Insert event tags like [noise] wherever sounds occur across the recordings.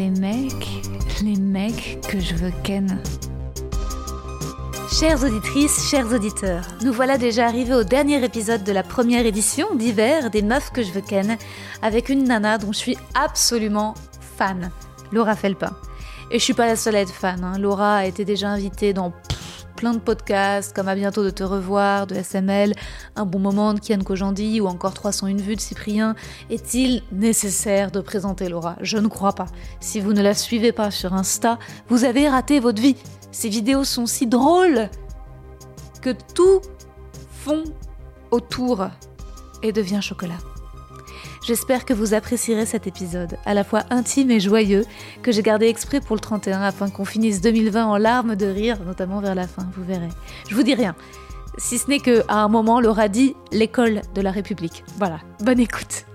Les mecs, les mecs que je veux ken. Chères auditrices, chers auditeurs, nous voilà déjà arrivés au dernier épisode de la première édition d'hiver des meufs que je veux ken, avec une nana dont je suis absolument fan, Laura Felpin. Et je suis pas la seule à être fan, hein. Laura a été déjà invitée dans plein de podcasts, comme À bientôt de te revoir, de SML, Un bon moment de Kian Kojandi ou encore 301 vues de Cyprien. Est-il nécessaire de présenter Laura? Je ne crois pas. Si vous ne la suivez pas sur Insta, vous avez raté votre vie. Ces vidéos sont si drôles que tout fond autour et devient chocolat. J'espère que vous apprécierez cet épisode, à la fois intime et joyeux, que j'ai gardé exprès pour le 31 afin qu'on finisse 2020 en larmes de rire, notamment vers la fin, vous verrez. Je vous dis rien. Si ce n'est que à un moment, Laura dit l'école de la République. Voilà, bonne écoute.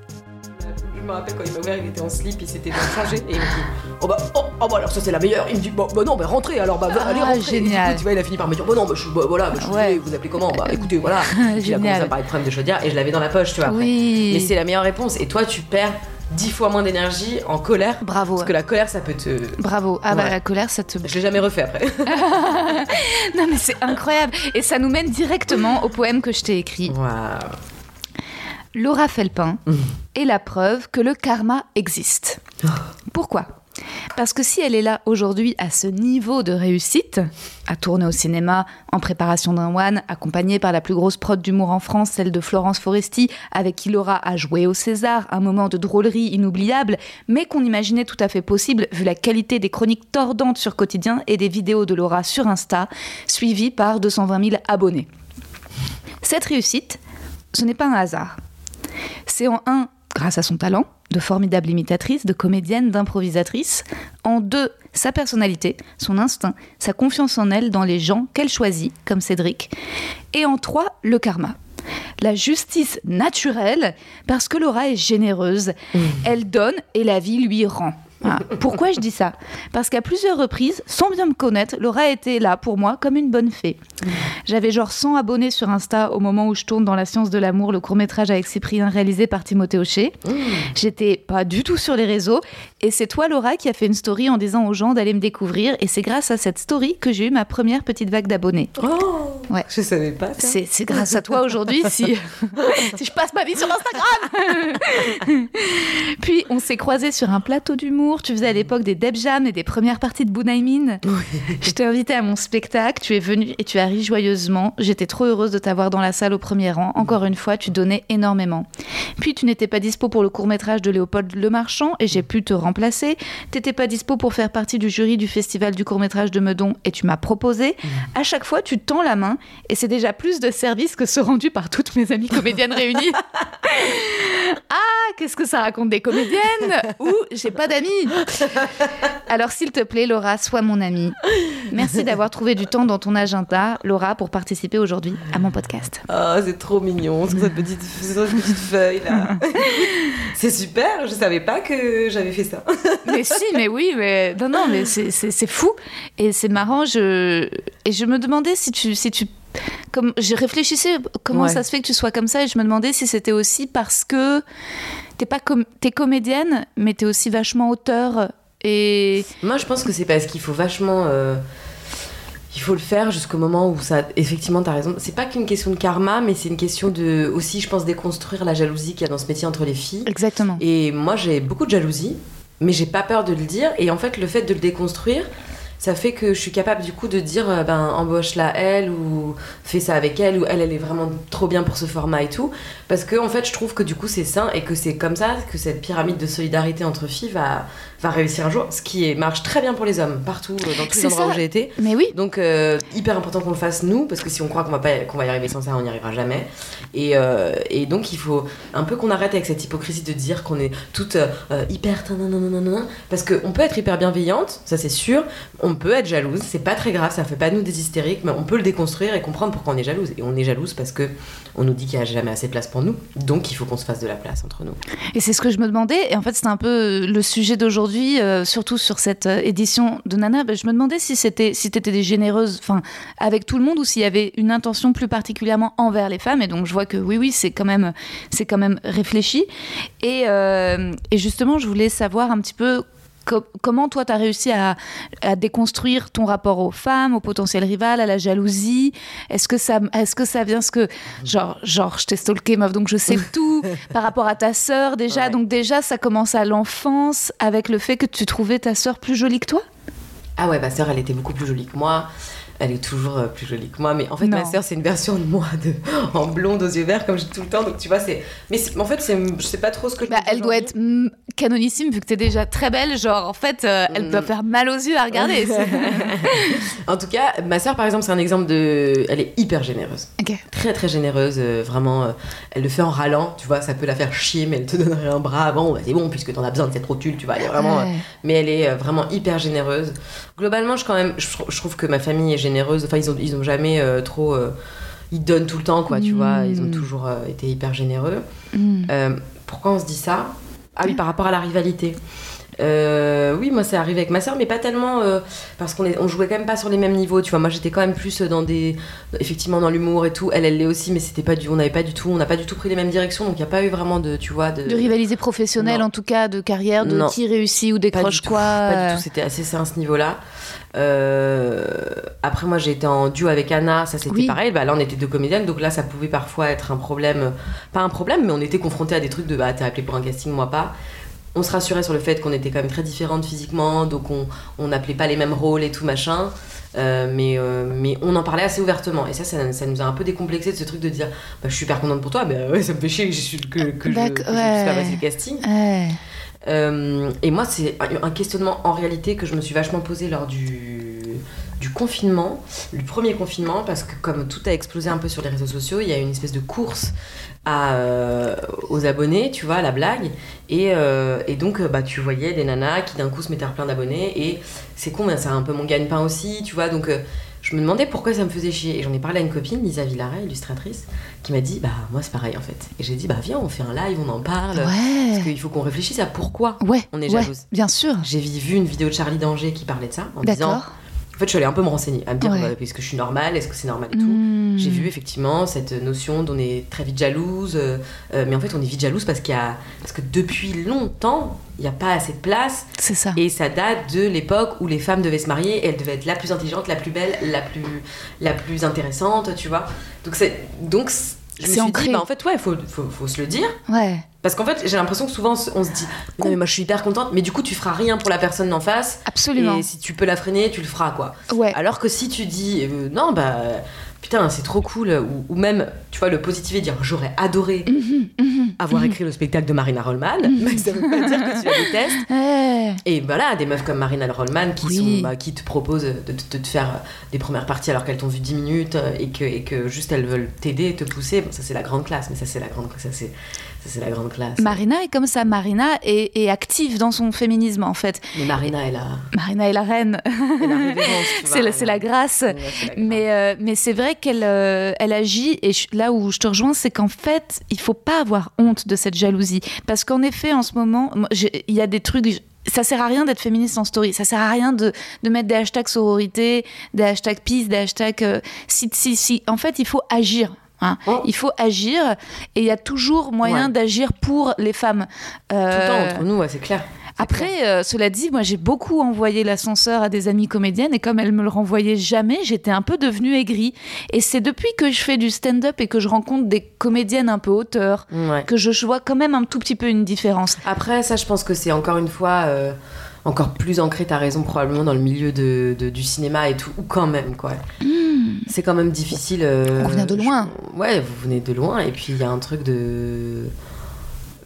Je me rappelle quand il m'a ouvert, il était en slip, il s'était bien changé et il me dit Oh bah, oh, oh bah alors ça c'est la meilleure. Il me dit Bah, bah non, bah rentrez alors, bah, Ah, allez rentrez. Et du génial. coup, tu vois, il a fini par me dire Bah non, bah, je, bah, voilà, bah, je Ouais. vous appelez comment? Bah écoutez, voilà. [laughs] Puis il a commencé à parler de problème de chaudière et je l'avais dans la poche, tu vois. après. Oui. Mais c'est la meilleure réponse. Et toi, tu perds dix fois moins d'énergie en colère. Bravo. Parce que la colère, ça peut te. Bravo. Ah bah la colère, ça te... Je l'ai jamais refait après. [laughs] non mais c'est incroyable. Et ça nous mène directement au poème que je t'ai écrit. Waouh. Laura Felpin Mmh. est la preuve que le karma existe. Pourquoi? Parce que si elle est là aujourd'hui à ce niveau de réussite, à tourner au cinéma en préparation d'un one, accompagnée par la plus grosse prod d'humour en France, celle de Florence Foresti, avec qui Laura a joué au César, un moment de drôlerie inoubliable, mais qu'on imaginait tout à fait possible vu la qualité des chroniques tordantes sur Quotidien et des vidéos de Laura sur Insta, suivies par 220 000 abonnés. Cette réussite, ce n'est pas un hasard. C'est en un, grâce à son talent, de formidable imitatrice, de comédienne, d'improvisatrice. En deux, sa personnalité, son instinct, sa confiance en elle dans les gens qu'elle choisit, comme Cédric. Et en trois, le karma. La justice naturelle, parce que Laura est généreuse. Elle donne et la vie lui rend. Voilà. Pourquoi je dis ça? Parce qu'à plusieurs reprises, sans bien me connaître, Laura était là pour moi comme une bonne fée. J'avais genre 100 abonnés sur Insta au moment où je tourne dans La science de l'amour, le court-métrage avec Cyprien réalisé par Timothée Hochet. J'étais pas du tout sur les réseaux. Et c'est toi, Laura, qui a fait une story en disant aux gens d'aller me découvrir. Et c'est grâce à cette story que j'ai eu ma première petite vague d'abonnés. Oh Ouais. Je savais pas c'est grâce à toi aujourd'hui si, [laughs] si je passe ma vie sur Instagram. [laughs] Puis on s'est croisés sur un plateau d'humour. Tu faisais à l'époque des Deb Jam et des premières parties de Bounaïmin. Je t'ai invité à mon spectacle. Tu es venu et tu as ri joyeusement. J'étais trop heureuse de t'avoir dans la salle au premier rang. Encore une fois, tu donnais énormément. Puis tu n'étais pas dispo pour le court métrage de Léopold Lemarchand et j'ai pu te remplacer. T'étais pas dispo pour faire partie du jury du festival du court métrage de Meudon et tu m'as proposé. À chaque fois, tu tends la main et c'est déjà plus de service que ce rendu par toutes mes amies comédiennes réunies. [laughs] ah, qu'est-ce que ça raconte des comédiennes? Ou j'ai pas d'amis. [laughs] Alors s'il te plaît, Laura, sois mon amie. Merci d'avoir trouvé du temps dans ton agenda, Laura, pour participer aujourd'hui à mon podcast. Oh, c'est trop mignon, cette petite, cette petite feuille là. [laughs] c'est super, je savais pas que j'avais fait ça. [laughs] mais si, mais oui, mais non, non, mais c'est- fou et c'est marrant. Je et je me demandais si tu si tu comme je réfléchissais comment Ouais. ça se fait que tu sois comme ça et je me demandais si c'était aussi parce que t'es pas comédienne, mais t'es aussi vachement auteur et Moi, je pense que c'est parce qu'il faut vachement. euh, il faut le faire jusqu'au moment où ça. Effectivement, t'as raison. C'est pas qu'une question de karma, mais c'est une question de. Aussi, je pense, déconstruire la jalousie qu'il y a dans ce métier entre les filles. exactement. Et moi, j'ai beaucoup de jalousie, mais j'ai pas peur de le dire. Et en fait, le fait de le déconstruire, ça fait que je suis capable du coup de dire euh, ben embauche-la elle ou fais ça avec elle ou elle elle est vraiment trop bien pour ce format et tout. Parce que en fait je trouve que du coup c'est sain et que c'est comme ça que cette pyramide de solidarité entre filles va va réussir un jour, ce qui est, marche très bien pour les hommes, partout, euh, dans tous les endroits ça. où j'ai été. Mais oui. Donc, euh, hyper important qu'on le fasse nous, parce que si on croit qu'on va, pas, qu'on va y arriver sans ça, on n'y arrivera jamais. Et, euh, et donc, il faut un peu qu'on arrête avec cette hypocrisie de dire qu'on est toutes euh, hyper. Parce qu'on peut être hyper bienveillante, ça c'est sûr. On peut être jalouse, c'est pas très grave, ça fait pas de nous des hystériques, mais on peut le déconstruire et comprendre pourquoi on est jalouse. Et on est jalouse parce que on nous dit qu'il n'y a jamais assez de place pour nous, donc il faut qu'on se fasse de la place entre nous. Et c'est ce que je me demandais. Et en fait, c'est un peu le sujet d'aujourd'hui, euh, surtout sur cette euh, édition de Nana. Ben, je me demandais si c'était si t'étais des généreuses, enfin, avec tout le monde, ou s'il y avait une intention plus particulièrement envers les femmes. Et donc, je vois que oui, oui, c'est quand même quand même réfléchi. Euh, et justement, je voulais savoir un petit peu. Co- Comment toi, tu as réussi à, à déconstruire ton rapport aux femmes, au potentiel rival, à la jalousie? Est-ce que ça, est-ce que ça vient ce que genre, genre, je t'ai stalké meuf, donc je sais tout [laughs] par rapport à ta sœur déjà. Ouais. Donc déjà, ça commence à l'enfance avec le fait que tu trouvais ta sœur plus jolie que toi? Ah ouais, ma sœur, elle était beaucoup plus jolie que moi. Elle est toujours euh, plus jolie que moi, mais en fait, Non. ma sœur, c'est une version de moi de... [laughs] en blonde aux yeux verts, comme je dis tout le temps. Donc, tu vois, c'est. Mais en fait, c'est... je sais pas trop ce que je Bah, elle doit être mm, canonissime vu que t'es déjà très belle. Genre, en fait, euh, elle Mm. doit faire mal aux yeux à regarder. [laughs] [laughs] En tout cas, ma sœur, par exemple, c'est un exemple de. Elle est hyper généreuse. ok. Très, très généreuse. euh, vraiment, euh, elle le fait en râlant. Tu vois, ça peut la faire chier, mais elle te donnerait un bras avant. Bah, c'est bon, puisque t'en as besoin de cette rotule, tu vois. Elle est vraiment. Ouais. mais elle est vraiment hyper généreuse. Globalement, je, quand même, je, trou- je trouve que ma famille est généreuse. Enfin, ils ont, ils ont jamais euh, trop. euh, ils donnent tout le temps, quoi, tu Mm. vois. Ils ont toujours euh, été hyper généreux. Mm. Pourquoi on se dit ça? Ah oui, par rapport à la rivalité. Euh, oui, moi c'est arrivé avec ma soeur, mais pas tellement euh, parce qu'on on jouait quand même pas sur les mêmes niveaux. Tu vois, moi j'étais quand même plus dans des, effectivement dans l'humour et tout. Elle, elle l'est aussi, mais c'était pas du, on n'avait pas du tout, on n'a pas du tout pris les mêmes directions, donc il y a pas eu vraiment de, tu vois, de. De rivalité professionnelle, en tout cas, de carrière, de Non. qui réussit ou décroche quoi. Pas euh, du tout, c'était assez sain à ce niveau-là. Euh, après, moi, j'ai été en duo avec Anna, ça c'était Oui. pareil. Bah, là, on était deux comédiennes, donc là, ça pouvait parfois être un problème. Pas un problème, mais on était confrontés à des trucs de bah, t'es appelé pour un casting, moi pas. On se rassurait sur le fait qu'on était quand même très différentes physiquement, donc on on n'appelait pas les mêmes rôles et tout machin. Euh, mais, euh, mais on en parlait assez ouvertement. Et ça, ça, ça nous a un peu décomplexé de ce truc de dire bah, Je suis hyper contente pour toi, mais ouais, ça me fait chier que je, suis- que, que je, que je ouais. le casting. ouais. Euh, et moi, c'est un un questionnement en réalité que je me suis vachement posé lors du, du confinement, du premier confinement, parce que comme tout a explosé un peu sur les réseaux sociaux, il y a une espèce de course à, euh, aux abonnés, tu vois, à la blague. Et, euh, et donc, euh, bah, tu voyais des nanas qui d'un coup se mettaient à plein d'abonnés. Et c'est con, mais c'est un peu mon gagne-pain aussi, tu vois. Donc, euh, je me demandais pourquoi ça me faisait chier. Et j'en ai parlé à une copine, Lisa Villaret, illustratrice, qui m'a dit Bah, moi, c'est pareil en fait. Et j'ai dit Bah, viens, on fait un live, on en parle. Parce Ouais. qu'il faut qu'on réfléchisse à pourquoi Ouais. on est ouais, jalouse. Bien sûr. J'ai vu une vidéo de Charlie Danger qui parlait de ça en disant. En fait, je suis allée un peu me renseigner, à me dire Ouais. bah, est-ce que je suis normale, est-ce que c'est normal et tout. Mm. J'ai vu effectivement cette notion d'on est très vite jalouse, euh, euh, mais en fait on est vite jalouse parce qu'il y a parce que depuis longtemps il n'y a pas assez de place C'est ça. et ça date de l'époque où les femmes devaient se marier et elles devaient être la plus intelligente, la plus belle, la plus la plus intéressante, tu vois. Donc c'est donc je me suis ancré. dit bah en fait ouais faut, faut, faut se le dire Ouais. Parce qu'en fait j'ai l'impression que souvent on se- dit non mais moi je suis hyper contente mais du coup tu feras rien pour la personne en face Absolument. et si tu peux la freiner tu le feras quoi. Ouais. Alors que si tu dis euh, non, bah putain, c'est trop cool, ou, ou même, tu vois, le positiver, dire j'aurais adoré Mhm, mhm, avoir mhm. écrit le spectacle de Marina Rollman, mais ça veut pas dire que tu la détestes. [laughs] Et voilà, des meufs comme Marina Rollman qui, Oui. sont, bah, qui te proposent de, de- de te faire des premières parties alors qu'elles t'ont vu 10 minutes euh, et que, et que juste elles veulent t'aider et te pousser. Bon, ça, c'est la grande classe, mais ça, c'est la grande, ça, c'est, ça, c'est la grande classe. Marina est comme ça. Marina est, est active dans son féminisme, en fait. mais Marina, elle a, Marina est la reine. [laughs] c'est la, la grâce. Ouais, la. Mais, euh, mais c'est vrai qu'elle euh, elle agit, et je- là où je te rejoins, c'est qu'en fait, il faut pas avoir honte de cette jalousie. Parce qu'en effet, en ce moment, il y a des trucs. Ça sert à rien d'être féministe en story. Ça sert à rien de, de mettre des hashtags sororité, des hashtags peace, des hashtags. euh, si, si, si. En fait, il faut agir. Hein. Oh. Il faut agir et il y a toujours moyen Ouais. d'agir pour les femmes. Tout le temps Euh, entre nous, ouais, c'est clair. Après, euh, cela dit, moi j'ai beaucoup envoyé l'ascenseur à des amies comédiennes et comme elles me le renvoyaient jamais, j'étais un peu devenue aigrie. Et c'est depuis que je fais du stand-up et que je rencontre des comédiennes un peu auteurs Ouais. que je vois quand même un tout petit peu une différence. Après, ça, je pense que c'est encore une fois euh, encore plus ancré, t'as raison, probablement dans le milieu de, de- du cinéma et tout, ou quand même, quoi. C'est quand même difficile. euh, On vient de loin. je- ouais, vous venez de loin, et puis il y a un truc de.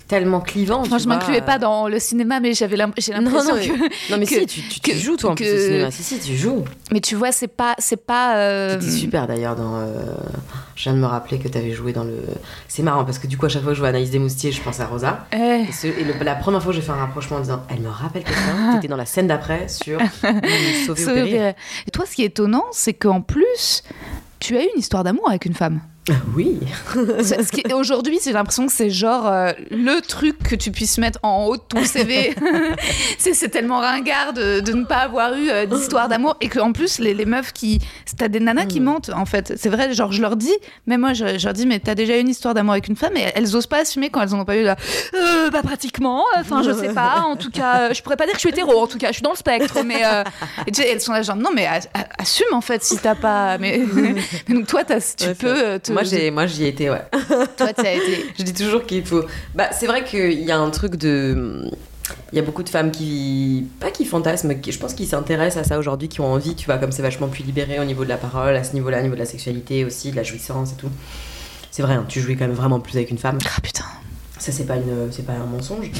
Tellement clivant. Moi, tu je m'incluais pas dans le cinéma, mais j'avais j'ai Non, l'impression que. non, mais que- si, tu, tu, tu que- joues toi en plus au que- cinéma. Si, si, tu joues. Mais tu vois, c'est pas, c'est pas. euh, C'était super d'ailleurs dans. euh, Je viens de me rappeler que t'avais joué dans le. C'est marrant parce que du coup, à chaque fois que je vois Anaïs Desmoustiers, je pense à Rosa. eh, Et, ce- et le- la première fois, j'ai fait un rapprochement en disant Elle me rappelle quelqu'un. T'étais dans la scène d'après sur [laughs] sauver au sauver au péril. Et toi, ce qui est étonnant, c'est qu'en plus, tu as eu une histoire d'amour avec une femme. Ah Oui. [laughs] Aujourd'hui, j'ai l'impression que c'est genre euh, le truc que tu puisses mettre en haut de ton CV. [laughs] c'est tellement ringard de, de ne pas avoir eu euh, d'histoire d'amour et qu'en plus, les, les meufs qui. T'as des nanas qui Mm. mentent, en fait. C'est vrai, genre, je leur dis, mais moi, je, je leur dis, mais t'as déjà eu une histoire d'amour avec une femme et elles osent pas assumer quand elles en ont pas eu là. Euh, bah, pratiquement. Enfin, je sais pas. En tout cas, euh, je pourrais pas dire que je suis hétéro. En tout cas, je suis dans le spectre. Mais et tu sais, elles sont là, genre, non, mais assume, en fait, si t'as pas. Mais, [laughs] mais donc, toi, tu Ouais, peux. te- Moi, j'ai, moi, j'y ai [laughs] été, ouais. Toi, t'as été. Je dis toujours qu'il faut. Bah, c'est vrai qu'il y a un truc de. Il y a beaucoup de femmes qui. Pas qui fantasment, qui, je pense qu'ils s'intéressent à ça aujourd'hui, qui ont envie, tu vois, comme c'est vachement plus libéré au niveau de la parole, à ce niveau-là, au niveau de la sexualité aussi, de la jouissance et tout. C'est vrai, hein, tu jouis quand même vraiment plus avec une femme. Ah putain. Ça, c'est pas, une, c'est pas un mensonge.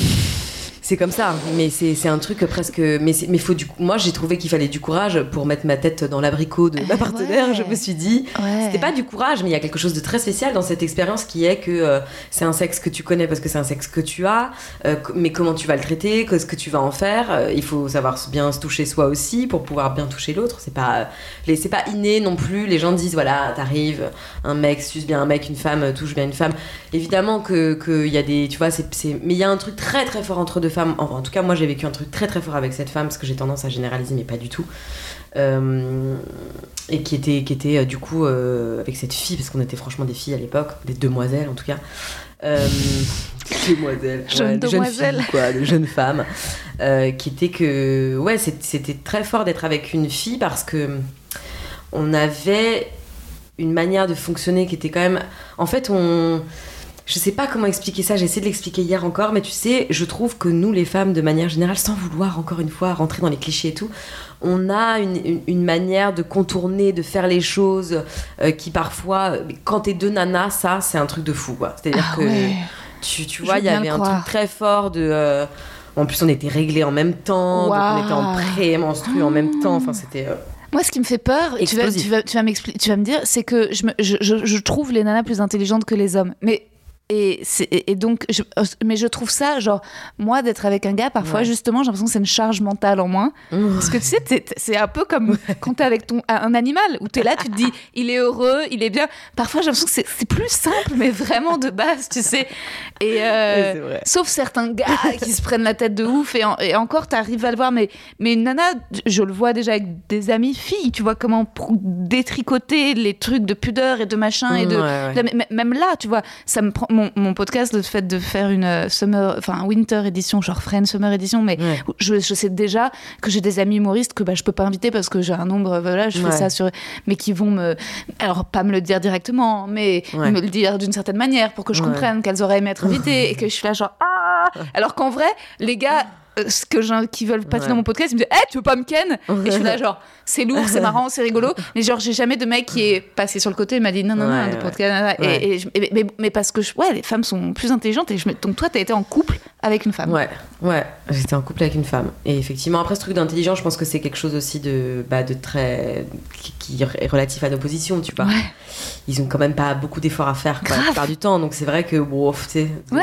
C'est comme ça, mais c'est, un truc presque. Mais, mais faut du, moi, j'ai trouvé qu'il fallait du courage pour mettre ma tête dans l'abricot de ma [laughs] partenaire. ouais. Je me suis dit, Ouais. c'était pas du courage, mais il y a quelque chose de très spécial dans cette expérience qui est que euh, c'est un sexe que tu connais parce que c'est un sexe que tu as, euh, mais comment tu vas le traiter, qu'est-ce que tu vas en faire. euh, il faut savoir bien se toucher soi aussi pour pouvoir bien toucher l'autre. C'est pas, c'est pas inné non plus. Les gens disent voilà, t'arrives, un mec suce bien un mec, une femme touche bien une femme. Évidemment que qu'il y a des, tu vois, c'est- mais il y a un truc très très fort entre deux femmes. Enfin, en tout cas, moi j'ai vécu un truc très très fort avec cette femme parce que j'ai tendance à généraliser, mais pas du tout. Euh, et qui était, qui était euh, du coup euh, avec cette fille, parce qu'on était franchement des filles à l'époque, des demoiselles en tout cas. Euh, [laughs] demoiselles, Jeune de jeunes demoiselles. filles, quoi, de jeunes femmes, qui était que, ouais, c'était très fort d'être avec une fille parce que on avait une manière de fonctionner qui était quand même, en fait, on je sais pas comment expliquer ça, j'ai essayé de l'expliquer hier encore, mais tu sais, je trouve que nous, les femmes, de manière générale, sans vouloir encore une fois rentrer dans les clichés et tout, on a une, une- une manière de contourner, de faire les choses euh, qui parfois, quand t'es deux nanas, ça, c'est un truc de fou, quoi. C'est-à-dire Ah que ouais. tu, tu vois, il y avait un croire. truc très fort de. euh, en plus, on était réglés en même temps, donc on était en pré-menstru en même temps. Enfin, c'était. euh, Moi, ce qui me fait peur, tu vas, tu vas, tu vas m'expli- tu vas me dire, c'est que je, me- je, je- je trouve les nanas plus intelligentes que les hommes. Mais et, et donc, je, mais je trouve ça, genre, moi, d'être avec un gars, parfois, Ouais. justement, j'ai l'impression que c'est une charge mentale en moins. Parce que tu sais, t'es- c'est un peu comme quand t'es avec ton, un animal, où t'es là, tu te dis, [laughs] il est heureux, il est bien. Parfois, j'ai l'impression que c'est plus simple, mais vraiment de base, tu sais. Et, euh. [laughs] Sauf certains gars qui se prennent la tête de ouf et, en- et encore t'arrives à le voir mais mais une nana je le vois déjà avec des amies filles tu vois comment détricoter les trucs de pudeur et de machin et de Ouais, ouais. Même là tu vois ça me prend mon, mon podcast le fait de faire une euh, summer enfin winter édition genre Friends summer édition mais Ouais. je, je sais déjà que j'ai des amis humoristes que bah, je peux pas inviter parce que j'ai un nombre euh, voilà je fais Ouais. ça sur mais qui vont me alors pas me le dire directement mais Ouais. me le dire d'une certaine manière pour que je comprenne qu'elles auraient aimé être invitées et que je suis là genre ah alors qu'en vrai les gars ce que j'ai- qui veulent passer Ouais. dans mon podcast ils me disent Eh, tu veux pas me ken? Et je suis là genre c'est lourd c'est marrant c'est rigolo [laughs] mais genre j'ai jamais de mec qui est passé sur le côté et m'a dit non non non Ouais, de ouais. podcast. Et- Ouais. et, et- mais, mais parce que je- ouais les femmes sont plus intelligentes et je me- donc toi t'as été en couple avec une femme Ouais, ouais, j'étais en couple avec une femme. Et effectivement, après ce truc d'intelligent, je pense que c'est quelque chose aussi de, bah, de très. qui, qui est relatif à nos positions, tu vois. Ils ont quand même pas beaucoup d'efforts à faire quoi, la plupart du temps, donc c'est vrai que, bon, tu sais. Ouais.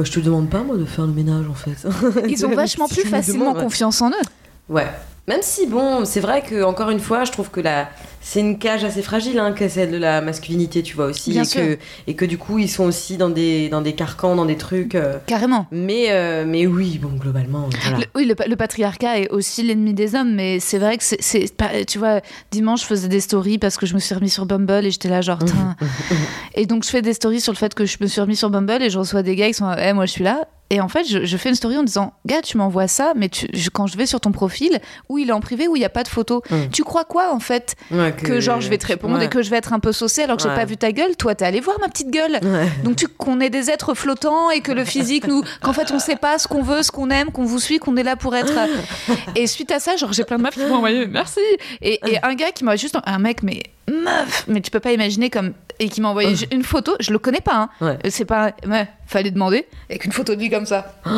Moi, je te demande pas, moi, de faire le ménage en fait. ils ont [laughs] vachement plus facilement demandes, confiance en eux Ouais. Même si, bon, c'est vrai que, encore une fois, je trouve que la... c'est une cage assez fragile, hein, que celle de la masculinité, tu vois aussi. Bien et, sûr. Que, et que du coup, ils sont aussi dans des, dans des carcans, dans des trucs. euh, carrément Mais, euh, mais oui, bon, globalement, voilà. Le- oui, le, pa- le patriarcat est aussi l'ennemi des hommes, mais c'est vrai que c'est- c'est pas. Tu vois, dimanche, je faisais des stories parce que je me suis remis sur Bumble et j'étais là, genre. [laughs] Et donc, je fais des stories sur le fait que je me suis remis sur Bumble et je reçois des gars qui sont, eh, moi, je suis là. Et en fait, je, je fais une story en disant, gars, tu m'envoies ça, mais tu, je- quand je vais sur ton profil, où il est en privé, où il n'y a pas de photo, Mm. tu crois quoi, en fait Ouais, Que genre, je vais te répondre ouais. et que je vais être un peu saucée alors que j'ai Ouais. pas vu ta gueule? Toi, t'es allé voir ma petite gueule. [laughs] Donc tu qu'on est des êtres flottants et que le physique nous qu'en fait on sait pas ce qu'on veut, ce qu'on aime, qu'on vous suit, qu'on est là pour être [laughs] et suite à ça, genre j'ai plein de meufs qui m'ont envoyé merci et, et un gars qui m'a juste un mec mais meuf, mais tu peux pas imaginer comme et qui m'a envoyé une photo. Je le connais pas. Hein. Ouais. Euh, C'est pas. Ouais, fallait demander. Avec une photo de lui comme ça. Genre,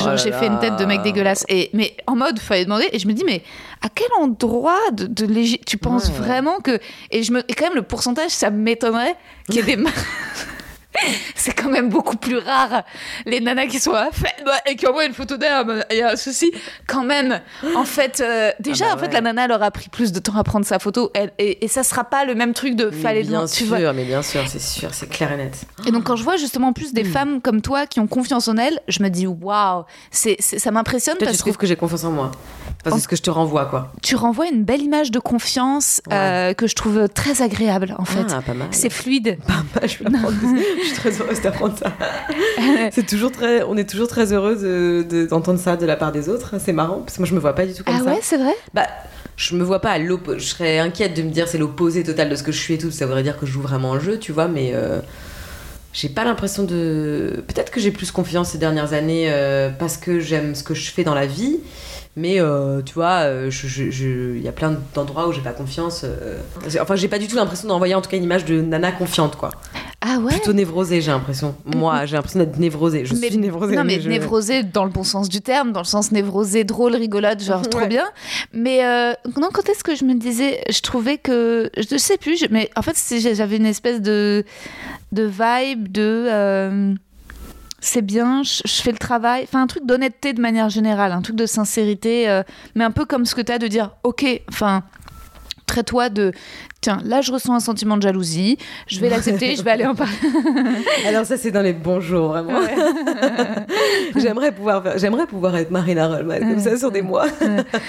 Oh j'ai fait une tête de mec dégueulasse. Et, mais en mode, fallait demander. Et je me dis, mais à quel endroit de, de Tu penses ouais. vraiment que. Et, je me... et quand même, le pourcentage, ça m'étonnerait qu'il y ait des. [laughs] [laughs] C'est quand même beaucoup plus rare les nanas qui sont à bah, et qui envoient une photo d'elle. Il y a un souci quand même. En fait, euh, déjà, bah en fait, ouais. la nana elle aura pris plus de temps à prendre sa photo elle- et, et ça sera pas le même truc de Mais fallait bien tu sûr, vois. mais bien sûr, c'est sûr, c'est clair et net. Et donc quand je vois justement plus Hmm. des femmes comme toi qui ont confiance en elles, je me dis waouh, c'est c'est- ça m'impressionne Toi, tu parce que trouves que j'ai confiance en moi Enfin, c'est ce que je te renvoie, quoi. tu renvoies une belle image de confiance euh, que je trouve très agréable en fait. Ah, pas mal. C'est fluide. Pas mal, je, vais suis très heureuse d'apprendre ça. c'est toujours très, on est toujours très heureux de- de- d'entendre ça de la part des autres. C'est marrant parce que moi je me vois pas du tout comme Ah ça. ouais, c'est vrai? Bah, je me vois pas à l'opposé. Je serais inquiète de me dire c'est l'opposé total de ce que je suis et tout. Ça voudrait dire que je joue vraiment un jeu, tu vois, mais euh, j'ai pas l'impression de. Peut-être que j'ai plus confiance ces dernières années euh, parce que j'aime ce que je fais dans la vie. Mais euh, tu vois, euh, je- je- je- il y a plein d'endroits où j'ai pas confiance. euh. Enfin, j'ai pas du tout l'impression d'envoyer en tout cas une image de nana confiante, quoi. Ah ouais. Plutôt névrosée, j'ai l'impression. Moi, j'ai l'impression d'être névrosée. Je Mais- suis névrosée. Non, mais je- névrosée dans le bon sens du terme, dans le sens névrosée, drôle, rigolote, genre trop bien. Mais euh, non, quand est-ce que je me disais, je trouvais que, je sais plus, je- mais en fait, j'avais une espèce de, de vibe de. euh, c'est bien, je, je fais le travail. Enfin, un truc d'honnêteté de manière générale, un truc de sincérité, euh, mais un peu comme ce que tu as de dire, ok, enfin, traite-toi de. Tiens, là, je ressens un sentiment de jalousie, je vais l'accepter, je vais aller en parler. [laughs] Alors ça, c'est dans les bons jours, vraiment. [laughs] j'aimerais pouvoir, faire- j'aimerais pouvoir être Marina Rollman comme ça sur des mois.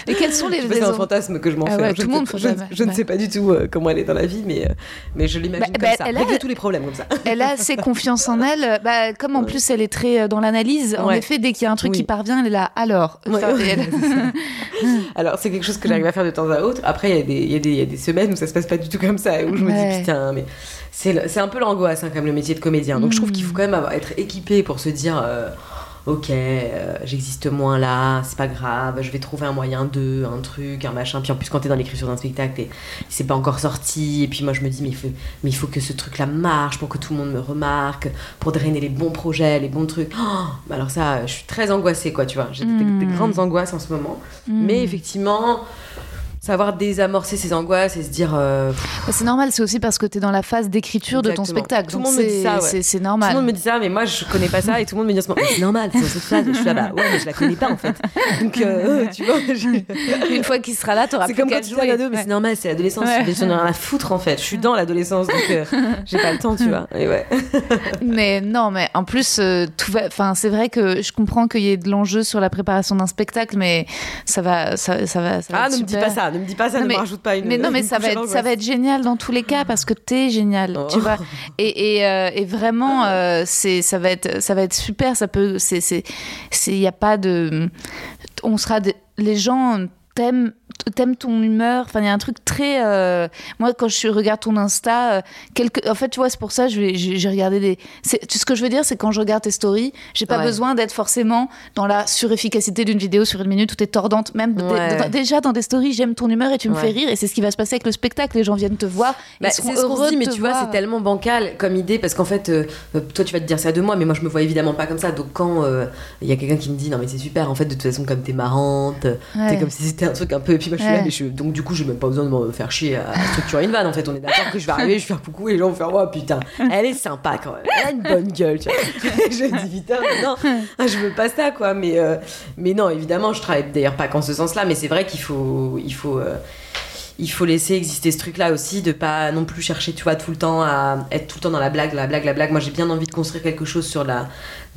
Et quels sont les C'est un fantasme que je m'en Ah fais. ouais, Je tout ne le monde je, je ne sais pas du tout euh, comment elle est dans la vie, mais, euh, mais je l'imagine Bah, comme bah, ça. elle a- Régler tous les problèmes comme ça. [laughs] Elle a assez confiance en elle. Bah, comme en plus elle est très euh, dans l'analyse, en effet, dès qu'il y a un truc Oui. qui parvient, elle est là. Alors. Enfin, elle- Alors, c'est quelque chose que j'arrive à faire de temps à autre. Après, il y, a des- il y, y a des semaines où ça se passe pas du tout comme ça, et où je me Ouais. dis putain, mais c'est un peu l'angoisse, hein, comme le métier de comédien. Donc, je trouve qu'il faut quand même avoir- être équipé pour se dire. euh, Ok, euh, j'existe moins là, c'est pas grave, je vais trouver un moyen de, un truc, un machin. Puis en plus, quand t'es dans l'écriture d'un spectacle, et c'est pas encore sorti, et puis moi je me dis, mais il faut, mais il faut que ce truc-là marche pour que tout le monde me remarque, pour drainer les bons projets, les bons trucs. Oh, bah alors ça, je suis très angoissée, quoi, tu vois. J'ai des- Mm. des grandes angoisses en ce moment. Mm. Mais effectivement, savoir désamorcer ces angoisses et se dire. euh, c'est normal, c'est aussi parce que tu es dans la phase d'écriture de ton spectacle. Tout le monde me dit ça, ouais. c'est- C'est tout normal. le monde me dit ça, mais moi je connais pas ça et tout le monde me dit c'est normal, c'est cette phase. Je suis là, bah ouais, mais je la connais pas en fait. Donc, euh, tu vois, [laughs] Une fois qu'il sera là, tu auras c'est plus comme quand tu dis à l'ado, mais Ouais. c'est normal, c'est l'adolescence. Ouais. J'en ai rien à foutre en fait. Je suis dans l'adolescence, donc euh, [laughs] j'ai pas le temps, tu vois. Et ouais. [laughs] Mais non, mais en plus, tout va. Enfin, c'est vrai que je comprends qu'il y ait de l'enjeu sur la préparation d'un spectacle, mais ça va, ça, ça va. Ça va Ah, ne me dis pas ça, ne me dis pas ça, Non, ne mais- me rajoute pas une. Mais non, mais [laughs] ça va, être, ça va être génial dans tous les cas parce que t'es génial, Oh. tu vois. Et, et, euh, et vraiment, euh, c'est, ça va être, ça va être super. Ça peut, c'est, c'est, c'est, y a pas de, on sera, des- les gens t'aiment, t'aiment ton humeur. Enfin, il y a un truc très, euh, moi quand je regarde ton Insta, euh, quelque, en fait, tu vois, c'est pour ça, vais, j'ai, regardé des, ce que je veux dire, c'est quand je regarde tes stories, j'ai pas Ouais. besoin d'être forcément dans la surefficacité d'une vidéo sur une minute où t'es tordante. Même Ouais. déjà dans des stories, j'aime ton humeur et tu me Ouais. fais rire et c'est ce qui va se passer avec le spectacle. Les gens viennent te voir, Bah, c'est ce qu'on dit, mais tu vois, c'est tellement bancal comme idée parce qu'en fait, euh, toi tu vas te dire ça de moi, mais moi je me vois évidemment pas comme ça. Donc quand il y a quelqu'un qui me dit non, mais c'est super, en fait, de toute façon, comme t'es marrante, t'es comme si c'était un truc un peu. Et puis moi je suis Ouais. là, mais je- donc du coup, j'ai même pas besoin de me faire chier à structurer une vanne. En fait, on est d'accord que je vais arriver, je vais faire coucou et les gens vont faire oh putain, elle est sympa quand même, elle a une bonne gueule, tu vois. [laughs] Je dis putain, mais non, ah, je veux pas ça quoi. Mais, euh, mais non, évidemment, je travaille d'ailleurs pas qu'en ce sens-là, mais c'est vrai qu'il faut. Il faut euh, il faut laisser exister ce truc là aussi de pas non plus chercher tu vois tout le temps à être tout le temps dans la blague la blague la blague moi j'ai bien envie de construire quelque chose sur la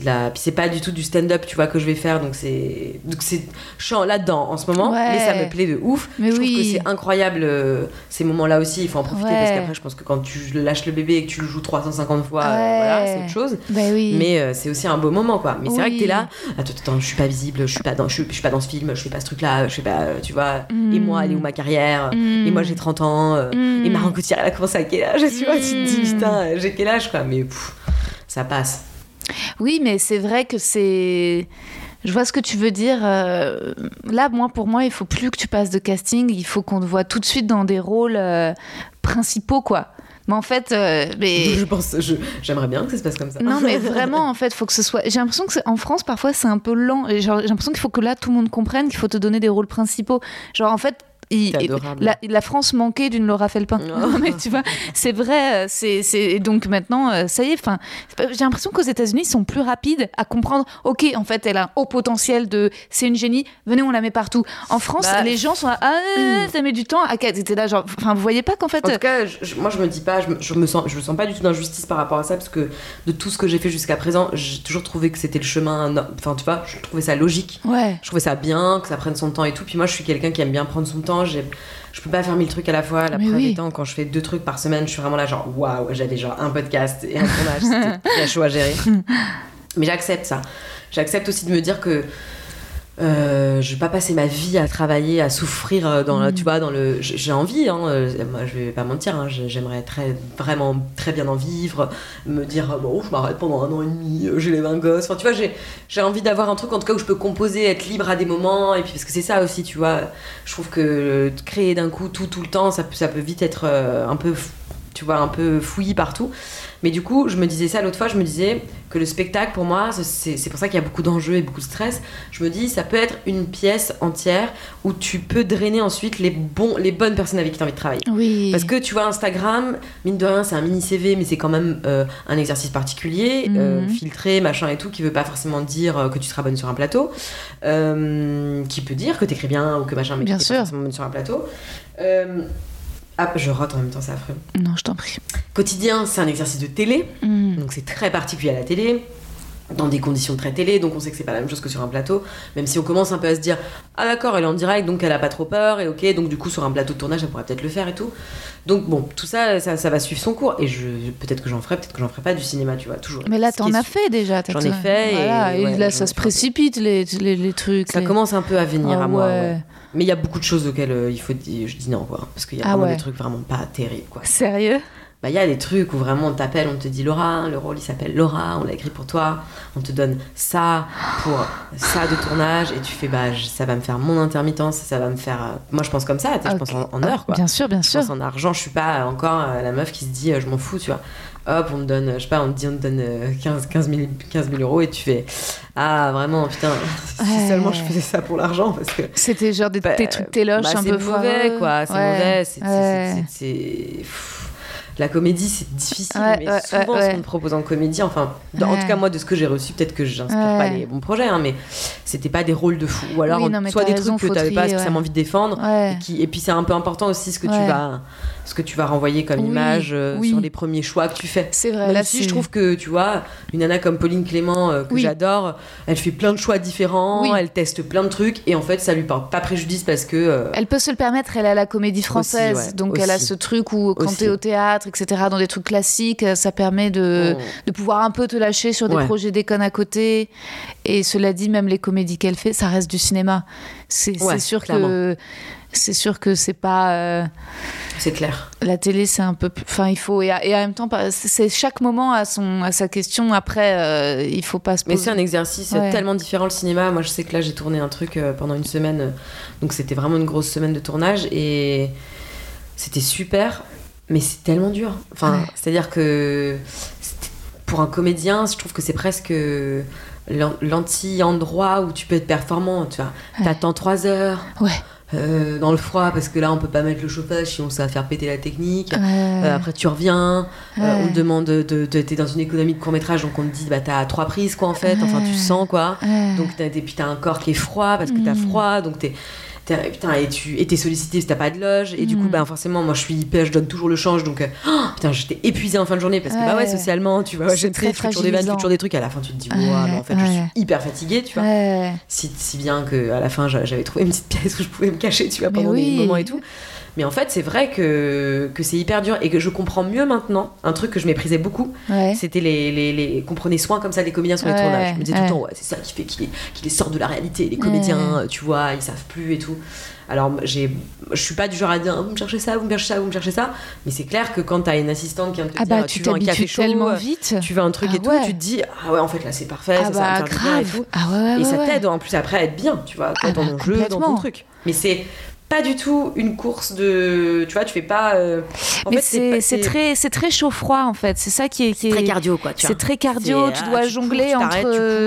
la puis c'est pas du tout du stand up tu vois que je vais faire donc c'est donc c'est je suis là dedans en ce moment Ouais. mais ça me plaît de ouf Mais je trouve que c'est incroyable euh, ces moments là aussi il faut en profiter Ouais. parce qu'après je pense que quand tu lâches le bébé et que tu le joues 350 fois euh, voilà c'est autre chose oui. mais euh, c'est aussi un beau moment quoi mais c'est vrai que t'es là attends attends je suis pas visible je suis pas dans je suis, je suis pas dans ce film je fais pas ce truc là je fais pas tu vois et moi elle est où ma carrière Mm. et moi j'ai 30 ans euh, Mm. et Marion Cotillard elle a commencé à quel âge tu vois tu te dis Mm. putain j'ai quel âge quoi mais pff, ça passe Oui, mais c'est vrai que c'est. Je vois ce que tu veux dire. euh, Là, moi, pour moi, il faut plus que tu passes de casting. Il faut qu'on te voit tout de suite dans des rôles euh, principaux, quoi. Mais en fait, euh, mais... [laughs] Je pense, j'aimerais bien que ça se passe comme ça. Non, mais [laughs] vraiment, en fait, faut que ce soit. J'ai l'impression que c'est- en France, parfois, c'est un peu lent. J'ai l'impression qu'il faut que là, tout le monde comprenne qu'il faut te donner des rôles principaux. Genre, en fait. Il- la, la France manquait d'une Laura Felpin. [laughs] Non, mais tu vois, c'est vrai. euh, C'est, Donc maintenant, euh, ça y est. Enfin, j'ai l'impression qu'aux États-Unis, ils sont plus rapides à comprendre. Ok, en fait, elle a un haut potentiel de. C'est une génie. Venez, on la met partout. En France, Bah, les gens sont là. Ah, ça met du temps. Ah, t'étais là, genre. Enfin, vous voyez pas qu'en fait. En tout cas, je- moi je me dis pas, je je me sens, je me sens pas du tout d'injustice par rapport à ça parce que de tout ce que j'ai fait jusqu'à présent, j'ai toujours trouvé que c'était le chemin. Enfin, tu vois, je trouvais ça logique. Ouais. Je trouvais ça bien, que ça prenne son temps et tout. Puis moi, je suis quelqu'un qui aime bien prendre son temps. Je peux pas faire mille trucs à la fois. La preuve oui. étant, quand je fais deux trucs par semaine, je suis vraiment là, genre, waouh, j'avais genre un podcast et un tournage. C'était très chaud à gérer. [laughs] Mais j'accepte ça. J'accepte aussi de me dire que euh, je vais pas passer ma vie à travailler, à souffrir euh, dans, la- Mm. tu vois, dans le. J'ai envie, hein, euh, moi je vais pas mentir, hein, j'ai- j'aimerais très, vraiment très bien en vivre, me dire bon, je m'arrête pendant un an et demi, j'ai les 20 gosses. Enfin, tu vois, j'ai envie d'avoir un truc en tout cas où je peux composer, être libre à des moments, et puis parce que c'est ça aussi, tu vois. Je trouve que créer d'un coup tout, tout le temps, ça, peut- ça peut vite être un peu, tu vois, un peu fouillis partout. Mais du coup, je me disais ça l'autre fois, je me disais que le spectacle, pour moi, c'est pour ça qu'il y a beaucoup d'enjeux et beaucoup de stress. Je me dis, ça peut être une pièce entière où tu peux drainer ensuite les, bons, les bonnes personnes avec qui tu as envie de travailler. Oui. Parce que tu vois, Instagram, mine de rien, c'est un mini CV, mais c'est quand même euh, un exercice particulier, Mhm. euh, filtré, machin et tout, qui veut pas forcément dire euh, que tu seras bonne sur un plateau, euh, qui peut dire que t'écris bien ou que machin, mais Bien qui sûr. pas forcément bonne sur un plateau. Ah, je rote en même temps, c'est affreux. Non, je t'en prie. Quotidien, c'est un exercice de télé, Mm. donc c'est très particulier à la télé, dans des conditions très télé, donc on sait que c'est pas la même chose que sur un plateau, même si on commence un peu à se dire ah d'accord elle est en direct donc elle a pas trop peur et ok donc du coup sur un plateau de tournage elle pourrait peut-être le faire et tout. Donc bon tout ça ça, ça va suivre son cours et je peut-être que j'en ferai peut-être que j'en ferai pas du cinéma tu vois toujours. Mais là, t'en as fait déjà. t'as J'en ai fait et Voilà, et, ouais, là, ça se précipite, les, les, les trucs. Ça les- commence un peu à venir Ah à moi. ouais. ouais. Mais il y a beaucoup de choses auxquelles euh, il faut dire, je dis non quoi parce qu'il y a Ah vraiment ouais. des trucs vraiment pas terribles quoi. Sérieux? Bah, il y a des trucs où vraiment on t'appelle, on te dit Laura, le rôle il s'appelle Laura, on l'a écrit pour toi, on te donne ça pour ça de tournage et tu fais bah je- ça va me faire mon intermittence, ça va me faire. euh, Moi je pense comme ça, je pense en, en heures quoi. Bien sûr, bien Je sûr. pense en argent, je suis pas encore euh, la meuf qui se dit euh, je m'en fous, tu vois. Hop, on te donne, je sais pas, on te dit on te donne euh, 15, 15, 000, 15 000 euros et tu fais Ah vraiment, putain, [laughs] si Ouais. seulement je faisais ça pour l'argent parce que. C'était genre des, Bah, des trucs téloches bah, un c'est peu mauvais foireux. quoi c'est Ouais, mauvais c'est- c'est- ouais. La comédie c'est difficile Ouais, mais ouais, souvent ouais, ce qu'on te propose en comédie enfin dans- en tout cas moi de ce que j'ai reçu peut-être que j'inspire pas les bons projets hein, mais c'était pas des rôles de fou. Ou alors Oui, non, soit des raison, trucs que t'avais pas spécialement envie de défendre et, qui- et puis c'est un peu important aussi ce que tu vas ce que tu vas renvoyer comme Oui, image euh, oui. sur les premiers choix que tu fais C'est vrai. même si je trouve que tu vois une nana comme Pauline Clément euh, que Oui. j'adore elle fait plein de choix différents elle teste plein de trucs et en fait ça lui porte pas préjudice parce que euh, Elle peut se le permettre, elle a la comédie française, ouais, donc elle a ce truc où quand t'es au théâtre, etc., dans des trucs classiques, ça permet de, on- de pouvoir un peu te lâcher sur des Ouais. projets déconnes à côté. Et cela dit, même les comédies qu'elle fait, ça reste du cinéma. C'est c'est Ouais, sûr clairement. que c'est sûr que c'est pas euh, c'est clair la télé, c'est un peu, plus- enfin il faut et, en même temps, c'est chaque moment à son à sa question. Après, euh, il faut pas se Mais poser. c'est un exercice Ouais. tellement différent le cinéma. Moi, je sais que là, j'ai tourné un truc euh, pendant une semaine. euh, donc, c'était vraiment une grosse semaine de tournage. Et c'était super. Mais c'est tellement dur. Enfin, Ouais. c'est-à-dire que pour un comédien, je trouve que c'est presque l'an- l'anti-endroit où tu peux être performant. Tu vois, Ouais. t'attends trois heures. Ouais. Euh, dans le froid parce que là on peut pas mettre le chauffage sinon ça va faire péter la technique. Ouais. Euh, après tu reviens. Euh, on te demande de, de- de- t'es dans une économie de court métrage donc on te dit bah t'as trois prises quoi en fait. Enfin tu sens quoi. Donc t'as, et puis t'as un corps qui est froid parce que t'as Mm. froid donc t'es- putain et tu et t'es sollicité si t'as pas de loge et du coup Mm. bah forcément moi je suis hyper je donne toujours le change donc euh, oh, putain j'étais épuisée en fin de journée parce que bah ouais socialement tu vois j'ai très toujours des vannes toujours des trucs à la fin tu te dis Ouais, mais en fait je suis hyper fatiguée tu vois. Si, si bien que à la fin j'a- j'avais trouvé une petite pièce où je pouvais me cacher tu vois pendant oui. des moments et tout mais en fait c'est vrai que, que c'est hyper dur et que je comprends mieux maintenant un truc que je méprisais beaucoup. Ouais. c'était les, les, les qu'on prenait soin comme ça des comédiens sur les Ouais, tournages. Je me disais tout le temps ouais c'est ça qui fait qu'ils qui les sortent de la réalité. Les comédiens tu vois ils savent plus et tout. Alors j'ai je suis pas du genre à dire Ah, vous me cherchez ça vous me cherchez ça vous me cherchez ça. Mais c'est clair que quand t'as une assistante qui vient te Ah dire bah tu veux un café chaud tellement vite. tu veux un truc Ah et tout tu te dis ah ouais en fait là c'est parfait ah ça, ça bah va me faire du bien et grave. tout. Ah ouais, ouais, et ça t'aide en plus après à être bien, tu vois, Ah dans bah, ton jeu, dans ton truc. Mais c'est pas du tout une course de. Tu vois, tu fais pas. euh, en Mais c'est très, c'est très chaud-froid en fait. C'est ça qui est. qui est- très cardio, quoi. tu vois. C'est très cardio. Tu ah, dois jongler tu entre.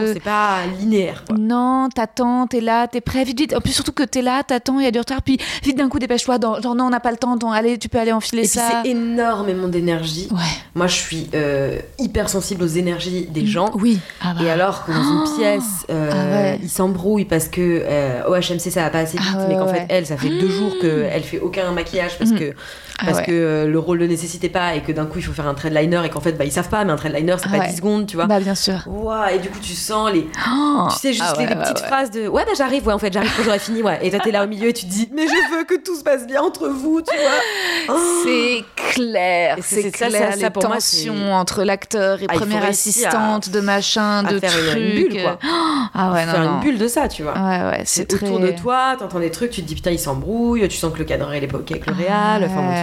tu c'est pas linéaire. quoi. Non, t'attends, t'es là, t'es prêt, vite, vite. En plus, surtout que t'es là, t'attends, il y a du retard, puis vite d'un coup, dépêche-toi. dans- Genre, non, on n'a pas le temps, donc, allez, tu peux aller enfiler Et ça. c'est énormément d'énergie. Ouais. Moi, je suis euh, hyper sensible aux énergies des gens. Oui. Ah bah. Et alors que dans une Oh pièce, euh, Ah ouais. ils s'embrouillent parce que euh, au HMC ça va pas assez vite, Ah ouais, mais qu'en ouais. fait elle, ça fait deux jours qu'elle fait aucun maquillage parce Mhm. que Ah parce ouais. que euh, le rôle le nécessitait pas et que d'un coup il faut faire un trait de liner et qu'en fait bah ils savent pas mais un trait de liner c'est Ah pas ouais. 10 secondes tu vois. Bah, bien sûr. Ouah, et du coup tu sens les Oh. tu sais juste Ah les, ouais, les petites phrases de ouais bah j'arrive ouais en fait j'arrive quand j'aurai fini ouais et toi t'es là au milieu et tu te dis mais je veux que tout se passe bien entre vous tu vois. Oh. C'est clair, c'est- ça, clair, ça, les ça, moi, c'est- tensions entre l'acteur et première assistante, de machin, de trucs. une bulle, quoi. [gasps] Ah ouais, non, faire non. une bulle de ça tu vois. Ouais, ouais, c'est autour de toi, t'entends des trucs, tu te dis putain, ils s'embrouillent, tu sens que le cadre il est pas ok avec le réal. Enfin,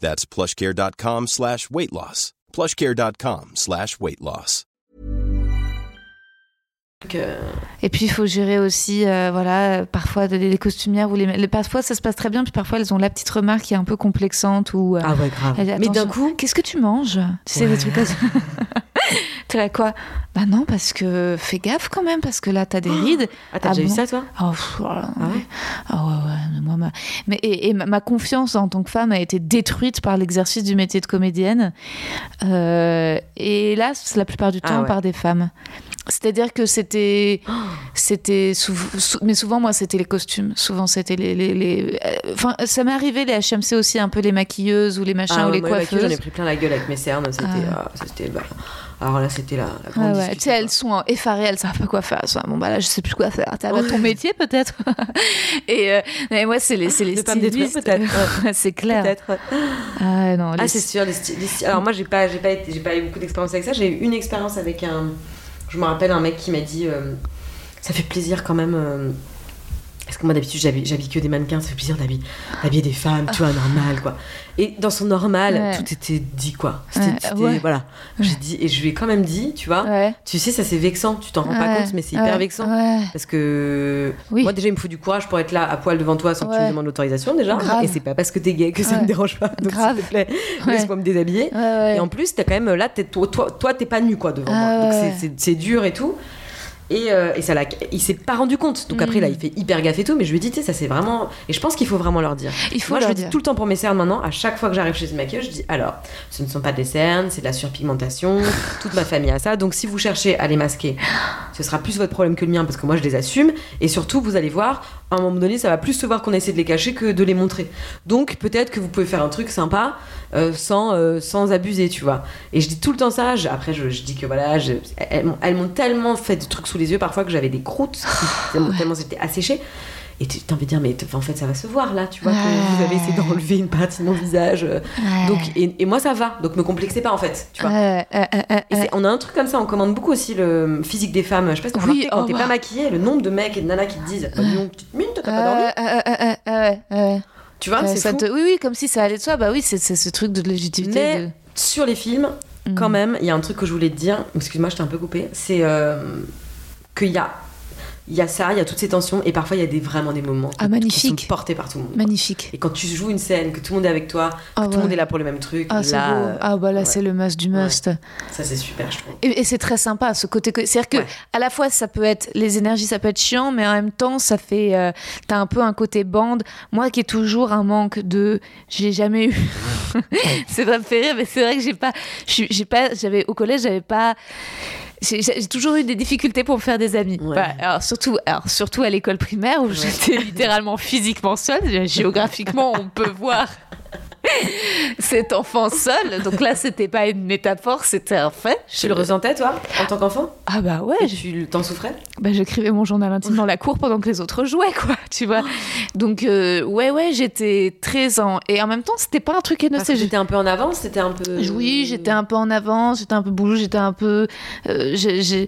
That's plushcare.com slash weight loss. plushcare.com slash weight loss. Euh, Et puis il faut gérer aussi, euh, voilà, parfois des, des costumières ou les, les- parfois ça se passe très bien, puis parfois elles ont la petite remarque qui est un peu complexante ou. euh, Ah ouais, grave. elle Mais d'un coup, qu'est-ce que tu manges Tu sais des trucs comme ça. [laughs] T'es là quoi Bah non, parce que fais gaffe quand même, parce que là t'as des rides. ah, t'as Ah déjà bon eu ça, toi Oh, pff, voilà. Ah ouais Ah ouais, ouais, mais moi, ma... mais, et, et ma, ma confiance en tant que femme a été détruite par l'exercice du métier de comédienne. Euh, et hélas, la plupart du Ah temps, ouais. par des femmes. C'est-à-dire que c'était, c'était sou- sou- mais souvent moi c'était les costumes, souvent c'était les, les, les- euh, enfin ça m'est arrivé les HMC aussi un peu les maquilleuses ou les machins Ah, ou les moi, coiffeuses. J'en ai pris plein la gueule avec mes cernes. C'était. Ah. ah, bah, Alors là, c'était la, la grande ouais. Tu sais, elles sont effarées, elles savent pas quoi faire. Elles sont, bon, bah là, je sais plus quoi faire. T'as ton métier, peut-être. [laughs] et euh, mais moi, c'est les, c'est les stylistes. peut-être. [laughs] C'est clair. Peut-être. Ah, non, les- Ah, c'est sûr. Les les Alors moi, j'ai pas, j'ai pas, été- j'ai pas eu beaucoup d'expérience avec ça. J'ai eu une expérience avec un. Je me rappelle un mec qui m'a dit, euh, ça fait plaisir quand même. Parce que moi d'habitude j'habille, que des mannequins, ça fait plaisir d'habiller, des femmes, tu vois, normal quoi. Et dans son normal, Ouais. tout était dit quoi. C'était, Ouais, voilà. J'ai dit, et je lui ai quand même dit, tu vois, tu sais, ça c'est vexant, tu t'en rends pas compte, mais c'est hyper vexant. Parce que Oui. moi déjà il me faut du courage pour être là à poil devant toi sans que tu me demandes l'autorisation déjà. Grave. Et c'est pas parce que t'es gay que ça me dérange pas. Donc s'il te plaît, laisse-moi me déshabiller. Et en plus, t'as quand même là, t'es- toi, toi, t'es pas nu quoi devant Ah moi. Donc c'est dur et tout. Et, euh, et ça l'a, il s'est pas rendu compte. Donc après Mm. là, il fait hyper gaffe et tout. Mais je lui dit, tu sais, ça c'est vraiment. Et je pense qu'il faut vraiment leur dire. Il faut Moi, je leur le dis dire. tout le temps pour mes cernes maintenant. À chaque fois que j'arrive chez une maquilleuse, je dis alors, ce ne sont pas des cernes, c'est de la surpigmentation. [laughs] Toute ma famille a ça. Donc si vous cherchez à les masquer, ce sera plus votre problème que le mien parce que moi je les assume. Et surtout, vous allez voir, à un moment donné, ça va plus se voir qu'on essaie de les cacher que de les montrer. Donc peut-être que vous pouvez faire un truc sympa euh, sans, euh, sans abuser, tu vois. Et je dis tout le temps ça. Je- après, je, je dis que voilà, je- elles, m'ont- elles m'ont tellement fait de trucs sous les yeux parfois que j'avais des croûtes, [laughs] tellement c'était asséché. Et tu t'as envie de dire, mais en fait, ça va se voir là, tu vois, que vous avez essayé d'enlever une partie de mon visage. euh. Ouais. Donc, et, et moi, ça va. Donc, me complexez pas, en fait, tu vois. Ouais, ouais, ouais, ouais, Et on a un truc comme ça, on commande beaucoup aussi le physique des femmes. Je sais pas si t'as Oui, remarqué, quand oh t'es bah. pas maquillée, le nombre de mecs et de nanas qui te disent dis donc, petite mine, t'as pas dormi ouais, ouais, ouais, ouais, ouais, ouais. Tu vois, Ouais, c'est te- Oui, oui, comme si ça allait de soi. Bah oui, c'est ce truc de légitimité. Mais de- sur les films, Mm. quand même, il y a un truc que je voulais te dire. Excuse-moi, je t'ai un peu coupé. C'est euh, qu'il y a, il y a ça, il y a toutes ces tensions, et parfois il y a des, vraiment des moments Ah, qui sont portés par tout le monde. Magnifique. Et quand tu joues une scène, que tout le monde est avec toi, que Ah tout le monde est là pour le même truc, Ah, là, beau. Ah, bah là, ouais. c'est le must du must. ça c'est super, je trouve. Et, et c'est très sympa ce côté. que- C'est-à-dire que à la fois ça peut être les énergies, ça peut être chiant, mais en même temps ça fait. euh, T'as un peu un côté bande. Moi qui ai toujours un manque de. J'ai jamais eu. c'est [laughs] vrai, me fait rire, mais c'est vrai que j'ai pas. J'ai pas. J'avais au collège, j'avais pas. J'ai toujours eu des difficultés pour me faire des amis. Ouais. Bah, alors, surtout, alors surtout à l'école primaire où j'étais littéralement physiquement seule. Géographiquement, on peut [laughs] voir [laughs] cet enfant seul. Donc là, c'était pas une métaphore, c'était un fait. Tu le ressentais, toi, en tant qu'enfant? Ah bah ouais. Et tu t'en souffrais? Bah, j'écrivais mon journal intime dans la cour pendant que les autres jouaient, quoi, tu vois. Donc, euh, ouais, ouais, j'étais très en. Et en même temps, c'était pas un truc que j'étais un peu en avance, c'était un peu. Oui, j'étais un peu en avance, j'étais un peu boulot, j'étais un peu. euh, j'étais.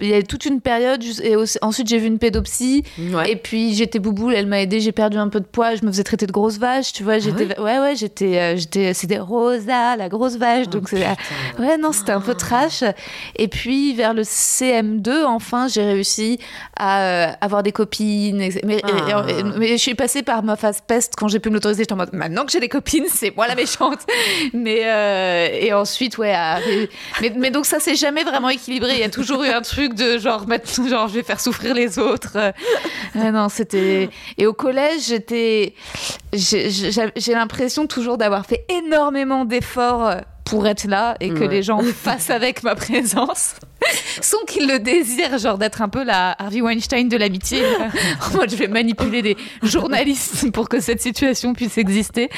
Il y a toute une période, et aussi- ensuite j'ai vu une pédopsie, Ouais. et puis j'étais bouboule, elle m'a aidé, j'ai perdu un peu de poids, je me faisais traiter de grosse vache, tu vois. J'étais. ouais, ouais, j'étais. euh, j'étais c'était Rosa, la grosse vache, donc. Putain. Ouais, non, c'était un peu trash. Et puis, vers le CM2, enfin, j'ai réussi à euh, avoir des copines. Mais, Ah. et- mais je suis passée par ma phase peste quand j'ai pu me l'autoriser. J'étais en mode, maintenant que j'ai des copines, c'est moi la méchante. [laughs] mais, euh, et ensuite, ouais. à- mais, mais donc, ça, c'est jamais vraiment équilibré. Il y a toujours eu un truc de genre, maintenant, genre, je vais faire souffrir les autres. Ouais, non, c'était. Et au collège, j'étais. J'ai j'ai- l'impression toujours d'avoir fait énormément d'efforts euh, pour être là et que Ouais. les gens [laughs] fassent avec ma présence [laughs] sans qu'ils le désirent, genre d'être un peu la Harvey Weinstein de l'amitié. [laughs] en mode, je vais manipuler des journalistes pour que cette situation puisse exister.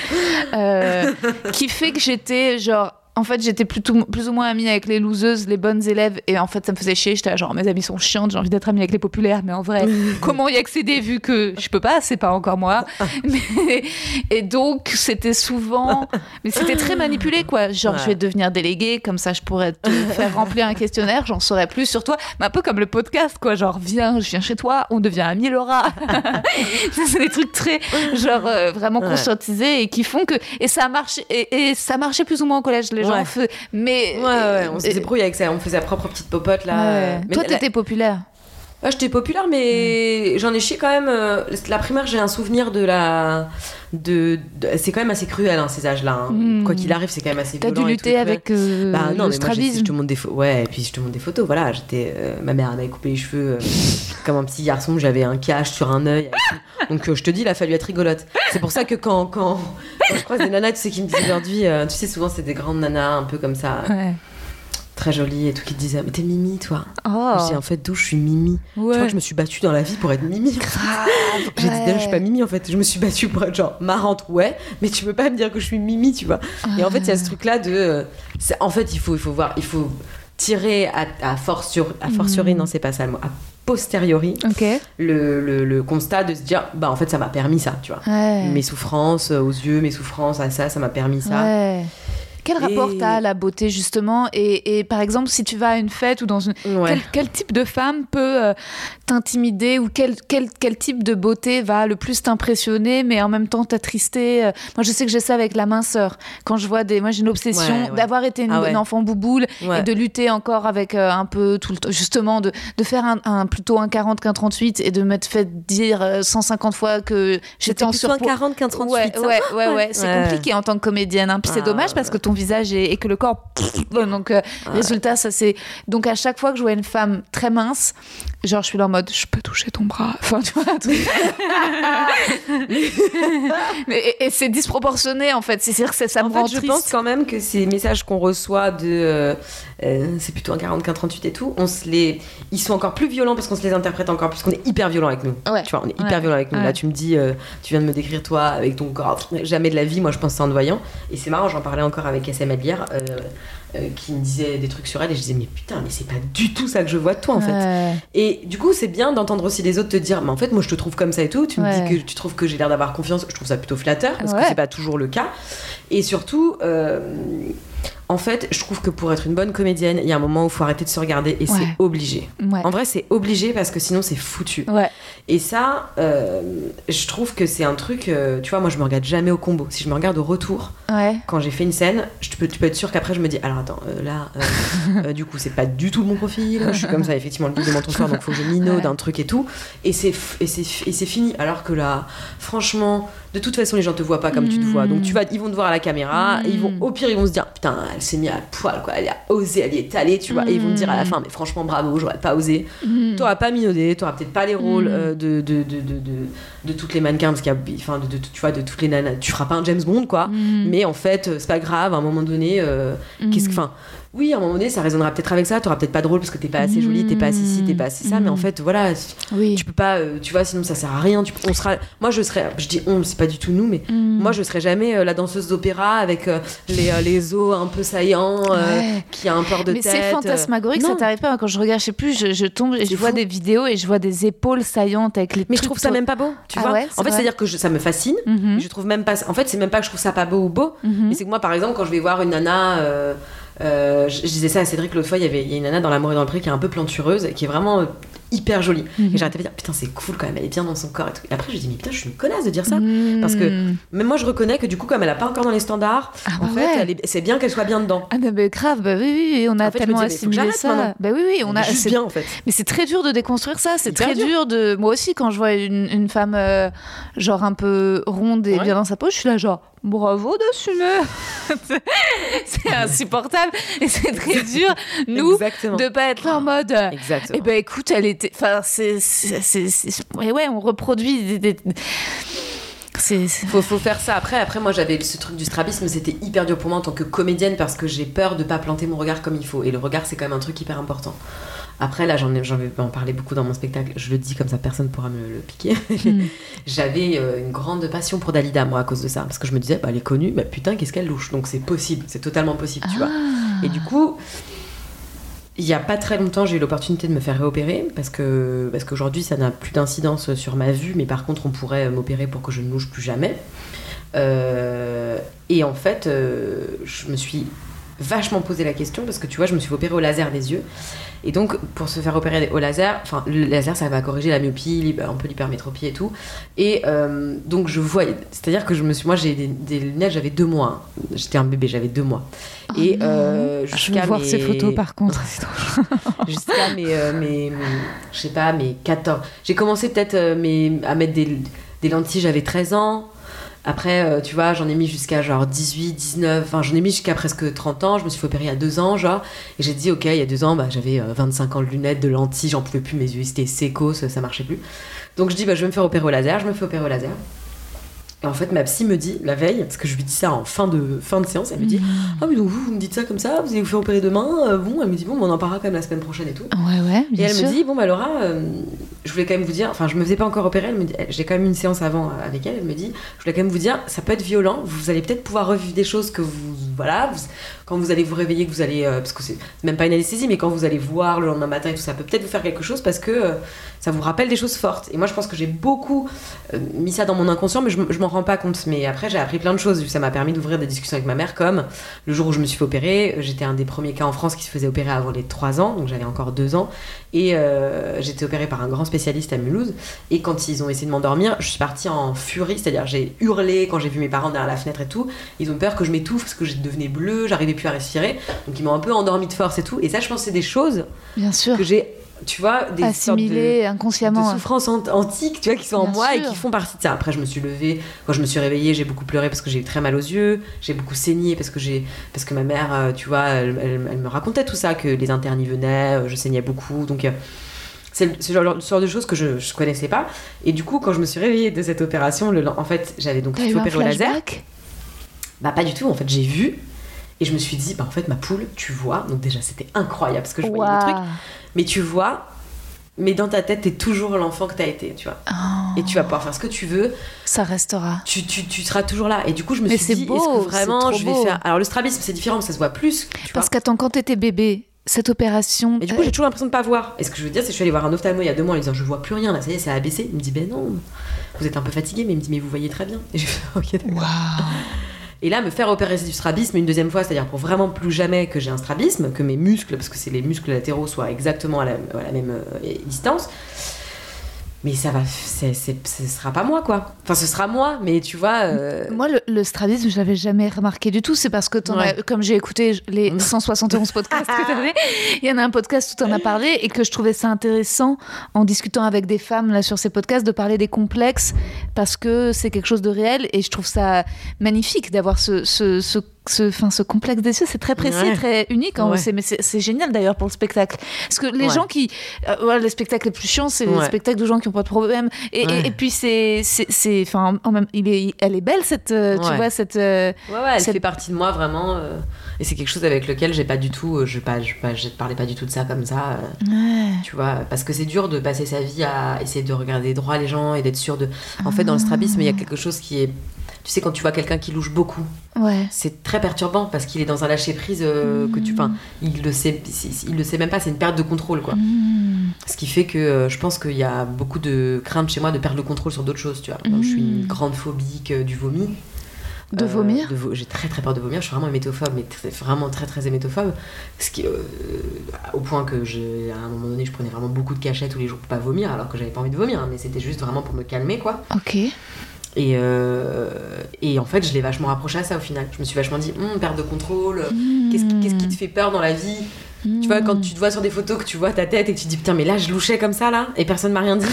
Euh, qui fait que j'étais genre. En fait, j'étais plutôt plus ou moins amie avec les loseuses, les bonnes élèves, et en fait, ça me faisait chier. J'étais genre, mes amis sont chiantes, j'ai envie d'être amie avec les populaires, mais en vrai, [laughs] comment y accéder vu que je peux pas, c'est pas encore moi. [laughs] Mais- et donc, c'était souvent, mais c'était très manipulé, quoi. Genre, Ouais. je vais devenir déléguée, comme ça, je pourrais te faire [laughs] remplir un questionnaire, j'en saurais plus sur toi. Mais un peu comme le podcast, quoi. Genre, viens, je viens chez toi, on devient amis, Laura. c'est des trucs très, genre, euh, vraiment Ouais. conscientisés et qui font que, et ça marche, et, et ça marchait plus ou moins au collège. Les gens, Ouais. faisaient- mais Ouais, ouais, on se et- débrouille avec ça. On faisait sa propre petite popote là. Ouais. Mais Toi, la- t'étais populaire. Ah, j'étais populaire, mais j'en ai chié quand même. euh, La primaire, j'ai un souvenir de la. De, de- C'est quand même assez cruel, hein, ces âges-là. hein. Mm. Quoi qu'il arrive, c'est quand même assez T'as violent. dû et tout lutter avec euh, Bah non, mais moi, je te montre des photos. Ouais, et puis je te montre des photos. Voilà, j'étais. euh, ma mère m'avait coupé les cheveux euh, comme un petit garçon. J'avais un cache sur un œil. avec. [laughs] Donc je te dis, il a fallu être rigolote. C'est pour ça que quand, quand, quand je croise des nanas, tu sais, qui me disent aujourd'hui, tu sais, souvent c'est des grandes nanas un peu comme ça, Ouais. Très jolies et tout, qui te disaient, mais t'es Mimi, toi. Oh. Je dis, en fait, d'où je suis Mimi? Tu Ouais. vois que je me suis battue dans la vie pour être Mimi. [laughs] J'ai dit, je suis pas Mimi en fait. Je me suis battue pour être genre marrante, ouais, mais tu peux pas me dire que je suis Mimi, tu vois. Et en fait, il y a ce truc-là de. euh, en fait, il faut, il faut voir, il faut tirer à, à, force sur, à fortiori, Mm. non, c'est pas ça le mot, à posteriori, Ok. le, le, le constat de se dire, bah en fait, ça m'a permis ça, tu vois. Ouais. Mes souffrances euh, aux yeux, mes souffrances à ça, ça m'a permis ça. Quel rapport Et- t'as à la beauté justement et, et par exemple si tu vas à une fête ou dans une Ouais. quel, quel type de femme peut euh, t'intimider ou quel, quel, quel type de beauté va le plus t'impressionner mais en même temps t'attrister euh? Moi je sais que j'ai ça avec la minceur. Quand je vois des, moi j'ai une obsession Ouais, ouais. d'avoir été une, Ah une enfant bouboule et de lutter encore avec euh, un peu tout le temps justement de, de faire un, un- plutôt un 40 qu'un 38 et de m'être fait dire euh, 150 fois que j'étais en surpoids. 40 qu'un 38. Ouais, ouais, ouais. C'est compliqué en tant que comédienne. hein. Puis c'est Ah, dommage parce que ton visage et que le corps. Donc, euh, résultat, ça c'est. Donc, à chaque fois que je vois une femme très mince, genre, je suis là en mode, je peux toucher ton bras. [laughs] Enfin, tu vois, un truc. [laughs] Mais, et et c'est disproportionné en fait. C'est-à-dire que ça, ça me En rend fait, je triste. pense quand même que ces messages qu'on reçoit de euh, euh, c'est plutôt un 40 qu'un 38 et tout, on se les ils sont encore plus violents parce qu'on se les interprète encore plus qu'on est hyper violent avec nous. Ouais. Tu vois, on est hyper Ouais. violent avec nous. Ouais. Là, tu me dis euh, tu viens de me décrire toi avec ton corps, jamais de la vie, moi je pense ça en te voyant et c'est marrant, j'en parlais encore avec SM hier euh, euh, qui me disait des trucs sur elle et je disais mais putain, mais c'est pas du tout ça que je vois de toi en fait. Et du coup, c'est bien d'entendre aussi les autres te dire, mais en fait, moi, je te trouve comme ça et tout. Tu me dis que tu trouves que j'ai l'air d'avoir confiance. Je trouve ça plutôt flatteur parce que c'est pas toujours le cas. Et surtout, en fait, je trouve que pour être une bonne comédienne, il y a un moment où il faut arrêter de se regarder et Ouais. c'est obligé. Ouais. En vrai, c'est obligé parce que sinon, c'est foutu. Ouais. Et ça, euh, je trouve que c'est un truc. euh, tu vois, moi, je me regarde jamais au combo. Si je me regarde au retour, quand j'ai fait une scène, je peux, tu peux être sûr qu'après je me dis alors attends euh, là [laughs] du coup c'est pas du tout le bon profil, je suis comme ça effectivement le guide de mon soir donc faut que je minaude Ouais. un truc et tout et c'est fini alors que là franchement de toute façon les gens te voient pas comme tu te vois donc tu vas ils vont te voir à la caméra et ils vont Mm. au pire ils vont se dire putain elle s'est mise à poil quoi elle a osé elle y est allée tu vois et ils vont te dire à la fin mais franchement bravo j'aurais pas osé. T'auras pas minaudé, t'auras peut-être pas les rôles euh, de, de, toutes les mannequins, parce qu'il y a, enfin, de, tu vois, de toutes les nanas. Tu feras pas un James Bond, quoi. Mais en fait, euh, c'est pas grave, à un moment donné, euh, qu'est-ce que. Enfin, oui, à un moment donné, ça résonnera peut-être avec ça. T'auras peut-être pas de rôle parce que t'es pas assez jolie, t'es pas assez ci, t'es pas assez ça. Mais en fait, voilà, Oui. tu peux pas, euh, tu vois, sinon ça sert à rien. Tu, on sera, moi, je serais, je dis on, c'est pas du tout nous, mais Mm. moi, je serais jamais euh, la danseuse d'opéra avec euh, les, euh, les os un peu saillants, Ouais. qui a un port de Mais tête. c'est fantasmagorique, ça t'arrive pas. Quand je regarde, je sais plus, je, je tombe et je vois fou. des vidéos et je vois des épaules saillantes avec les Mais je trouve ça même pas beau, tu Ah vois. ouais, en fait, c'est-à-dire que je- ça me fascine. Mhm. mais Je trouve même pas. En fait, c'est même pas que je trouve ça pas beau ou beau. Mhm. Mais c'est que moi, par exemple, quand je vais voir une nana. Euh, je, je disais ça à Cédric l'autre fois, il y avait il y a une nana dans l'amour et dans le pré qui est un peu plantureuse, qui est vraiment euh, hyper jolie. Mhm. Et j'arrêtais pas de dire, putain, c'est cool quand même, elle est bien dans son corps et tout. Et après, je dis, mais putain, je suis une connasse de dire ça. Mhm. Parce que même moi, je reconnais que du coup, comme elle a pas encore dans les standards, Ah en bah fait, c'est bien qu'elle soit bien dedans. Ah mais grave, bah oui, oui, on a En fait, tellement disais, assimilé ça. Bah oui, oui, on a. c'est- bien en fait. Mais c'est très dur de déconstruire ça. C'est très dur. dur de. Moi aussi, quand je vois une, une femme euh, genre un peu ronde et Ouais. bien dans sa peau, je suis là genre bravo d'assumer. [laughs] c'est insupportable et c'est très dur nous Exactement. de pas être là en mode. euh, Exactement. Eh ben écoute, elle était. Enfin, c'est. Ouais, ouais, on reproduit des. c'est- Faut, faut faire ça après. Après, moi, j'avais ce truc du strabisme, c'était hyper dur pour moi en tant que comédienne parce que j'ai peur de pas planter mon regard comme il faut. Et le regard, c'est quand même un truc hyper important. Après, là, j'en ai- j'en vais en parler beaucoup dans mon spectacle. Je le dis comme ça, personne pourra me le piquer. Hmm. [laughs] J'avais euh, une grande passion pour Dalida, moi, à cause de ça. Parce que je me disais, bah, elle est connue, bah putain, qu'est-ce qu'elle louche. Donc c'est possible, c'est totalement possible, tu vois. Ah. Et du coup, il y a pas très longtemps, j'ai eu l'opportunité de me faire réopérer parce que parce qu'aujourd'hui, ça n'a plus d'incidence sur ma vue, mais par contre, on pourrait m'opérer pour que je ne louche plus jamais. Euh, et en fait, euh, je me suis vachement posé la question parce que tu vois, je me suis opérer au laser des yeux. Et donc, pour se faire opérer au laser, enfin, le laser, ça va corriger la myopie, un peu l'hypermétropie et tout. Et euh, donc, je vois, c'est-à-dire que je me suis, moi, j'ai des, des lunettes, j'avais deux mois. hein. J'étais un bébé, j'avais deux mois. et non. euh, Je veux voir mes- ces photos par contre. [laughs] jusqu'à mes, euh, mes, mes- je sais pas, mes 14. J'ai commencé peut-être euh, mes- à mettre des, des lentilles, j'avais 13 ans. Après, euh, tu vois, j'en ai mis jusqu'à genre 18, 19, enfin j'en ai mis jusqu'à presque 30 ans. Je me suis fait opérer il y a deux ans, genre. Et j'ai dit, ok, il y a deux ans, bah, j'avais euh, 25 ans de lunettes, de lentilles, j'en pouvais plus, mes yeux c'était sécos, ça, ça marchait plus. Donc je dis, bah, je vais me faire opérer au laser, je me fais opérer au laser. Et en fait, ma psy me dit, la veille, parce que je lui dis ça en fin de, fin de séance, elle me dit, ah oui, donc vous, vous me dites ça comme ça, vous allez vous faire opérer demain, euh, bon, elle me dit, bon, on en parlera quand même la semaine prochaine et tout. Ouais, ouais. Et bien elle sûr. me dit, bon bah Laura, euh, je voulais quand même vous dire, enfin je me faisais pas encore opérer, elle me dit, j'ai quand même une séance avant euh, avec elle, elle me dit, je voulais quand même vous dire, ça peut être violent, vous allez peut-être pouvoir revivre des choses que vous, voilà, vous- quand vous allez vous réveiller, que vous allez, euh, parce que c'est même pas une anesthésie, mais quand vous allez voir le lendemain matin et tout, ça peut peut-être vous faire quelque chose parce que euh, ça vous rappelle des choses fortes. Et moi je pense que j'ai beaucoup euh, mis ça dans mon inconscient, mais je, m'en rends pas compte. Mais après j'ai appris plein de choses, ça m'a permis d'ouvrir des discussions avec ma mère, comme le jour où je me suis fait opérer, j'étais un des premiers cas en France qui se faisait opérer avant les 3 ans, donc j'avais encore 2 ans. Et j'étais opérée par un grand spécialiste à Mulhouse. Et quand ils ont essayé de m'endormir, je suis partie en furie, c'est-à-dire j'ai hurlé quand j'ai vu mes parents derrière la fenêtre et tout. Ils ont peur que je m'étouffe parce que je devenais bleue, j'arrivais plus à respirer. Donc ils m'ont un peu endormi de force et tout. Et ça, je pense c'est des choses Bien sûr. que j'ai, tu vois, des sortes de- inconsciemment. souffrances ant- antiques, tu vois, qui sont en moi et qui font partie de ça. Après, je me suis levée. Quand je me suis réveillée, j'ai beaucoup pleuré parce que j'ai eu très mal aux yeux. J'ai beaucoup saigné parce que j'ai, parce que ma mère, euh, tu vois, elle, elle- elle me racontait tout ça, que les internes y venaient, euh, je saignais beaucoup. Donc, euh, c'est le- ce genre, genre de choses que je, je connaissais pas. Et du coup, quand je me suis réveillée de cette opération, le, en fait, j'avais donc été opérée au laser. Bah pas du tout, en fait j'ai vu et je me suis dit, bah en fait ma poule, tu vois, donc déjà c'était incroyable parce que je voyais le truc, mais tu vois, mais dans ta tête t'es toujours l'enfant que t'as été, tu vois. Oh, Et tu vas pouvoir faire ce que tu veux, Ça restera. tu, tu, tu seras toujours là. Et du coup je me Mais suis dit, est-ce que vraiment je vais beau. faire... Alors le strabisme c'est différent, ça se voit plus, tu Parce qu'attends, quand t'étais bébé, cette opération. Et du coup j'ai toujours l'impression de pas voir. Et ce que je veux dire c'est que je suis allée voir un ophtalmo il y a deux mois en lui disant je vois plus rien là, ça y est c'est abaissé. Il me dit ben non, vous êtes un peu fatigué, mais il me dit mais vous voyez très bien. Et j'ai fait [laughs] ok d'accord. Waouh. Et là, me faire opérer du strabisme une deuxième fois, c'est-à-dire pour vraiment plus jamais que j'ai un strabisme, que mes muscles, parce que c'est les muscles latéraux, soient exactement à la, à la même euh, distance. Mais ça va, c'est, c'est- ce sera pas moi, quoi. Enfin, ce sera moi, mais tu vois. euh, Moi, le, le strabisme, je l'avais jamais remarqué du tout. C'est parce que, t'en Ouais. as- comme j'ai écouté les Mm. 171 podcasts que t'avais, [laughs] il y en a un podcast où t'en as parlé et que je trouvais ça intéressant en discutant avec des femmes là sur ces podcasts de parler des complexes parce que c'est quelque chose de réel et je trouve ça magnifique d'avoir ce, ce, ce, ce, enfin, ce complexe des yeux. C'est très précis, Ouais. très unique. hein. Ouais. Mais c'est, génial d'ailleurs pour le spectacle. Parce que les Ouais. gens qui. euh, voilà, les spectacles les plus chiants, c'est les spectacles de gens qui n'ont pas de problème. Et, et- Ouais. et puis, c'est. c'est, c'est- enfin, en même, il est, elle est belle, cette. euh, Tu vois, cette. euh, Ouais, ouais, elle C'est- fait partie de moi vraiment. euh. Et c'est quelque chose avec lequel j'ai pas du tout, euh, je, pas, je, pas, je parlais pas du tout de ça comme ça. euh, Ouais. tu vois, parce que c'est dur de passer sa vie à essayer de regarder droit les gens et d'être sûr de. En fait, dans le strabisme, il y a quelque chose qui est. Tu sais, quand tu vois quelqu'un qui louche beaucoup, Ouais. c'est très perturbant parce qu'il est dans un lâcher prise que tu. Enfin, il le sait, il le sait même pas. C'est une perte de contrôle, quoi. Mmh. Ce qui fait que euh, je pense qu'il y a beaucoup de crainte chez moi de perdre le contrôle sur d'autres choses, tu vois. Je suis une grande phobique euh, du vomi. De Euh, vomir J'ai très très peur de vomir. Je suis vraiment hémétophobe, mais très- vraiment très très hémétophobe. Ce qui, euh, au point que je, à un moment donné, je prenais vraiment beaucoup de cachets tous les jours pour pas vomir, alors que j'avais pas envie de vomir, hein, mais c'était juste vraiment pour me calmer, quoi. Ok. Et, euh, et en fait, je l'ai vachement rapproché à ça au final. Je me suis vachement dit, Hum, perte de contrôle. Qu'est-ce qui, qu'est-ce qui te fait peur dans la vie? Tu vois, quand tu te vois sur des photos, que tu vois ta tête et que tu te dis putain, mais là je louchais comme ça là et personne m'a rien dit.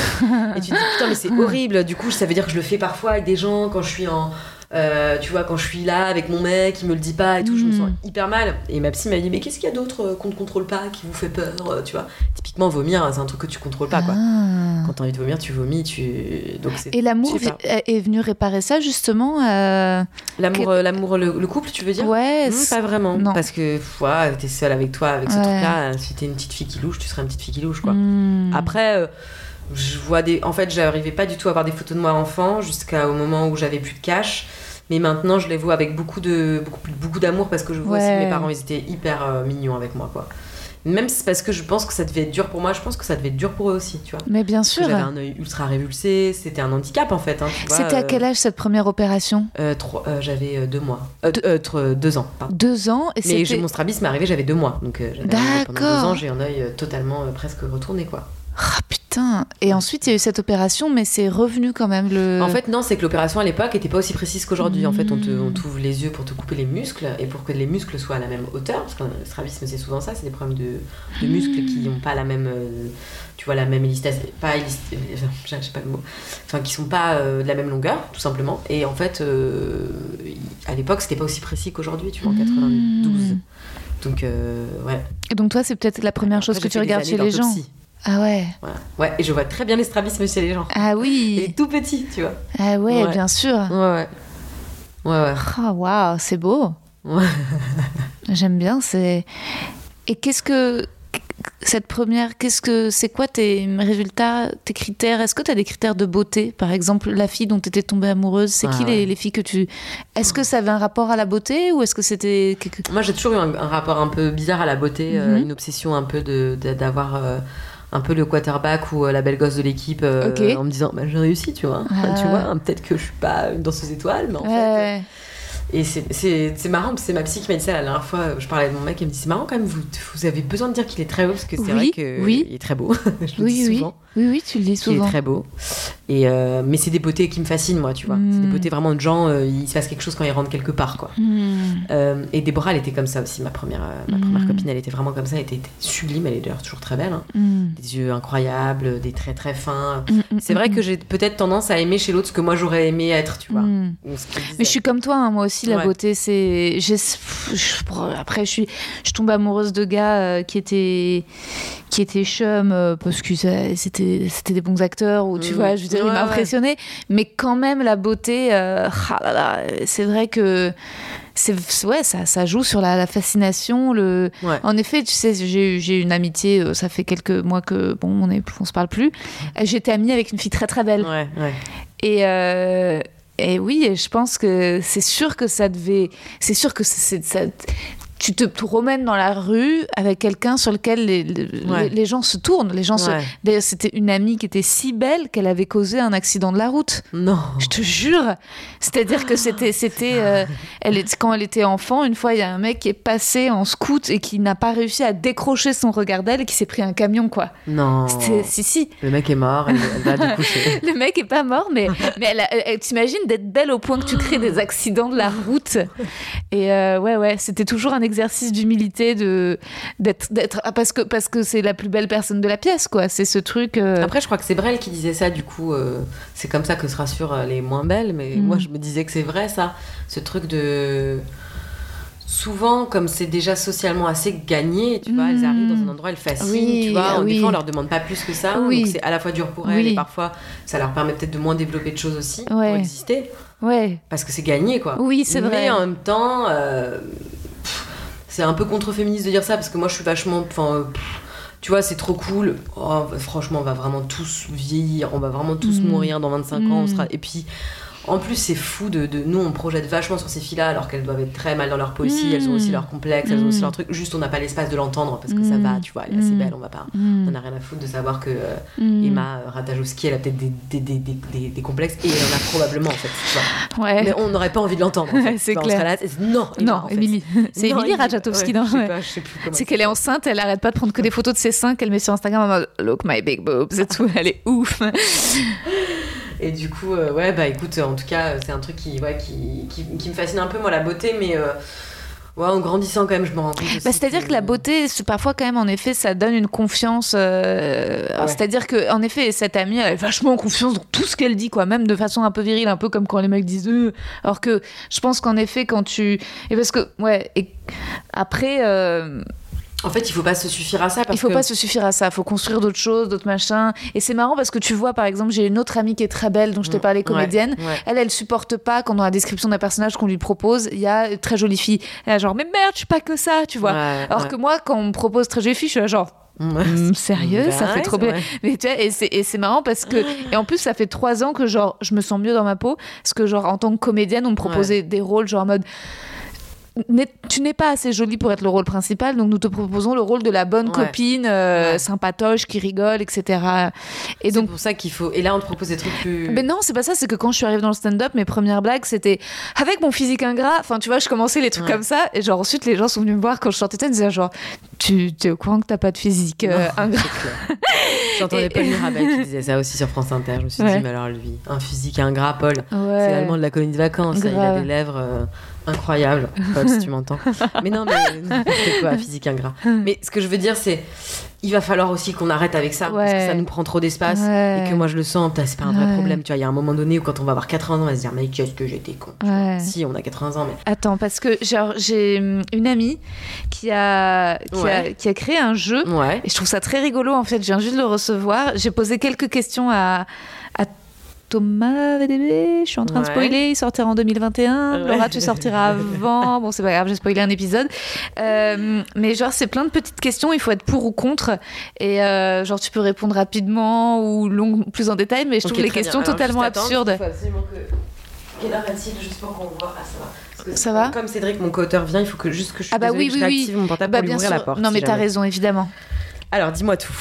et tu te dis putain, mais c'est [laughs] horrible. Du coup, ça veut dire que je le fais parfois avec des gens quand je suis en. Euh, tu vois, quand je suis là avec mon mec, il me le dit pas et tout, je me sens hyper mal. Et ma psy m'a dit, mais qu'est-ce qu'il y a d'autre euh, qu'on ne contrôle pas, qui vous fait peur, euh, tu vois? Typiquement, vomir, c'est un truc que tu contrôles pas, quoi. Ah. Quand t'as envie de vomir, tu vomis, tu. Donc. Et l'amour est venu réparer ça justement euh, L'amour, l'amour, le, le couple, tu veux dire? Ouais. C'est- pas vraiment. Non. Parce que ouais, t'es seule avec toi, avec ce truc-là. Si t'es une petite fille qui louche, tu serais une petite fille qui louche, quoi. Hmm. Après, euh, je vois des. En fait, j'arrivais pas du tout à avoir des photos de moi enfant jusqu'au moment où j'avais plus de cash. Mais maintenant, je les vois avec beaucoup de beaucoup, beaucoup d'amour parce que je vois aussi que mes parents, ils étaient hyper euh, mignons avec moi, quoi. Même si c'est parce que je pense que ça devait être dur pour moi, je pense que ça devait être dur pour eux aussi, tu vois. Mais bien sûr. J'avais un œil ultra révulsé, c'était un handicap en fait. hein, C'était à euh, quel âge cette première opération? euh, euh, J'avais euh, deux mois. Euh, deux- euh, ans, pardon. Deux ans et Mais mon strabisme est arrivé, j'avais deux mois. Donc euh, pendant D'accord. deux ans, j'ai un œil euh, totalement euh, presque retourné, quoi. Ah putain. Et ensuite il y a eu cette opération, mais c'est revenu quand même le. En fait, non, c'est que l'opération à l'époque était pas aussi précise qu'aujourd'hui. En fait, on Mm. on t'ouvre les yeux pour te couper les muscles et pour que les muscles soient à la même hauteur. Parce que le strabisme, c'est souvent ça, c'est des problèmes de, de muscles qui n'ont pas la même. euh, tu vois, la même élastase. Pas élast- enfin, je sais pas le mot. Enfin, qui sont pas euh, de la même longueur, tout simplement. Et en fait, euh, à l'époque, c'était pas aussi précis qu'aujourd'hui, tu vois, en 92. Donc, euh, ouais. Et donc toi c'est peut-être la première chose que j'ai tu regardes chez les gens. Ah ouais. Voilà. Ouais, et je vois très bien les strabismes chez les gens. Ah oui. est tout petit, tu vois. Ah ouais, Ouais. bien sûr. Ouais, ouais. Ouais, ouais. Ah waouh, c'est beau. Ouais. [laughs] J'aime bien. C'est. Et qu'est-ce que cette première, qu'est-ce que c'est quoi tes résultats, tes critères? Est-ce que tu as des critères de beauté? Par exemple, la fille dont tu étais tombée amoureuse, c'est Ah qui les, ouais. les filles que tu. Est-ce que ça avait un rapport à la beauté ou est-ce que c'était. quelque- Moi, j'ai toujours eu un, un rapport un peu bizarre à la beauté, euh, Mhm. une obsession un peu de de- d'avoir euh, un peu le quarterback ou euh, la belle gosse de l'équipe euh, en me disant bah, j'ai réussi, tu vois. Ah. Tu vois, hein, peut-être que je suis pas une danseuse étoile, mais en fait. Ouais. Et c'est- marrant, parce que c'est ma psy qui m'a dit ça la dernière fois. Je parlais de mon mec, elle me dit c'est marrant quand même, vous, vous avez besoin de dire qu'il est très beau, parce que c'est Oui, vrai qu'il oui. est très beau. [laughs] je le Oui, dis oui. souvent. Oui, oui, tu le dis Qu'il est souvent. très beau. Et euh, mais c'est des beautés qui me fascinent, moi, tu vois. C'est des Mm. beautés vraiment de gens, euh, il se passe quelque chose quand ils rentrent quelque part, quoi. Hmm. Euh, et Déborah, elle était comme ça aussi, ma première, euh, ma Mm. première copine, elle était vraiment comme ça, elle était, était sublime, elle est d'ailleurs toujours très belle. hein. Hmm. Des yeux incroyables, des traits très fins. C'est vrai que j'ai peut-être tendance à aimer chez l'autre ce que moi j'aurais aimé être, tu vois. Ou ce. Mais je suis comme toi, hein, moi aussi, la Ouais. beauté, c'est. Après, je suis, je tombe amoureuse de gars euh, qui étaient, qui étaient chum euh, parce que c'était, c'était des bons acteurs ou tu Mm. vois, je veux dire, Ouais, ils ouais. m'impressionnaient. Mais quand même, la beauté, euh, ah c'est vrai que. C'est, ouais, ça, ça joue sur la, la fascination. Le... Ouais. En effet, tu sais, j'ai, une amitié, euh, ça fait quelques mois que, bon, on, est, on se parle plus. Euh, J'étais amie avec une fille très très belle. Ouais, ouais. Et, euh, et oui, je pense que c'est sûr que ça devait. C'est sûr que ça- tu te promènes dans la rue avec quelqu'un sur lequel les, les, Ouais. les gens se tournent. Les gens se-. D'ailleurs, c'était une amie qui était si belle qu'elle avait causé un accident de la route. Non. Je te jure. C'est-à-dire que c'était, c'était, euh, elle est, quand elle était enfant, une fois, il y a un mec qui est passé en scout et qui n'a pas réussi à décrocher son regard d'elle et qui s'est pris un camion, quoi. Non. Si, si. Le mec est mort, elle, elle va [laughs] du coucher. Le mec est pas mort, mais, mais elle, elle- t'imagines d'être belle au point que tu crées des accidents de la route. Et euh, ouais, ouais, c'était toujours un exercice d'humilité de d'être, d'être ah, parce que parce que c'est la plus belle personne de la pièce, quoi. C'est ce truc. euh, Après, je crois que c'est Brel qui disait ça, du coup, euh, c'est comme ça que se rassurent les moins belles, mais Mm. moi je me disais que c'est vrai ça, ce truc de. Souvent, comme c'est déjà socialement assez gagné, tu vois, Mm. elles arrivent dans un endroit, elles fascinent, Oui, tu vois. oui. Des fois, on leur demande pas plus que ça, Oui. donc c'est à la fois dur pour elles et parfois ça leur permet peut-être de moins développer de choses aussi Ouais. pour exister, Ouais. parce que c'est gagné, quoi. Oui, c'est Mais vrai. en même temps, euh, c'est un peu contre-féministe de dire ça parce que moi je suis vachement. Enfin, tu vois, c'est trop cool. Oh, franchement, on va vraiment tous vieillir, on va vraiment tous Mm. mourir dans 25 ans. On sera... Et puis. En plus, c'est fou de, de- Nous, on projette vachement sur ces filles-là, alors qu'elles doivent être très mal dans leur peau aussi. Mm. Elles ont aussi leurs complexes, elles ont aussi Mm. leurs trucs. Juste, on n'a pas l'espace de l'entendre parce que ça Mm. va, tu vois, elle est assez Mm. belle, on va pas. Mm. On n'a rien à foutre de savoir que euh, Mm. Emma euh, Ratajkowski, elle a peut-être des, des, des, des, complexes et elle en a probablement en fait. Tu vois. Ouais. Mais on n'aurait pas envie de l'entendre. en fait. [laughs] C'est clair. là, non, Emma, Non, en fait. Émilie. C'est Émilie non ouais. comment C'est elle qu'elle est enceinte, elle arrête pas de prendre que des photos de ses seins qu'elle met sur Instagram en mode Look my big boobs et tout, elle est ouf. Et du coup, euh, ouais, bah écoute, en tout cas, c'est un truc qui, ouais, qui, qui, qui me fascine un peu, moi, la beauté, mais euh, ouais, en grandissant, quand même, je me rends compte. Bah, C'est-à-dire que la beauté, parfois quand même, en effet, ça donne une confiance. euh, Ouais. C'est-à-dire que, en effet, cette amie, elle a vachement confiance dans tout ce qu'elle dit, quoi, même de façon un peu virile, un peu comme quand les mecs disent. Euh. Alors que je pense qu'en effet, quand tu, et parce que, ouais, et après. En fait, il faut pas se suffire à ça parce il faut que. pas se suffire à ça, il faut construire d'autres choses, d'autres machins. Et c'est marrant parce que tu vois, par exemple, j'ai une autre amie qui est très belle, dont je t'ai parlé, Ouais, comédienne. ouais. Elle, elle supporte pas quand dans la description d'un personnage qu'on lui propose, il y a très jolie fille. Elle est genre, mais merde, je suis pas que ça, tu vois. Ouais, Alors que moi, quand on me propose très jolie fille, je suis là genre, Ouais. Hmm, sérieux, Bah ça fait ouais, trop bien. Mais tu vois, et c'est, marrant parce que, et en plus, ça fait trois ans que genre, je me sens mieux dans ma peau, parce que genre, en tant que comédienne, on me proposait des rôles genre en mode, tu n'es pas assez jolie pour être le rôle principal, donc nous te proposons le rôle de la bonne Ouais. copine, euh, Ouais. sympatoche, qui rigole, etc. Et C'est donc, pour ça qu'il faut. Et là, on te propose des trucs plus. mais non, c'est pas ça, c'est que quand je suis arrivée dans le stand-up, mes premières blagues, c'était avec mon physique ingrat. Enfin, tu vois, je commençais les trucs Ouais. comme ça, et genre ensuite, les gens sont venus me voir quand je sortais, ils me disaient genre, tu es au courant que t'as pas de physique euh, Non, [laughs] ingrat. J'entendais Paul Mirabel qui disait ça aussi sur France Inter. Je me suis dit, mais alors lui, un physique ingrat, Paul. C'est l'allemand de la colonie de vacances. ça, Il a des lèvres euh, incroyables. [laughs] Paul, si tu m'entends. Mais non, mais [laughs] n'importe quoi, physique ingrat. Mais ce que je veux dire, c'est. Il va falloir aussi qu'on arrête avec ça. Parce que ça nous prend trop d'espace. Ouais. Et que moi, je le sens. C'est pas un vrai Ouais. problème. Tu vois, il y a un moment donné où quand on va avoir 80 ans, on va se dire, mais qu'est-ce que j'étais con. Si, on a 80 ans, mais. Attends, parce que genre, j'ai hum, une amie qui a, qui, a, Ouais. qui a créé un jeu, Ouais. et je trouve ça très rigolo en fait. Je viens juste de le recevoir. J'ai posé quelques questions à Thomas VDB. Je suis en train de spoiler. Il sortira en 2021. Ouais. Laura, tu sortiras [laughs] avant. Bon, c'est pas grave, j'ai spoilé un épisode. Euh, mais genre, c'est plein de petites questions. Il faut être pour ou contre. Et euh, genre, tu peux répondre rapidement ou long, plus en détail. Mais je trouve Ok, les questions. Alors, totalement absurdes. que- Quelle heure est-il Juste pour qu'on voit? Ah, ça va. Ça va? Comme Cédric, mon co-auteur, vient, il faut que juste que je Ah bah désolée oui, que je oui, mon portable Bah, pour lui ouvrir sûr. la porte. non, si mais t'as jamais. raison, évidemment. Alors, dis-moi tout.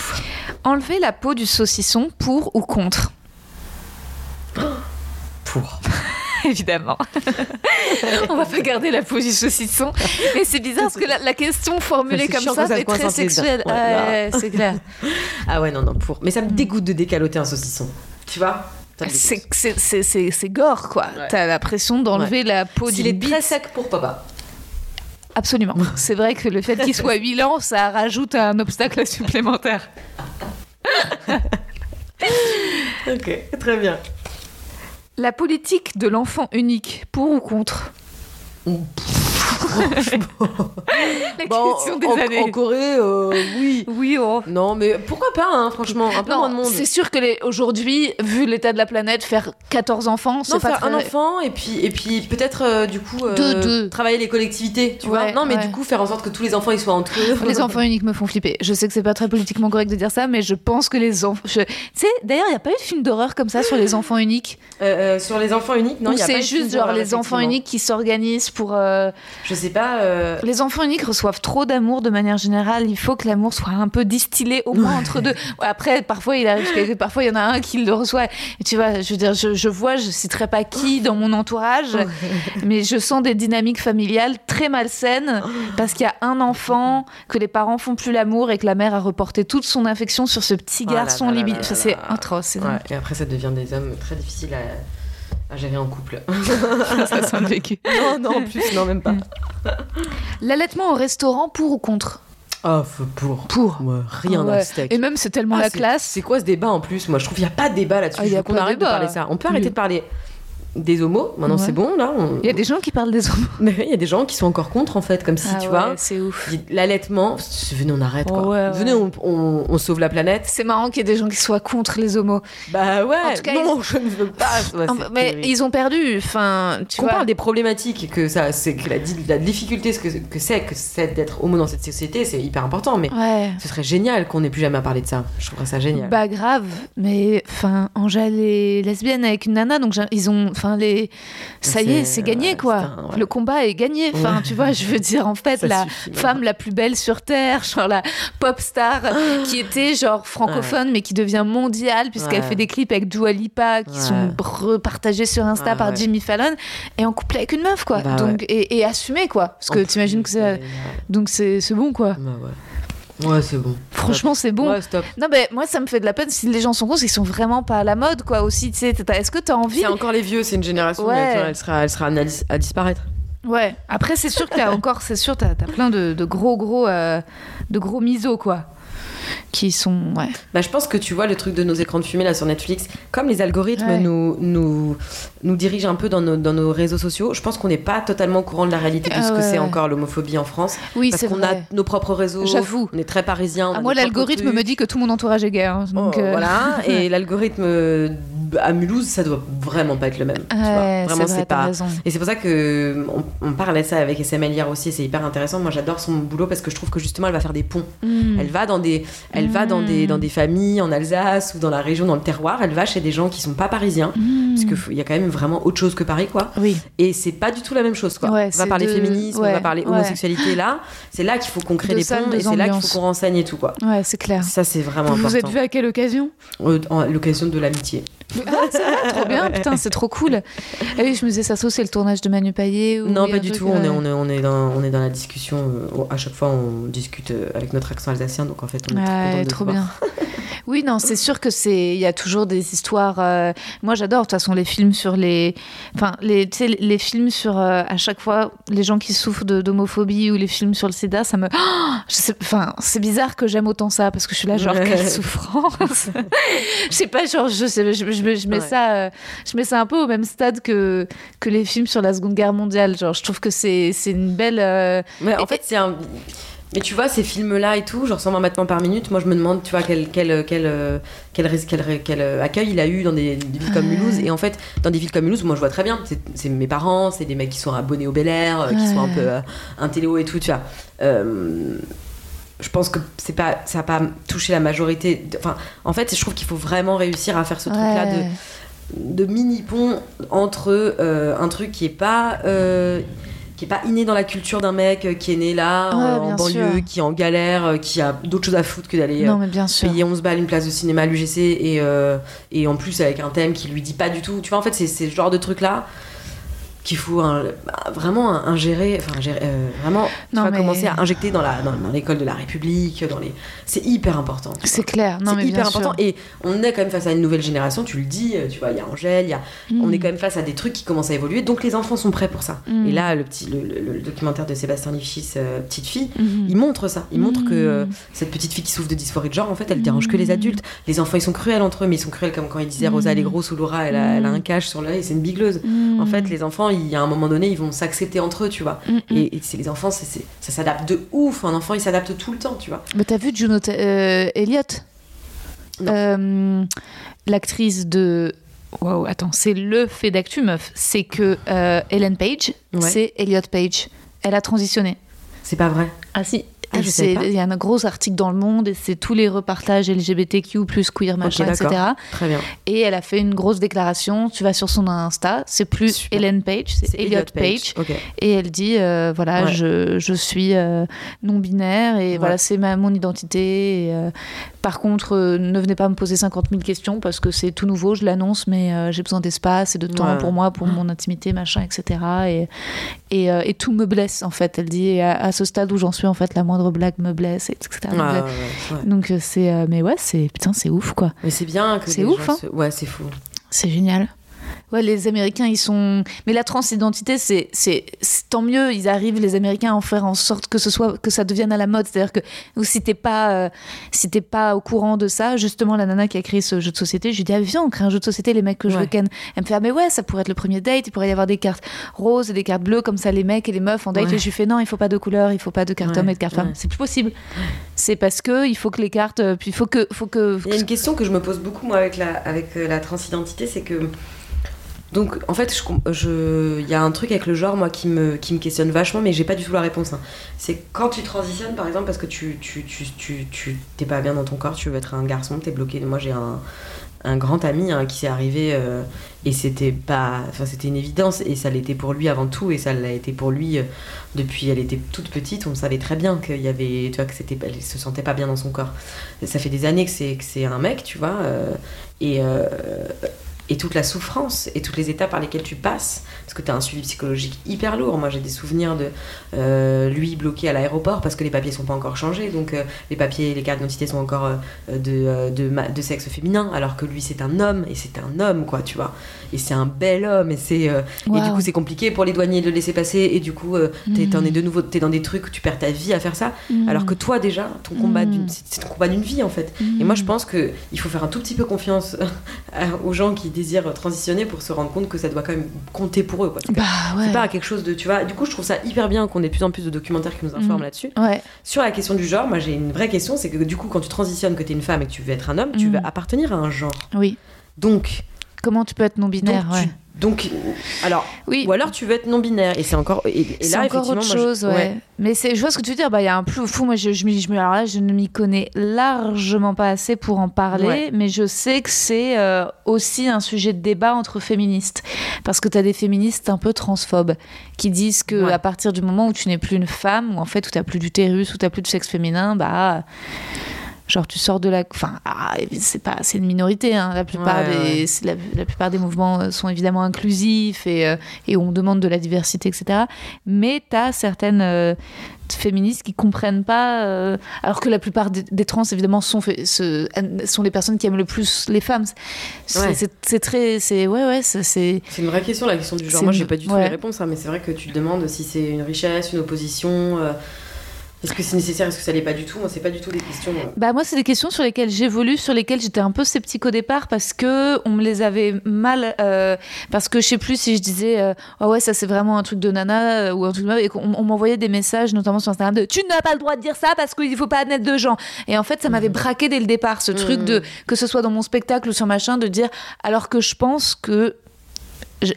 Enlever la peau du saucisson pour ou contre? Pour. [laughs] Évidemment. [laughs] On va pas garder la peau du saucisson. Mais c'est bizarre parce que la, la question formulée comme ça coince très sexuelle. Ouais, Ouais, c'est clair. [laughs] Ah ouais, non, non, pour. Mais ça me dégoûte de décaloter un saucisson. Tu vois? C'est- gore, quoi. Ouais. T'as l'impression d'enlever la peau du est bite. très sec pour papa. Absolument. C'est vrai que le fait qu'il soit huilant, ça rajoute un obstacle supplémentaire. Ok, très bien. La politique de l'enfant unique, pour ou contre? [laughs] La Bon, des en, années. en Corée, euh, oui. Oui, oh. Non, mais pourquoi pas, hein, franchement Un peu moins de monde. c'est sûr que les- aujourd'hui, vu l'état de la planète, faire 14 enfants, c'est pas faire très... un enfant et puis, et puis peut-être euh, du coup euh, Deux, deux. travailler les collectivités, tu vois. Non, mais ouais. du coup faire en sorte que tous les enfants ils soient entre eux. Les enfants [laughs] uniques me font flipper. Je sais que c'est pas très politiquement correct de dire ça, mais je pense que les enfants. je- Tu sais, d'ailleurs, il n'y a pas eu de film d'horreur comme ça sur les enfants uniques? Sur les enfants uniques, non, il y a pas c'est juste genre les enfants uniques qui s'organisent pour. Je sais pas. euh, Les enfants uniques reçoivent trop d'amour de manière générale. Il faut que l'amour soit un peu distillé au moins entre deux. Après, parfois il arrive que parfois il y en a un qui le reçoit. Et tu vois, je veux dire, je, je vois, je citerai pas qui dans mon entourage, mais je sens des dynamiques familiales très malsaines parce qu'il y a un enfant que les parents font plus l'amour et que la mère a reporté toute son affection sur ce petit Oh garçon là là libi. là Enfin, là c'est atroce. ouais, et après ça devient des hommes très difficiles à, à gérer en couple. [laughs] ça sent le vécu. non, non, en plus, non, même pas. L'allaitement au restaurant pour ou contre? Oh, pour. Pour. Ouais, rien Ouais. d'un steak. Et même c'est tellement Ah, la classe. C'est quoi ce débat en plus? Moi, je trouve qu'il n'y a pas de débat là-dessus. Ah, il y Je a veux qu'on arrête de parler ça. On peut arrêter Oui. de parler des homos. Maintenant, Ouais. c'est bon, là. on- Il y a des gens qui parlent des homos. Mais il y a des gens qui sont encore contre, en fait, comme si, Ah tu ouais, vois, c'est ouf. l'allaitement, venez, on arrête, quoi. Ouais. Venez, on, on- on sauve la planète. C'est marrant qu'il y ait des gens qui soient contre les homos. Bah ouais, En tout cas, non, je ne veux pas. Mais terrible. ils ont perdu. Enfin, tu Qu'on parle des problématiques, que ça, c'est que la, la difficulté, ce que, que c'est, que c'est d'être homo dans cette société, c'est hyper important. Mais ce serait génial qu'on n'ait plus jamais à parler de ça. Je trouverais ça génial. Bah grave, mais enfin Angèle est lesbienne avec une nana, donc ils ont, enfin les, ça y est, C'est- gagné quoi. ouais. Le combat est gagné. Enfin Ouais. tu vois, je veux dire en fait Ça la suffit, femme la plus belle sur terre, genre la pop star qui était genre francophone mais qui devient mondiale puisqu'elle fait des clips avec Dua Lipa qui sont repartagés sur Insta Ouais, par. Jimmy Fallon et en couple avec une meuf quoi. Bah donc et, et assumé quoi, parce que t'imagines que c'est, donc c'est c'est bon quoi. Bah ouais. C'est bon. Franchement c'est bon. Ouais, stop. Non, mais moi, ça me fait de la peine si les gens sont cons, ils sont vraiment pas à la mode, quoi, aussi. Tu sais, t'as- est-ce que t'as envie C'est encore les vieux, c'est une génération, Ouais. mais elle sera, elle sera amenée à, dis- à disparaître. Ouais. Après, c'est sûr qu'il y a encore, c'est sûr, t'as as plein de, de gros, gros, euh, de gros misos, quoi. Qui sont. Ouais. Bah, je pense que tu vois le truc de nos écrans de fumée là sur Netflix, comme les algorithmes Ouais. nous, nous, nous dirigent un peu dans nos, dans nos réseaux sociaux, je pense qu'on n'est pas totalement au courant de la réalité de ce que c'est encore l'homophobie en France. Oui, parce qu'on a nos propres réseaux, J'avoue. on est très parisiens. Ah, moi, l'algorithme me dit que tout mon entourage est gay. hein, Oh, donc, euh, Voilà, [laughs] et l'algorithme euh, à Mulhouse, ça doit vraiment pas être le même. tu vois. Vraiment, c'est vrai, pas. raison. Et c'est pour ça que on, on parlait ça avec SML hier aussi, c'est hyper intéressant. Moi, j'adore son boulot parce que je trouve que justement, elle va faire des ponts. Hmm. Elle va dans des, elle va dans des, dans des familles en Alsace ou dans la région, dans le terroir. Elle va chez des gens qui sont pas parisiens, Hmm. parce qu'il y a quand même vraiment autre chose que Paris, quoi. Oui. Et c'est pas du tout la même chose, quoi. Ouais, on va parler de- féminisme, on va parler ouais. homosexualité là. C'est là qu'il faut qu'on crée Deux des salles, ponts et c'est là qu'il faut qu'on renseigne et tout, quoi. Ouais, c'est clair. Ça, c'est vraiment Vous vous important. êtes vu à quelle occasion? Euh, l'occasion de l'amitié. Ah, c'est vrai, trop bien, [laughs] putain, c'est trop cool. Ah oui, je me disais, ça c'est le tournage de Manu Payet ou Non, pas du tout. On est, euh, on, est, on, est dans, on est dans la discussion. euh, à chaque fois, on discute euh, avec notre accent alsacien. Donc, en fait, on Ouais, trop bien. [laughs] Oui, non, c'est sûr que c'est. Il y a toujours des histoires. euh, Moi, j'adore de toute façon les films sur les. Enfin, les, tu sais, les films sur euh, à chaque fois les gens qui souffrent d'homophobie ou les films sur le SIDA, ça me. Oh, [gasps] je sais- Enfin, c'est bizarre que j'aime autant ça parce que je suis là genre Ouais. quelle souffrance. [laughs] je sais pas, genre je sais, je, je- je mets Ouais. ça, euh, je mets ça un peu au même stade que que les films sur la Seconde Guerre mondiale. Genre, je trouve que c'est c'est une belle. Mais en fait, c'est un. Mais tu vois, ces films-là et tout, genre 120 battements par minute, moi je me demande, tu vois, quel, quel, quel, euh, quel, quel, euh, accueil il a eu dans des, villes comme. Mulhouse. Et en fait, dans des villes comme Mulhouse, moi je vois très bien, c'est- mes parents, c'est des mecs qui sont abonnés au Bel Air, euh, qui sont un peu euh, un téléo et tout, tu vois. Euh, je pense que c'est pas, ça n'a pas touché la majorité. Enfin, en fait, je trouve qu'il faut vraiment réussir à faire ce truc-là de de mini pont entre euh, un truc qui est pas euh, qui est pas inné dans la culture d'un mec euh, qui est né là Ouais, en, en banlieue sûr. qui est en galère euh, qui a d'autres choses à foutre que d'aller euh, payer 11 balles une place de cinéma à l'UGC et, euh, et en plus avec un thème qui lui dit pas du tout. Tu vois en fait c'est c'est ce genre de truc là qu'il faut un- bah, vraiment ingérer enfin ingérer, euh, vraiment Non, mais- commencer à injecter dans la dans, dans l'école de la République dans les c'est hyper important. C'est clair. Non, mais C'est hyper bien sûr. important. Et on est quand même face à une nouvelle génération, tu le dis, euh, tu vois, il y a Angèle, il y a... Mm. on est quand même face à des trucs qui commencent à évoluer, donc les enfants sont prêts pour ça. Mm. Et là, le, petit, le, le- le documentaire de Sébastien Lifchis, euh, Petite fille, Mhm. il montre ça. Il montre que euh, Mm. cette petite fille qui souffre de dysphorie de genre, en fait, elle dérange que les Mm. adultes. Les enfants, ils sont cruels entre eux, mais ils sont cruels comme quand il disait Rosa, elle est grosse ou Laura, elle a, elle a un cache sur l'œil, c'est une bigleuse. Mm. En fait, les enfants, il y a un moment donné, ils vont s'accepter entre eux, tu vois. Mm, mm. Et, et c'est les enfants, ça s'adapte de ouf. Un enfant, il s'adapte tout le temps, tu vois. Mais t'as vu Juno euh, Elliott. Euh, L'actrice de. Waouh, attends, c'est le fait d'actu, meuf. C'est que euh, Ellen Page, Ouais. c'est Elliot Page. Elle a transitionné. C'est pas vrai. Ah si Ah, je pas. Il y a un gros article dans le monde et c'est tous les repartages LGBTQ, plus queer, machin, etc. Très bien. Et elle a fait une grosse déclaration. Tu vas sur son Insta, c'est plus Super. Ellen Page, c'est Elliot Page. Et elle dit euh, voilà, Ouais. je, je suis euh, non-binaire et Ouais. voilà, c'est ma, mon identité. Et, euh, par contre, euh, ne venez pas me poser 50 000 questions parce que c'est tout nouveau, je l'annonce, mais euh, j'ai besoin d'espace et de temps Ouais. pour moi, pour mon intimité, machin, etc. Et, et, euh, et tout me blesse, en fait. Elle dit et à, à ce stade où j'en suis, en fait, la moindre blague me blesse, etc. Ouais, ouais, ouais. Donc, c'est. mais ouais, c'est. Putain, c'est ouf, quoi. Mais c'est bien que C'est ouf, gens hein. se- Ouais, c'est fou. C'est génial. Ouais, les Américains, ils sont. Mais la transidentité, c'est, c'est, c'est- tant mieux. Ils arrivent, les Américains, à en faire en sorte que ce soit, que ça devienne à la mode. C'est-à-dire que si t'es pas, euh, si t'es pas au courant de ça, justement, la nana qui a créé ce jeu de société, je lui dis, ah, viens, on crée un jeu de société, les mecs que je Ouais. veux ken. Elle me fait, ah, mais ouais, ça pourrait être le premier date. Il pourrait y avoir des cartes roses et des cartes bleues, comme ça, les mecs et les meufs en date. Ouais. Et je lui fais, non, il faut pas de couleur, il faut pas de cartes Ouais, hommes et de cartes femmes. C'est plus possible. C'est parce que il faut que les cartes, euh, puis il faut que, faut que. Il y a une question que je me pose beaucoup moi avec la, avec euh, la transidentité, c'est que donc en fait com- je il y a un truc avec le genre moi qui me qui me questionne vachement mais j'ai pas du tout la réponse. hein. C'est quand tu transitionnes par exemple parce que tu tu tu tu t'es pas bien dans ton corps, tu veux être un garçon, t'es bloqué. Moi j'ai un un grand ami hein, qui s'est arrivé euh, et c'était pas enfin c'était une évidence et ça l'était pour lui avant tout et ça l'a été pour lui euh, depuis elle était toute petite on savait très bien qu'il y avait tu vois elle se sentait pas bien dans son corps ça fait des années que c'est que c'est un mec tu vois euh, et et toute la souffrance et toutes les étapes par lesquelles tu passes parce que tu as un suivi psychologique hyper lourd. Moi j'ai des souvenirs de euh, lui bloqué à l'aéroport parce que les papiers sont pas encore changés. Donc euh, les papiers les cartes d'identité sont encore euh, de, de, sexe féminin alors que lui c'est un homme et c'est un homme quoi tu vois. Et c'est un bel homme et c'est et du coup c'est compliqué pour les douaniers de le laisser passer et du coup t'es t'en es de nouveau t'es dans des trucs où tu perds ta vie à faire ça Mm. alors que toi déjà ton combat d'une c'est ton combat d'une vie en fait. Et moi je pense que il faut faire un tout petit peu confiance [laughs] aux gens qui désirent transitionner pour se rendre compte que ça doit quand même compter pour eux quoi c'est Bah ouais. c'est pas quelque chose de tu vois du coup je trouve ça hyper bien qu'on ait de plus en plus de documentaires qui nous informent Mhm. là-dessus Ouais. sur la question du genre moi j'ai une vraie question c'est que du coup quand tu transitionnes que t'es une femme et que tu veux être un homme tu Mhm. veux appartenir à un genre Oui. donc Comment tu peux être non binaire donc, ouais. Donc alors Oui. ou alors tu veux être non binaire et c'est encore et, et C'est là encore autre effectivement, moi, je- chose, ouais. Mais c'est, je vois ce que tu veux dire. Bah, il y a un plus fou. Moi, je, je, alors là, je ne m'y connais largement pas assez pour en parler, Ouais. mais je sais que c'est euh, aussi un sujet de débat entre féministes, parce que tu as des féministes un peu transphobes qui disent que Ouais. à partir du moment où tu n'es plus une femme, ou en fait où tu n'as plus d'utérus, où tu n'as plus de sexe féminin, bah genre tu sors de la enfin ah, c'est pas c'est une minorité hein. la plupart Ouais, des la, la plupart des mouvements euh, sont évidemment inclusifs et euh, et on demande de la diversité etc mais tu as certaines euh, féministes qui comprennent pas euh, alors que la plupart des, des trans évidemment sont fait- se- sont les personnes qui aiment le plus les femmes c'est Ouais. très c'est ouais ouais c'est- c'est une vraie question la question du genre. Moi j'ai pas du tout ouais. les réponses, hein, mais c'est vrai que tu te demandes si c'est une richesse, une opposition. euh, est-ce que c'est nécessaire, est-ce que ça l'est pas du tout? Moi c'est pas du tout des questions. euh, Bah moi, c'est des questions sur lesquelles j'évolue, sur lesquelles j'étais un peu sceptique au départ parce que on me les avait mal, euh, parce que je sais plus si je disais euh, ah ouais ça c'est vraiment un truc de nana euh, ou un truc de et qu'on on m'envoyait des messages notamment sur Instagram de tu n'as pas le droit de dire ça parce qu'il faut pas naître de gens. Et en fait ça m'avait braqué dès le départ ce truc de que ce soit dans mon spectacle ou sur machin de dire alors que je pense que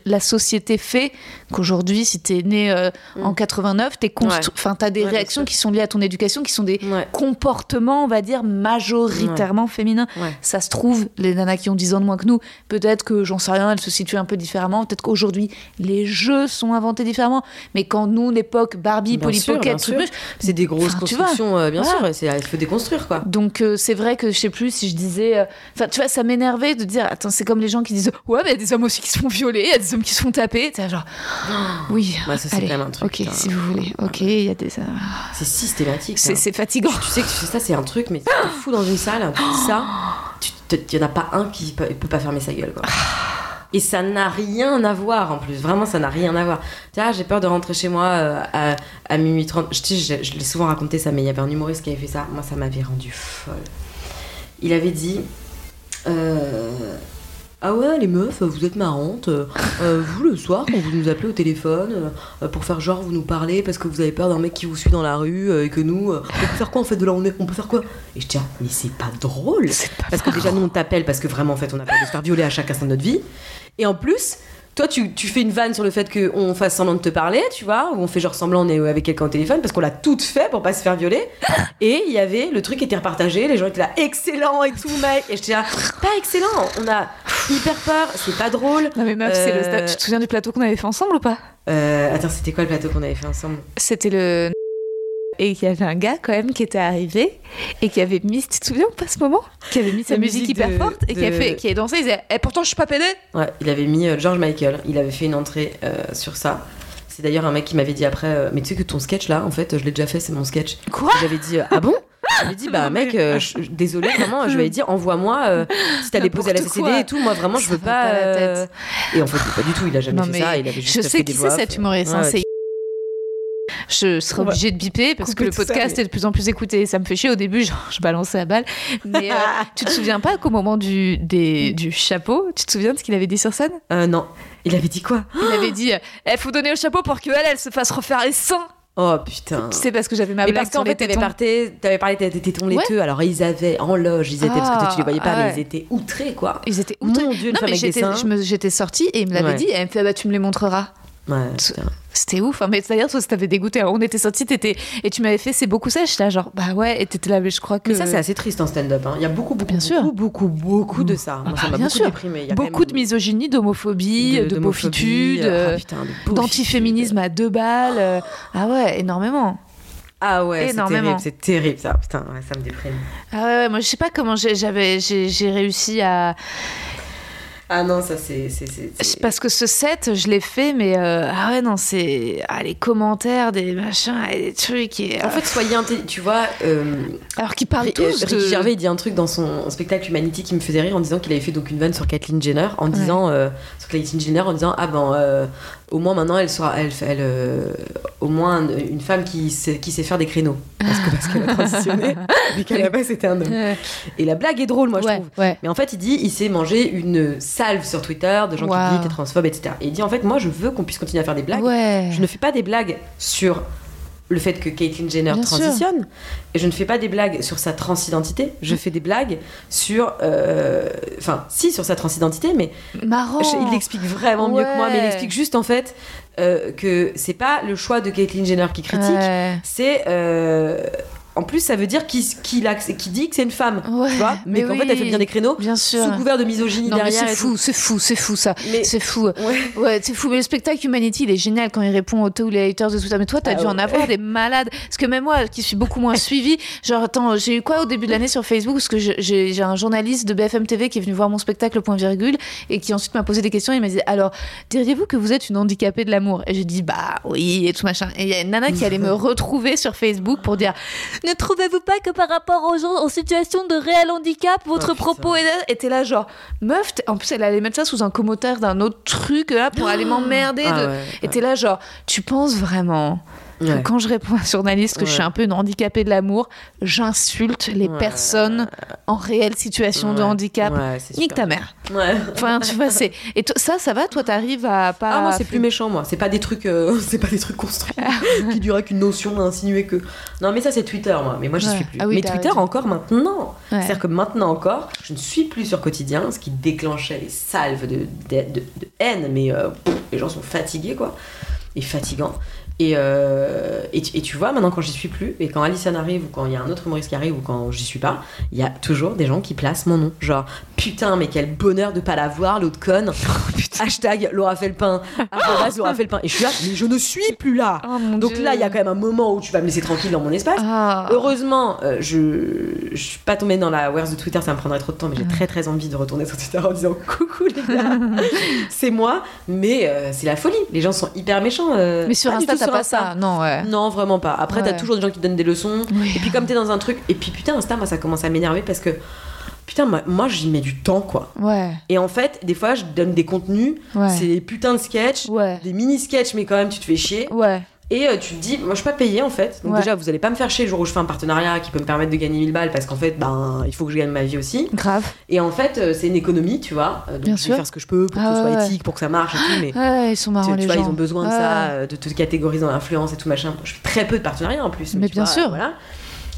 la société fait qu'aujourd'hui, si t'es né euh, en 89, t'es constru- Ouais. enfin, t'as des Ouais, réactions qui sont liées à ton éducation, qui sont des Ouais. comportements, on va dire, majoritairement féminins. Ça se trouve, les nanas qui ont 10 ans de moins que nous, peut-être que, j'en sais rien, elles se situent un peu différemment. Peut-être qu'aujourd'hui, les jeux sont inventés différemment. Mais quand nous, l'époque Barbie, Bien Polly sûr, Pocket, C'est des grosses tu constructions, euh, bien sûr. c'est- Il faut déconstruire quoi. donc euh, c'est vrai que je sais plus si je disais, enfin tu vois, ça m'énervait de dire, attends, c'est comme les gens qui disent, ouais, mais il y a des hommes aussi qui se font violer, il y a des hommes qui se font taper, tu sais, genre, [gasps] oui, Bah, ça, c'est quand même un truc, ok, putain. si vous voulez, ok, il y a des, C'est systématique. ça. c'est fatigant. Tu sais que tu fais ça, c'est un truc, mais tu te fous dans une salle, [gasps] tu dis ça, il y en a pas un qui peut, peut pas fermer sa gueule quoi. Et ça n'a rien à voir en plus, vraiment ça n'a rien à voir. Tu vois, j'ai peur de rentrer chez moi euh, à, à minuit 30. Je, je, je l'ai souvent raconté ça, mais il y avait un humoriste qui avait fait ça. Moi, ça m'avait rendu folle. Il avait dit euh, Ah ouais, les meufs, vous êtes marrantes. Euh, euh, vous, le soir, quand vous nous appelez au téléphone euh, pour faire genre, vous nous parlez parce que vous avez peur d'un mec qui vous suit dans la rue euh, et que nous, on peut faire quoi en fait de là on est On peut faire quoi? Et je dis Ah, mais c'est pas drôle C'est pas parce que déjà, nous, on t'appelle parce que vraiment, en fait, on a peur de se faire violer à chaque instant de notre vie. Et en plus, toi, tu, tu fais une vanne sur le fait qu'on fasse semblant de te parler, tu vois, ou on fait genre semblant on est avec quelqu'un au téléphone parce qu'on l'a toute fait pour pas se faire violer. [laughs] Et il y avait, le truc était repartagé, les gens étaient là, excellent et tout, mec. Et j'étais là, pas excellent, on a hyper peur, c'est pas drôle. Non mais meuf, c'est le Euh, tu te souviens du plateau qu'on avait fait ensemble ou pas? Euh, attends, c'était quoi le plateau qu'on avait fait ensemble? C'était le et qu'il y avait un gars quand même qui était arrivé et qui avait mis, tu te souviens ou pas ce moment? Qui avait mis sa musique, musique hyper de- forte et qui a fait, qui a dansé, il disait, et pourtant je suis pas pédé. Ouais, il avait mis euh, George Michael, il avait fait une entrée euh, sur ça. C'est d'ailleurs un mec qui m'avait dit après, euh, mais tu sais que ton sketch là, en fait, je l'ai déjà fait, c'est mon sketch. Quoi? J'avais dit, euh, ah bon? Je lui ai dit, [laughs] bah mec, euh, je- désolé, vraiment, je lui ai dit, envoie-moi euh, si t'as déposé à la CCD quoi. et tout. Moi, vraiment, je Ça veux pas. pas la tête. Et en fait, pas du tout, il a jamais Non, fait ça. Il avait juste je sais qui c'est cet humoriste, hein, Ouais, c'est je serai obligée de biper parce que le ça, podcast mais- est de plus en plus écouté. Ça me fait chier au début, genre, je balançais la balle. Mais euh, [laughs] tu te souviens pas qu'au moment du, des, du chapeau, tu te souviens de ce qu'il avait dit sur scène? Euh, non. Il avait dit quoi? Il avait dit Il faut donner au chapeau pour qu'elle, elle se fasse refaire les seins. Oh putain. Tu sais, parce que j'avais ma Mais blague parce sur qu'en fait, t'avais parlé, t'avais parlé des tétons laiteux, alors ils avaient en loge, ils étaient, parce que tu les voyais pas, Ah, mais ils étaient outrés, quoi. Ils étaient Mon outrés. Dieu, une Non, mais j'étais, sortie et il me l'avait Ouais. dit. Et elle me fait, ah bah, tu me les montreras. Ouais. C'était ouf. hein. Mais c'est-à-dire, toi, ça t'avait dégoûté. On était sortis, t'étais... et tu m'avais fait, c'est beaucoup ça. J'étais là, genre, bah ouais, et t'étais là, mais je crois que. Mais ça, c'est assez triste en stand-up. hein. Il y a beaucoup, beaucoup, Bien sûr. beaucoup, beaucoup, beaucoup de ça. Moi, Ah ça bah, bien beaucoup sûr. déprimé. Il y a quand Beaucoup même de misogynie, d'homophobie, de, beaufitude, ah, euh, de d'antiféminisme à deux balles. euh, Ah ouais, énormément. Ah ouais, c'est terrible, c'est terrible ça. Putain, ouais, ça me déprime. Ah ouais, ouais, moi je sais pas comment j'avais, j'ai réussi à. Ah non, ça c'est. Parce que ce set, je l'ai fait, mais euh, ah ouais, non, c'est. Ah, les commentaires, des machins, et des trucs. Et, En fait, soyez intelligent. Tu vois, euh, alors qu'ils parlent Ri- tous euh, de. Ricky Gervais il dit un truc dans son spectacle Humanity qui me faisait rire en disant qu'il avait fait donc une vanne sur Kathleen Jenner en disant euh, sur Kathleen Jenner en disant ah ben euh, au moins maintenant elle sera elle, elle euh, au moins une, femme qui sait, qui sait faire des créneaux. Parce que parce qu'elle a transitionné. [laughs] Mais qu'à la base c'était un homme. Et la blague est drôle moi je trouve. ouais. mais en fait il dit il s'est mangé une salve sur Twitter de gens Wow. qui disent t'es transphobe etc et il dit en fait moi je veux qu'on puisse continuer à faire des blagues. Ouais. je ne fais pas des blagues sur le fait que Caitlyn Jenner Bien sûr. transitionne et je ne fais pas des blagues sur sa transidentité je fais des blagues sur euh, enfin si sur sa transidentité mais Marrant. je- il l'explique vraiment mieux que moi mais il explique juste en fait euh, que c'est pas le choix de Caitlyn Jenner qui critique Ouais. c'est euh, en plus ça veut dire qu'il dit que c'est une femme Ouais, tu vois mais, mais qu'en fait elle fait bien des créneaux Bien sûr. sous couvert de misogynie Non, derrière c'est fou, c'est fou, c'est fou ça. C'est fou. ouais Ouais, c'est fou. Mais le spectacle Humanity, il est génial quand il répond aux tous les haters et tout ça. Mais toi, t'as Ah dû en avoir des malades. Parce que même moi, qui suis beaucoup moins suivie, genre, attends, j'ai eu quoi au début de l'année sur Facebook? Parce que j'ai un journaliste de BFM TV qui est venu voir mon spectacle, point virgule, et qui ensuite m'a posé des questions. Il m'a dit Alors, diriez-vous que vous êtes une handicapée de l'amour? Et j'ai dit Bah oui, et tout machin. Et il y a une nana qui allait me [laughs] retrouver sur Facebook pour dire Ne trouvez-vous pas que par rapport aux gens en situation de réel handicap, votre Oh, propos était là, genre, meuf, en plus, elle allait mettre ça sous un commentaire d'un autre truc là pour aller m'emmerder. Ah de- ouais, Et t'es là, genre, tu penses vraiment ouais. quand je réponds à un journaliste que je suis un peu une handicapée de l'amour, j'insulte les Ouais. personnes en réelle situation de handicap. Nique ta mère. Enfin, tu vois, c'est. Et ça, ça va Toi, t'arrives à pas. Ah moi c'est plus méchant moi, c'est pas des trucs euh, [laughs] c'est pas des trucs construits [laughs] qui durent qu'une notion à insinuer que Non mais ça c'est Twitter moi, mais moi je suis plus. Ah oui, mais Twitter encore maintenant. C'est-à-dire que maintenant encore, je ne suis plus sur quotidien, ce qui déclenchait les salves de, de, de- de haine mais euh, pff, les gens sont fatigués quoi. Et fatigants. Et, euh, et, tu- et tu vois, maintenant quand j'y suis plus, et quand Alison arrive, ou quand il y a un autre humoriste qui arrive, ou quand j'y suis pas, il y a toujours des gens qui placent mon nom. Genre, putain, mais quel bonheur de pas la voir, l'autre conne. [laughs] Hashtag Laura Felpin, [laughs] Laura Felpin. Et je suis là, mais je ne suis plus là. Oh, mon Donc Dieu. là, il y a quand même un moment où tu vas me laisser tranquille dans mon espace. Ah. Heureusement, euh, je, je suis pas tombée dans la wares de Twitter, ça me prendrait trop de temps, mais j'ai très très envie de retourner sur Twitter en disant [laughs] coucou les gars, c'est moi, mais euh, c'est la folie. Les gens sont hyper méchants. Mais sur Insta, t'as pas ça. Non, ouais. Non, vraiment pas. Après, t'as toujours des gens qui te donnent des leçons. Oui. Et puis, comme t'es dans un truc. Et puis, putain, Insta, moi, ça commence à m'énerver parce que. Putain, moi, moi, j'y mets du temps, quoi. Ouais. Et en fait, des fois, je donne des contenus. Ouais. C'est des putains de sketchs. Ouais. Des mini-sketchs, mais quand même, tu te fais chier. Ouais. Et euh, tu te dis, moi, je suis pas payée, en fait. Donc, Ouais. déjà, vous allez pas me faire chier le jour où je fais un partenariat qui peut me permettre de gagner 1000 balles parce qu'en fait, ben, il faut que je gagne ma vie aussi. Grave. Et en fait, euh, c'est une économie, tu vois. Euh, donc, Bien je sûr. vais faire ce que je peux pour Ah que ce soit ouais, ouais. éthique, pour que ça marche et tout, mais. Ouais, ils sont marrants, Tu, vois, gens. ils ont besoin de ça, de te catégoriser dans l'influence et tout machin. Je fais très peu de partenariats en plus. Mais bien vois, sûr. Voilà.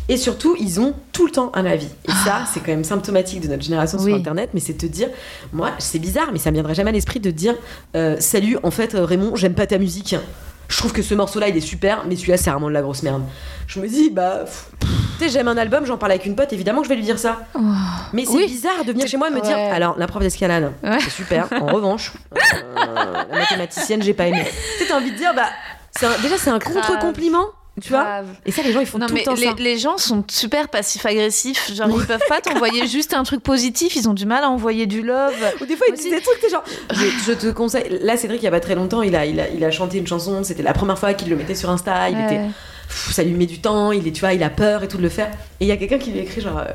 Et surtout, ils ont tout le temps un avis. Et ça, c'est quand même symptomatique de notre génération Ah. Oui. sur Internet. Mais c'est de te dire, moi, c'est bizarre, mais ça me viendrait jamais à l'esprit de te dire, euh, salut, en fait, Raymond, j'aime pas ta musique. Je trouve que ce morceau-là, il est super, mais celui-là, c'est vraiment de la grosse merde. Je me dis, bah, tu sais, j'aime un album, j'en parle avec une pote, évidemment que je vais lui dire ça. Oh. Mais c'est Oui. bizarre de venir chez moi et me dire, alors, la prof d'escalade, Ouais. c'est super. En [laughs] revanche, euh, la mathématicienne, j'ai pas aimé. [laughs] Tu sais, t'as envie de dire, bah, un- déjà, c'est un contre-compliment, tu vois. Et ça, les gens, ils font Non tout mais le temps les, ça. les gens sont super passifs-agressifs, genre ils peuvent pas t'envoyer [laughs] juste un truc positif, ils ont du mal à envoyer du love. Ou des fois, ils disent des trucs, t'es genre. Je, je te conseille. Là, Cédric, il y a pas très longtemps, il a, il a, il a chanté une chanson. C'était la première fois qu'il le mettait sur Insta. Il Ouais. était. pff, ça lui met du temps, il est, tu vois, il a peur et tout de le faire. Et il y a quelqu'un qui lui écrit genre. euh,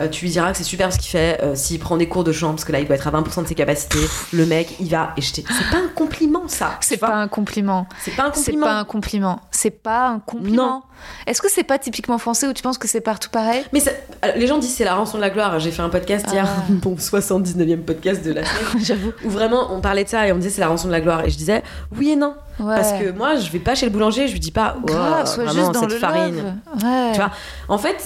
euh, tu lui diras que c'est super ce qu'il fait, euh, s'il prend des cours de chant, parce que là il doit être à 20% de ses capacités, le mec il va, et je t'ai- c'est pas un compliment ça, C'est pas un compliment. c'est pas un C'est compliment. pas un compliment. C'est pas un compliment. Non. Est-ce que c'est pas typiquement français ou tu penses que c'est partout pareil? Mais ça- alors, les gens disent c'est la rançon de la gloire. J'ai fait un podcast hier, Ah. [laughs] bon 79e podcast de la semaine, [laughs] J'avoue. où vraiment on parlait de ça et on me disait c'est la rançon de la gloire. Et je disais oui et non. Ouais. Parce que moi je vais pas chez le boulanger, je lui dis pas oh, grave, sois vraiment, juste dans cette le farine. Ouais. Tu vois, en fait,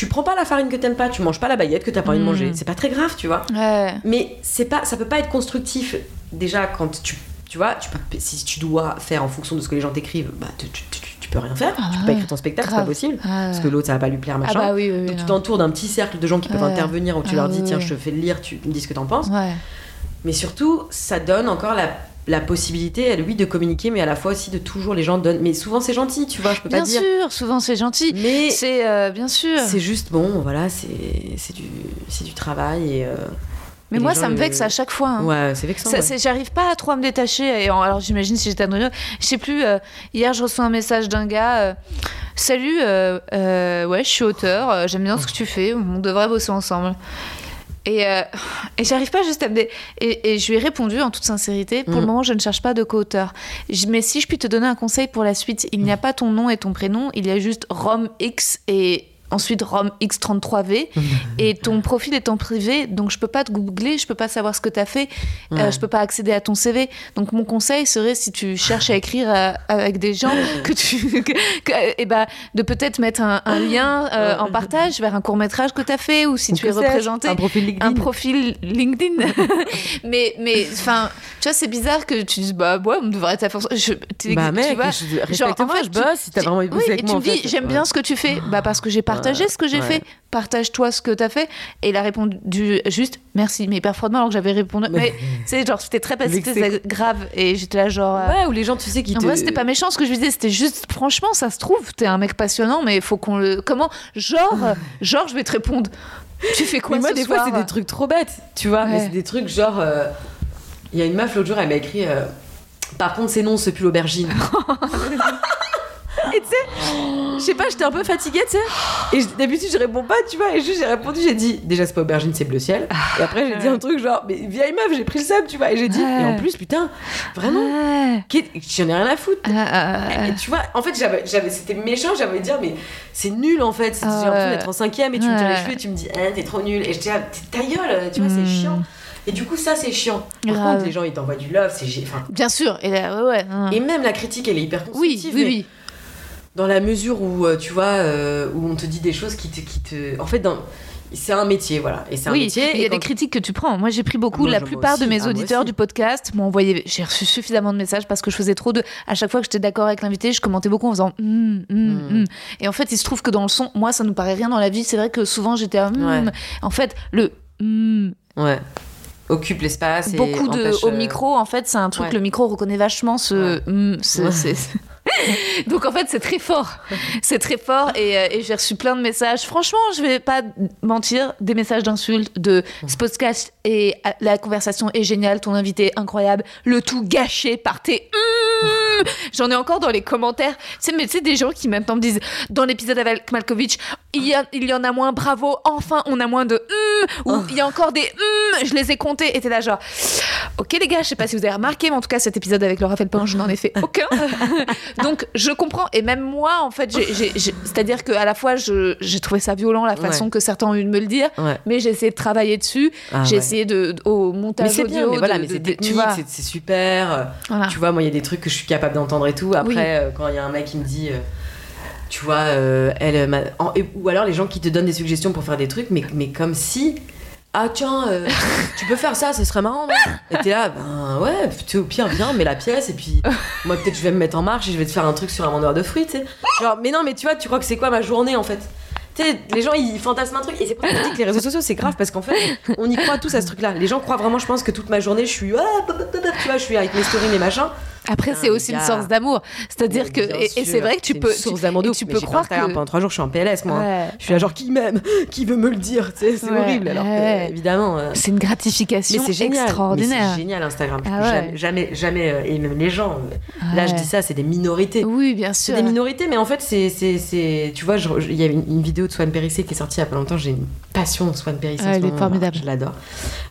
tu prends pas la farine que t'aimes pas, tu manges pas la baguette que t'as pas envie de Mm. manger. C'est pas très grave, tu vois. Ouais. Mais c'est pas, ça peut pas être constructif. Déjà, quand tu, tu vois, tu peux, si tu dois faire en fonction de ce que les gens t'écrivent, bah tu, tu, tu- tu peux rien faire. Ah tu peux pas écrire ton spectacle, c'est pas possible. Ouais. Parce que l'autre, ça va pas lui plaire, Ah machin. bah oui, Donc tu non. t'entoures d'un petit cercle de gens qui peuvent intervenir où tu Ah leur dis tiens je te fais le lire, tu me dis ce que t'en penses. Ouais. Mais surtout ça donne encore la, la possibilité à lui de communiquer mais à la fois aussi de toujours les gens donnent. Mais souvent c'est gentil tu vois je peux Bien pas dire. sûr, souvent c'est gentil. Mais C'est euh, bien sûr. c'est juste bon voilà c'est du, c'est du travail et... euh, Mais et moi, ça me le- vexe à chaque fois. hein. Ouais c'est vexant. Ouais. J'arrive pas à trop à me détacher. Et en- alors j'imagine si j'étais à New York, je sais plus. euh, hier, je reçois un message d'un gars. Salut, ouais, je suis auteur. J'aime bien ce que tu fais. On devrait bosser ensemble. Et, euh, et j'arrive pas juste à me dé... et, et je lui ai répondu en toute sincérité. Pour Mm. le moment, je ne cherche pas de co-auteur. Mais si je puis te donner un conseil pour la suite, il n'y a pas ton nom et ton prénom. Il y a juste Rom X et ensuite Rom X33V. [laughs] et ton profil est en privé, donc je peux pas te googler, je peux pas savoir ce que tu as fait, euh, Ouais. je peux pas accéder à ton CV. Donc mon conseil serait si tu cherches à écrire euh, avec des gens [laughs] que tu que, que- eh ben, de peut-être mettre un, un lien euh, en partage vers un court métrage que tu as fait ou si Ou tu es représenté Un profil LinkedIn. un profil LinkedIn. [laughs] mais, mais, enfin, tu vois, c'est bizarre que tu dises, bah, ouais, on devrait être à force. Je, tu- Bah tu mec, vois, je- genre, en fait, je tu- bosse, si t'as tu- vraiment oui, et tu moi, me dis, j'aime bien ce que tu fais. Bah, parce que j'ai partagé ce que j'ai ouais. fait. Partage-toi ce que t'as fait. Et il a répondu juste, merci, mais hyper froidement, alors que j'avais répondu. Mais, tu sais, genre, c'était très passif, c'était grave. Et j'étais là, genre. euh, Ouais, ou les gens, tu sais, qui en te. vrai, c'était pas méchant ce que je lui disais, c'était juste, franchement, ça se trouve, t'es un mec passionnant, mais il faut qu'on le. Comment Genre, [laughs] genre, je vais te répondre. Tu fais quoi mais moi, ce des fois, c'est des trucs trop bêtes, tu vois. Mais c'est des trucs genre. euh, Il y a une meuf l'autre jour, elle m'a écrit. euh, Par contre, c'est non, ce pull aubergine. [laughs] [laughs] Et tu sais, je sais pas, j'étais un peu fatiguée, tu sais. Et d'habitude, je réponds pas, tu vois. Et juste, j'ai répondu, j'ai dit, déjà, c'est pas aubergine, c'est bleu ciel. Et après, j'ai dit un truc genre, mais vieille meuf, j'ai pris le seum, tu vois. Et j'ai dit, et en plus, putain, vraiment, qu'est- j'en ai rien à foutre. Ah, ah, ah. Et tu vois, en fait, j'avais, j'avais, c'était méchant, j'avais dire, mais c'est nul en fait. J'ai Ah l'impression d'être en cinquième et tu me tires les cheveux et tu me dis, ah, t'es trop nul. Et je dis, ah, ta gueule, tu vois, Hmm. c'est chiant. Et du coup, ça, c'est chiant. Par Grave. contre, les gens, ils t'envoient du love, c'est enfin, Bien sûr, et là, ouais, ouais. hein. Et même la critique, elle est hyper oui, constructive. oui, mais oui. Dans la mesure où, euh, tu vois, euh, où on te dit des choses qui te. Qui te... En fait, dans... c'est un métier, voilà. Et c'est un Oui, métier. il y a des critiques que tu prends. Moi, j'ai pris beaucoup. Moi, la plupart de mes Ah, auditeurs du podcast m'ont envoyé. J'ai reçu suffisamment de messages parce que je faisais trop de. À chaque fois que j'étais d'accord avec l'invité, je commentais beaucoup en faisant. Hum, Mm. hum. Et en fait, il se trouve que dans le son, moi, ça nous paraît rien dans la vie. C'est vrai que souvent, j'étais. à. Ouais. En fait, le. hum, Ouais. Occupe l'espace. et beaucoup de empêche, au euh, micro en fait c'est un truc ouais. le micro reconnaît vachement ce Ouais. ce- Ouais. [laughs] [laughs] donc en fait c'est très fort c'est très fort et, euh, et j'ai reçu plein de messages franchement je vais pas mentir des messages d'insultes de ce podcast et euh, la conversation est géniale ton invité incroyable le tout gâché par tes. [laughs] j'en ai encore dans les commentaires tu sais mais tu sais des gens qui maintenant me disent dans l'épisode avec Malkovich il y, a- il y en a moins bravo enfin on a moins de hum ou il y a encore des hum je les ai comptés et t'es là genre Ok les gars, je sais pas si vous avez remarqué, mais en tout cas cet épisode avec Laura Felpin, je n'en ai fait aucun. [laughs] Donc je comprends, et même moi en fait, c'est-à-dire qu'à la fois j'ai trouvé ça violent la façon Ouais. que certains ont eu de me le dire, Ouais. mais j'ai essayé de travailler dessus, Ah, j'ai ouais. essayé de, au Mais montage c'est audio, bien, mais voilà, de- mais de- de- tu vois. c'est- c'est super. Voilà. Tu vois, moi, il y a des trucs que je suis capable d'entendre et tout. Après, Oui. euh, quand il y a un mec qui me dit, euh, tu vois, euh, elle, en- ou alors les gens qui te donnent des suggestions pour faire des trucs, mais, mais comme si, ah tiens, euh, [laughs] tu peux faire ça, ce serait marrant, Et t'es là, ben ouais, tu au pire, viens, mets la pièce, et puis [laughs] moi, peut-être, je vais me mettre en marche et je vais te faire un truc sur un vendeur de fruits, tu sais. Genre, mais non, mais tu vois, tu crois que c'est quoi ma journée en fait? Tu sais, les gens ils fantasment un truc et c'est pour ça que je dis que les réseaux sociaux c'est grave parce qu'en fait on y croit tous à ce truc là les gens croient vraiment je pense que toute ma journée je suis ah, tu vois je suis avec mes stories mes machins Après, c'est aussi une source d'amour. C'est-à-dire que. Et, c'est vrai que tu peux. source d'amour tu peux croire que. pendant trois jours, je suis en PLS, moi. Ouais. Je suis là, genre, qui m'aime? Qui veut me le dire? Tu sais, C'est Ouais, horrible, alors ouais. que, évidemment. euh, C'est une gratification mais c'est génial. extraordinaire. C'est génial Instagram. Ah. Jamais, jamais, euh, et même les gens. euh, Là, je dis ça, c'est des minorités. Oui, bien sûr. des minorités, mais en fait, c'est, tu vois, il y a une, une vidéo de Swan Périssé qui est sortie il y a pas longtemps. J'ai une passion de Swan Périssé. elle est moment, formidable. Je l'adore.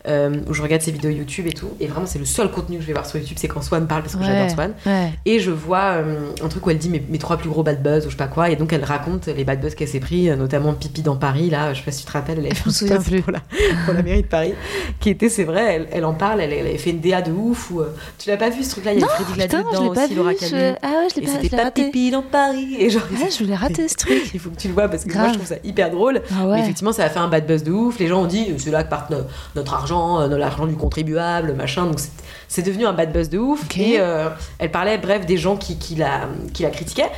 Où je regarde ses vidéos YouTube et tout. Et vraiment, c'est le seul contenu que je vais voir sur YouTube, c'est quand Swan parle parce que j'adore Ouais. Et je vois euh, un truc où elle dit mes, mes trois plus gros bad buzz ou je sais pas quoi. Et donc, elle raconte les bad buzz qu'elle s'est pris, euh, notamment Pipi dans Paris. Là, je sais pas si tu te rappelles, elle avait fait un plus. Pour la, pour la mairie de Paris. Qui était, c'est vrai, elle, elle en parle. Elle, elle avait fait une DA de ouf. Ou, euh, tu l'as pas vu ce truc-là? Il y a Freddy Gladieux dedans aussi, Laura vu. Je- Ah ouais, je l'ai pas, c'était je l'ai pas raté. pipi dans Paris. Et genre, Ah, je voulais rater ce truc. [laughs] il faut que tu le vois parce que Grave. moi je trouve ça hyper drôle. Ah Mais ouais. effectivement, ça a fait un bad buzz de ouf. Les gens ont dit c'est là que part no- notre argent, l'argent du contribuable, machin. Donc c'est- devenu un bad buzz de ouf. Et euh, elle parlait, bref, des gens qui, qui, la, qui la critiquaient.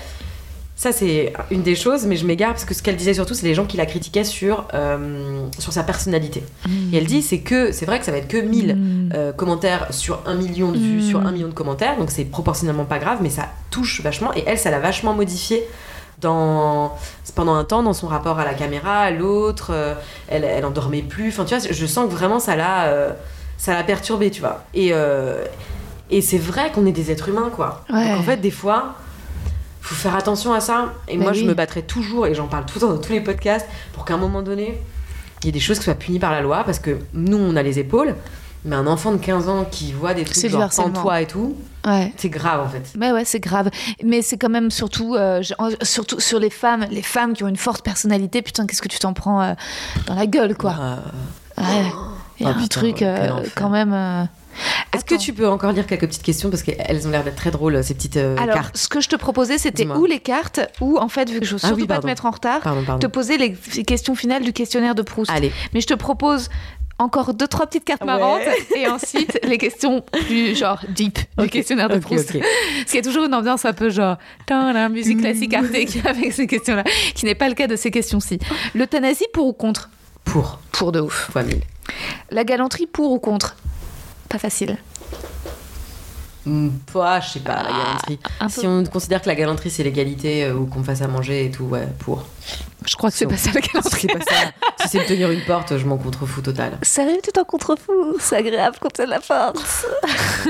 Ça, c'est une des choses, mais je m'égare parce que ce qu'elle disait surtout, c'est les gens qui la critiquaient sur, euh, sur sa personnalité. Et elle dit c'est que c'est vrai que ça va être que 1000 Mm. euh, commentaires sur un million de vues, Mm. sur un million de commentaires, donc c'est proportionnellement pas grave, mais ça touche vachement. Et elle, ça l'a vachement modifié dans pendant un temps dans son rapport à la caméra, à l'autre. euh, elle, elle en dormait plus. Enfin, tu vois, je sens que vraiment ça l'a ça l'a perturbée, tu vois. Et euh, et c'est vrai qu'on est des êtres humains, quoi. Ouais. Donc en fait, des fois. Faut faire attention à ça. Et Bah moi, je me battrai toujours, et j'en parle tout le temps dans tous les podcasts, pour qu'à un moment donné, il y ait des choses qui soient punies par la loi, parce que nous, on a les épaules, mais un enfant de 15 ans qui voit des trucs genre harcèlement. toi et tout, Ouais. c'est grave en fait. Ouais, ouais, c'est grave. Mais c'est quand même surtout, euh, surtout sur les femmes, les femmes qui ont une forte personnalité. Putain, qu'est-ce que tu t'en prends euh, dans la gueule, quoi. Euh, Ouais. Il y a Oh, un putain, truc ouais, euh, quand même. euh, Est-ce que tu peux encore lire quelques petites questions parce qu'elles ont l'air d'être très drôles ces petites euh, Alors, cartes. ce que je te proposais, c'était ou les cartes, ou en fait, vu que je veux Ah surtout oui, pas te mettre en retard, Pardon, te poser les questions finales du questionnaire de Proust. Allez, Mais je te propose encore deux, trois petites cartes Ouais. marrantes [laughs] et ensuite les questions plus genre deep du questionnaire de Proust. ok. Parce qu'il y a toujours une ambiance un peu genre la musique classique arctique [laughs] avec ces questions-là, qui n'est pas le cas de ces questions-ci. L'euthanasie pour ou contre? Pour Pour de ouf. fois mille. La galanterie pour ou contre? Pas facile. Pas, je sais pas, la galanterie. un Si on considère que la galanterie c'est l'égalité euh, ou qu'on fasse à manger et tout, ouais, pour. Je crois que c'est Si pas on- ça la [laughs] Si galanterie. c'est pas ça, si c'est me tenir une porte, je m'en contrefous total. Sérieux, tu t'en contrefous C'est agréable quand t'as la force. [laughs]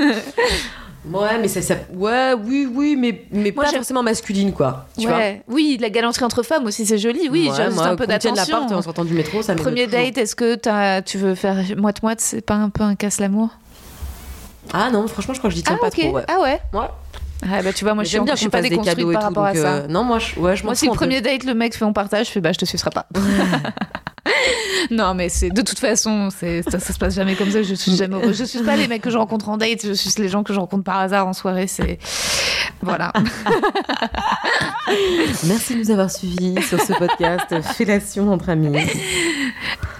Ouais, mais ça, ça- ouais, oui, oui, mais, mais Moi, pas forcément masculine quoi. Tu vois Ouais. Oui, la galanterie entre femmes aussi, c'est joli. Oui, Ouais, j'ai juste un peu tienne la d'attention. porte en sortant du métro, ça Premier date, est-ce que t'as- tu veux faire moite-moite C'est pas un peu un casse-l'amour? Ah non, franchement, je crois que je dis tiens Ah, pas ok. trop. Ouais. Ah ouais? Ouais. Ah bah tu vois, moi Mais je suis, bien je suis pas déconstruite par tout. rapport à ça. euh, non, moi, je, ouais, je Moi, si le premier date, le mec fait on partage, je fais bah je te sucerai pas. [laughs] [laughs] non, mais c'est de toute façon, c'est ça, ça se passe jamais comme ça. Je suis jamais heureuse. Je suis pas les mecs que je rencontre en date, je suis les gens que je rencontre par hasard en soirée. C'est voilà. [laughs] Merci de nous avoir suivis sur ce podcast Fellation entre amis.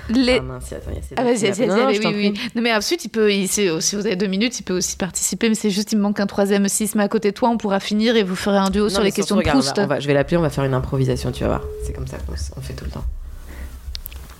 Les... Ah mince, attends, Ah vas-y, vas-y, vas-y, oui, oui. Non mais ensuite, il peut, il, si si vous avez deux minutes, il peut aussi participer, mais c'est juste, il me manque un troisième. Met à côté de toi, on pourra finir et vous ferez un duo Non, sur les questions de regarde, on va- Proust. on va- je vais l'appeler, on va faire une improvisation, tu vas voir. C'est comme ça qu'on on fait tout le temps.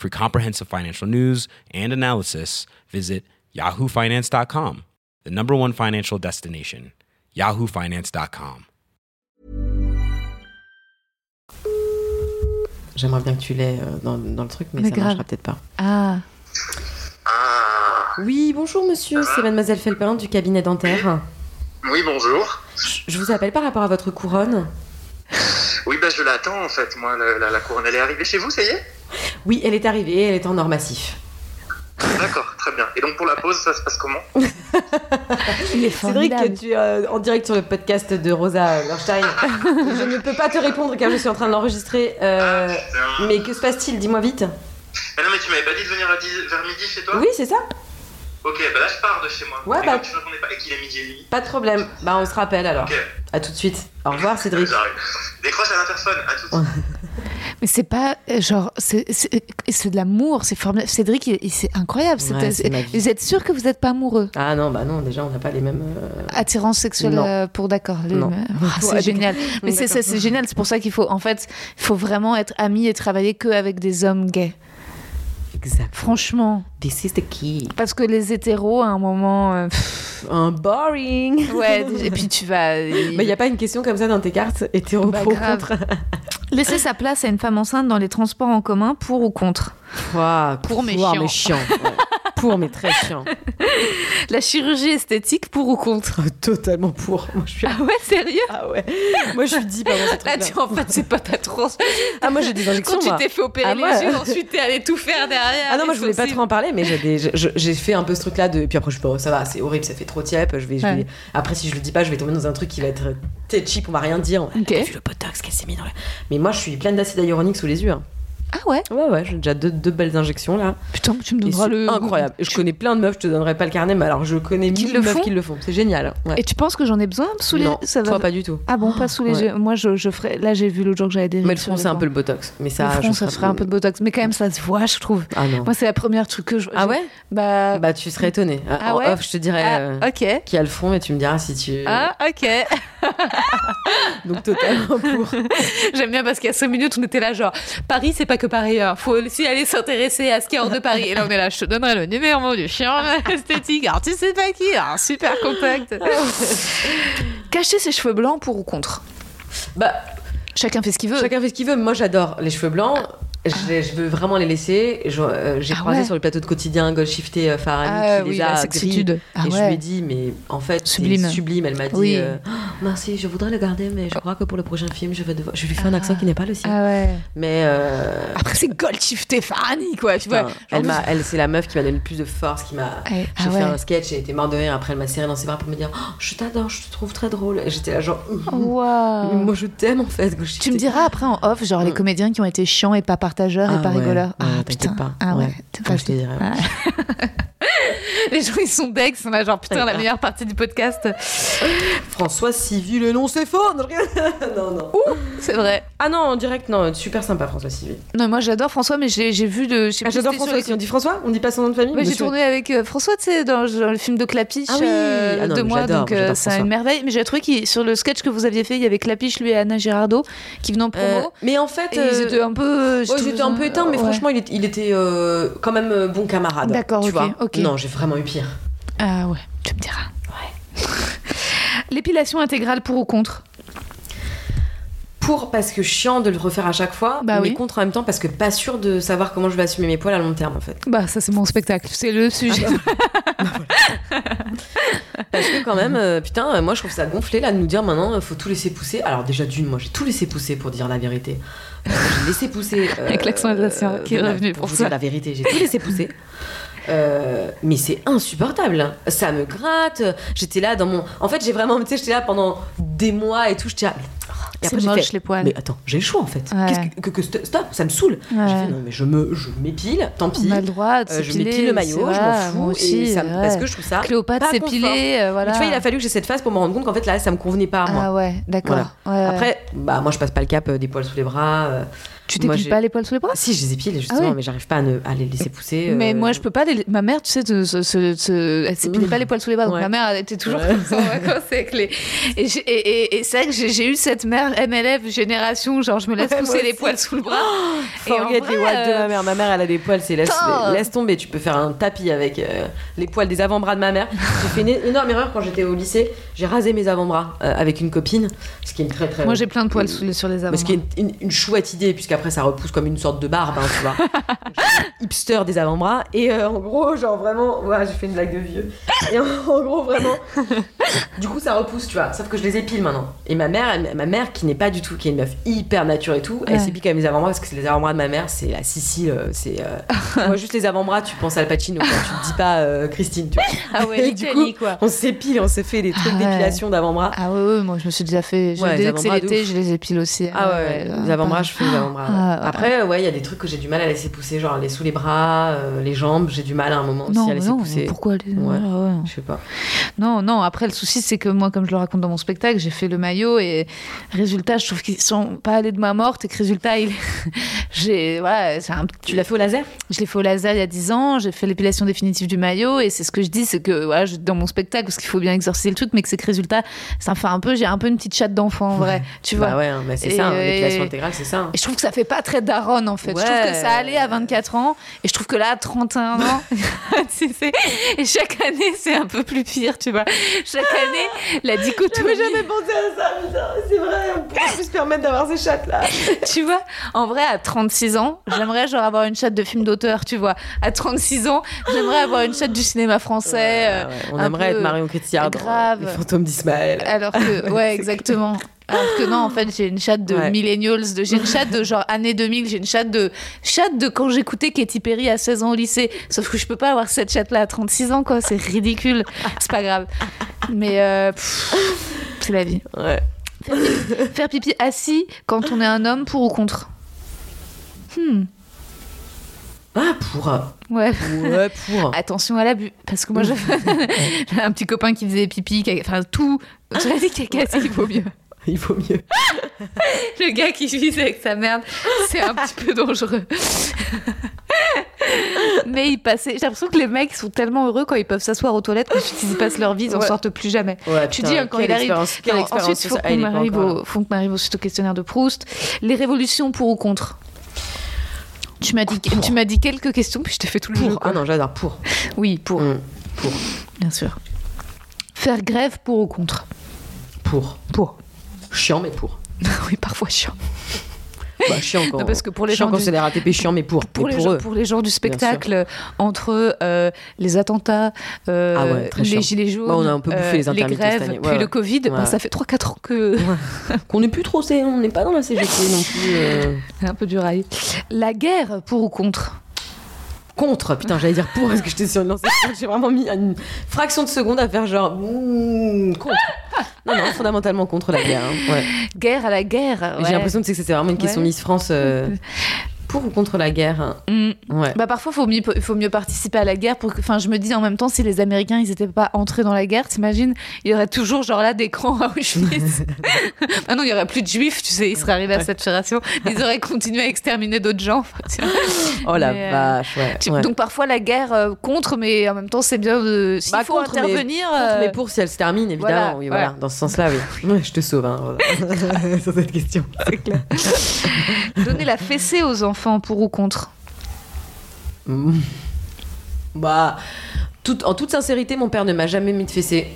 For comprehensive financial news and analysis, visit yahoofinance.com, the number one financial destination, yahoofinance.com. J'aimerais bien que tu l'aies euh, dans, dans le truc, mais, Mais ça grave. marchera peut-être pas. Ah, Ah, Oui, bonjour monsieur, c'est mademoiselle Felpin du cabinet dentaire. oui, bonjour. Je- Je vous appelle par rapport à votre couronne. Oui, bah, je l'attends en fait. Moi, la, la- la couronne, elle est arrivée chez vous, ça y est? Oui, elle est arrivée, elle est en or massif. D'accord, très bien. Et donc pour la pause, ça se passe comment? Cédric, tu es euh, en direct sur le podcast de Rosa Lorstein. je ne peux pas te répondre car je suis en train de l'enregistrer. euh, Putain. mais que se passe-t-il? Dis-moi vite. Mais non, mais tu m'avais pas dit de venir à 10 vers midi chez toi? Oui, c'est ça Ok, bah là, je pars de chez moi. Ouais, Et bah- tu répondais pas et qu'il est midi et demi. Pas de problème. Bah, on se rappelle alors. Ok, À tout de suite. Au revoir [laughs] Cédric. Décroche à l'interphone, à tout de suite. [laughs] Mais c'est pas euh, genre c'est de l'amour, c'est formidable. Cédric, c'est incroyable. vous êtes sûr que vous n'êtes pas amoureux? Ah non, bah non, déjà on n'a pas les mêmes. euh, Attirance sexuelle Non. euh, pour d'accord. [laughs] Ah, c'est Ouais, génial. Mais c'est D'accord. c'est- c'est génial. C'est pour ça qu'il faut en fait, il faut vraiment être ami et travailler que avec des hommes gays. Exact. Franchement, This is the key. parce que les hétéros à un moment, euh, pff, Un boring. ouais. et puis tu vas [laughs] Mais il n'y a pas une question comme ça dans tes cartes hétéro Bah, pro grave. contre. [laughs] laisser sa place à une femme enceinte dans les transports en commun pour ou contre? Pour mes chiants. ouais. Pour mais très chiant. La chirurgie esthétique pour ou contre. [laughs] Totalement pour. Moi je suis. Ah ouais, sérieux? Ah ouais. Moi je suis dit pendant ce Là, truc-là. tu en fait, c'est pas ta transe. Ah moi j'ai des injections. Quand tu moi. t'es fait opérer Ah, les moi- yeux, [laughs] ensuite t'es allé tout faire derrière. Ah non, moi je voulais pas trop en parler, mais j'ai des- j'ai fait un peu ce truc-là de. Puis après, je suis pas, ça va, c'est horrible, ça fait trop tiep. Je vais, je Ouais. vais- Après, si je le dis pas, je vais tomber dans un truc qui va être très cheap, on va rien dire. On Ok. a vu le botox qu'elle s'est mis dans le. Mais moi, je suis pleine d'acide hyaluronique sous les yeux. hein. Ah ouais Ouais, ouais, j'ai déjà deux, deux belles injections là. Putain, tu me donneras c'est le. incroyable. Je connais plein de meufs, je te donnerai pas le carnet, mais alors je connais Qui mille le meufs font qui le font. C'est génial. Ouais. Et tu penses que j'en ai besoin sous les non, ça va toi pas du tout. Ah bon, pas sous les Ouais. yeux. Moi, je, je ferais. Là, j'ai vu l'autre jour que j'avais des. Mais le front, c'est un peu le botox. Mais ça, le front, je ça ferait un peu de botox, mais quand même, ça se voit, je trouve. Ah non. Moi, c'est la première truc que je. Ah ouais Bah. Bah tu serais étonné. Ah en ouais off, je te dirais ah, euh, ok. qui a le fond et tu me diras si tu. Ah, ok. [laughs] Donc totalement pour. [laughs] J'aime bien parce qu'il y a 5 minutes, on était là, genre, Paris, c'est pas que Paris, hein. faut aussi aller s'intéresser à ce qu'il y a hors de Paris. Et là, on est là, je te donnerai le numéro du chien esthétique. Alors, tu sais pas qui, super contact. [laughs] Cacher ses cheveux blancs pour ou contre? Bah Chacun fait ce qu'il veut. chacun fait ce qu'il veut. Moi j'adore les cheveux blancs. Je, je veux vraiment les laisser. Euh, J'ai Ah croisé ouais. sur le plateau de quotidien Gold Shifté euh, Farani Ah qui oui, les a gris. Ah et je lui ai dit, mais en fait, Sublime. sublime. Elle m'a dit, Oui. euh, Oh, merci, je voudrais le garder, mais je crois que pour le prochain film, je vais devoir. Je lui fais un accent qui n'est pas le sien. Ah ouais. Mais euh, Après, c'est Gold Shifté Farani, quoi, tu vois. elle m'a, elle, c'est la meuf qui m'a donné le plus de force, qui m'a. J'ai Ah fait un sketch, j'ai été morte de rire. Après, elle m'a serré dans ses bras pour me dire, Oh, je t'adore, je te trouve très drôle. Et j'étais là genre. Mais moi je t'aime en fait. Gold Tu me diras après en off, genre les Mm. comédiens qui ont été chiants et pas et Ah pas ouais, rigoleurs. ouais, ah t'inquiète putain. pas. Ah ouais. Ouais. pas je te dirai. Ouais. [laughs] [laughs] Les gens ils sont decks, on a genre putain la meilleure partie du podcast. François Civil et non c'est faux. Non, [laughs] non. non. C'est vrai. Ah non, en direct, non, super sympa François Civil. Non, moi j'adore François, mais j'ai j'ai vu de. Ah, j'adore si François aussi. On dit François On dit pas son nom de famille j'ai tourné avec euh, François, tu sais, dans, dans le film de Clapiche Ah oui. euh, Ah non, de moi, donc euh, c'est une merveille. Mais j'ai trouvé que sur le sketch que vous aviez fait, il y avait Clapiche, lui et Anna Girardot, qui venaient en promo. Euh, mais en fait, et ils étaient un peu. euh, ouais, ils étaient un peu éteints, mais ouais. franchement, il, était euh, quand même euh, bon camarade. D'accord, tu ok, vois. Ok. Non, j'ai vraiment eu pire. Ah ouais, tu me diras. [laughs] L'épilation intégrale pour ou contre? Pour parce que chiant de le refaire à chaque fois, Bah mais oui. contre en même temps parce que pas sûr de savoir comment je vais assumer mes poils à long terme en fait. Bah, ça, c'est mon spectacle. C'est le sujet. [laughs] Parce que quand même, euh, putain, euh, moi je trouve ça gonflé là de nous dire maintenant euh, faut tout laisser pousser. Alors déjà d'une, moi j'ai tout laissé pousser pour dire la vérité. Euh, j'ai laissé pousser. euh, [laughs] Avec l'accent qui est revenu pour vous ça. dire la vérité, j'ai tout laissé pousser. Euh, mais c'est insupportable. Ça me gratte. J'étais là dans mon. En fait, j'ai vraiment. Tu sais, j'étais là pendant des mois et tout. J'étais là. Et après, moche, fait, les poils. Mais attends, j'ai le choix en fait. Ouais. Que, que- que- stop, ça me saoule. Ouais. J'ai fait non, mais je me, je m'épile, tant pis. On a le droit de Euh, je m'épile le maillot, je m'en fous. aussi, et ça me- ouais. Parce que je trouve ça. Cléopâtre s'épiler, euh, voilà. Mais tu vois, il a fallu que j'ai cette phase pour me rendre compte qu'en fait là, ça me convenait pas à moi. Ah ouais, d'accord. Après, bah moi je passe pas le cap euh, des poils sous les bras. Euh. tu t'épiles pas les poils sous les bras Si, je les épile justement, Ah oui. mais j'arrive pas à, ne- à les laisser pousser. euh. Mais moi, je peux pas. Les... Ma mère, tu sais, se, se, se- se- elle s'épilait pas les poils sous les bras. Donc Ouais. ma mère, elle était toujours Ouais. comme ça en vacances avec les. Et, et, et, et c'est vrai que j'ai eu cette mère MLF génération, genre je me laisse pousser les poils sous le bras. et en Forget les vrai, poils de euh, ma mère. Ma mère, elle a des poils, c'est laisse, laisse tomber. Tu peux faire un tapis avec euh, les poils des avant-bras de ma mère. J'ai fait une énorme erreur quand j'étais au lycée. J'ai rasé mes avant-bras euh, avec une copine, ce qui est une très très. Moi, j'ai plein de poils sous les- sur les avant. Mais ce qui est une, une- une chouette idée, puisqu'après ça repousse comme une sorte de barbe, hein, tu vois. [laughs] Hipster des avant-bras. Et euh, en gros, genre vraiment, ouais, j'ai fait une blague de vieux. Et en, en gros, vraiment, du coup, ça repousse, tu vois. Sauf que je les épile maintenant. Et ma mère, elle- ma mère qui n'est pas du tout, qui est une meuf hyper nature et tout, elle s'épile quand même les avant-bras parce que c'est les avant-bras de ma mère, c'est la Sicile, euh, c'est. euh, [laughs] moi, juste les avant-bras, tu penses à Al Pacino, quoi. tu te dis pas euh, Christine, tu vois. Ah ouais, Et du coup, quoi. On s'épile, on se fait des trucs Ah ouais. d'épilation d'avant-bras. Ah ouais, ouais, moi je me suis déjà fait. je- Ouais, dès que c'est l'été, je les épile aussi. Ah ouais, les avant-bras, je fais les avant-bras. Ah, ouais. Après, ouais, il y a des trucs que j'ai du mal à laisser pousser, genre les sous les bras, euh, les jambes. J'ai du mal à un moment aussi non, à laisser non, pousser. pourquoi les... Ouais. voilà, ouais. Je sais pas. Non, non, après le souci c'est que moi, comme je le raconte dans mon spectacle, j'ai fait le maillot et résultat, je trouve qu'ils sont pas allés de ma morte et que résultat, il... [laughs] j'ai. Un... Tu l'as fait au laser? Je l'ai fait au laser il y a 10 ans, j'ai fait l'épilation définitive du maillot et c'est ce que je dis, c'est que voilà, je- dans mon spectacle, parce qu'il faut bien exorciser le truc, mais que c'est que résultat, ça me fait un peu, j'ai un peu une petite chatte d'enfant en vrai, tu vois. Bah ouais, hein, bah c'est ça, hein, l'épilation intégrale, c'est ça. hein. Et je trouve que ça fait pas très daronne en fait. Je trouve que ça allait à 24 ans et je trouve que là à 31 ans, [laughs] et chaque année c'est un peu plus pire, tu vois. Chaque année, la dichotomie. pensé à ça, putain, c'est vrai, on pourrait plus se permettre d'avoir ces chattes là. [laughs] Tu vois, en vrai, à 36 ans, j'aimerais genre avoir une chatte de film d'auteur, tu vois. À 36 ans, j'aimerais avoir une chatte du cinéma français. euh, on aimerait peu être Marion Cotillard grave. dans Les fantômes d'Ismaël. Alors que, ouais, [laughs] exactement. Alors que non, en fait, j'ai une chatte de Ouais. millennials, de, j'ai une chatte de genre année 2000, j'ai une chatte de, chatte de quand j'écoutais Katy Perry à 16 ans au lycée. Sauf que je peux pas avoir cette chatte-là à 36 ans, quoi. C'est ridicule. C'est pas grave. Mais, euh, c'est la vie. Ouais. Faire pipi assis quand on est un homme, pour ou contre? Hmm. Ah, pour. Ouais. Ouais, pour. Attention à l'abus, parce que moi [laughs] [laughs] j'avais un petit copain qui faisait pipi, caca- enfin tout. L'as dit caca, c'est qu'il vaut mieux. Il vaut mieux. Le gars qui vise avec sa merde, c'est un petit peu dangereux. Mais il passait. J'ai l'impression que les mecs sont tellement heureux quand ils peuvent s'asseoir aux toilettes qu'ensuite ils y passent leur vie, ils en Ouais. sortent plus jamais. Ouais, Tu putain, dis hein, quand il arrive. expérience- Quelle Non, ensuite, il faut qu'on est pas arrive, encore au, faut ensuite au questionnaire de Proust. Les révolutions pour ou contre? Tu m'as dit, Pour. tu m'as dit quelques questions, puis je t'ai fait tout le jeu. Pour. quoi. Ah non, j'adore. Pour. Oui, pour, Mm. Pour. bien sûr. Faire grève pour ou contre? Pour. Pour. Chiant, mais pour. [laughs] oui, parfois chiant. Bah, chiant quand. Non, parce que pour les chiant gens quand du- c'est les RATP, chiant, mais pour. pour les, pour gens, eux. pour les gens du spectacle, entre euh, les attentats, euh, Ah ouais, les chiant. gilets jaunes, Bah, on a un peu bouffé euh, les grèves, cette année. Ouais, puis ouais. le Covid, bah, ça fait 3-4 ans que Qu'on n'est plus trop, on n'est pas dans la CGT non plus. [laughs] un peu du rail. La guerre, pour ou contre? Contre, putain, j'allais dire pour parce que j'étais sur une lancée. J'ai vraiment mis une fraction de seconde à faire genre ouh, contre. Non, non, fondamentalement contre la guerre. hein. Ouais. Guerre à la guerre. J'ai l'impression que c'est vraiment une question. Miss France. euh, [laughs] pour ou contre la guerre hein. Mm. Ouais. Bah parfois, faut mieux, faut mieux participer à la guerre. Pour que, enfin, je me dis en même temps, si les Américains, ils étaient pas entrés dans la guerre, t'imagines, il y aurait toujours genre là des camps à [laughs] Auschwitz. [laughs] Maintenant, il y aurait plus de juifs, tu sais, ils seraient arrivés à cette génération, ils auraient continué à exterminer d'autres gens. Enfin, tu vois. [laughs] Oh la Mais, euh, vache, ouais. Tu- ouais. Donc parfois la guerre euh, contre, mais en même temps c'est bien de. S'il Bah, faut contre, mais- intervenir. Contre, euh, mais pour si elle se termine, évidemment. voilà, oui. Dans ce sens-là, oui. Ouais, je te sauve hein, sur cette question. donner la fessée aux enfants pour ou contre. Mm. Bah, tout- en toute sincérité, mon père ne m'a jamais mis de fessée.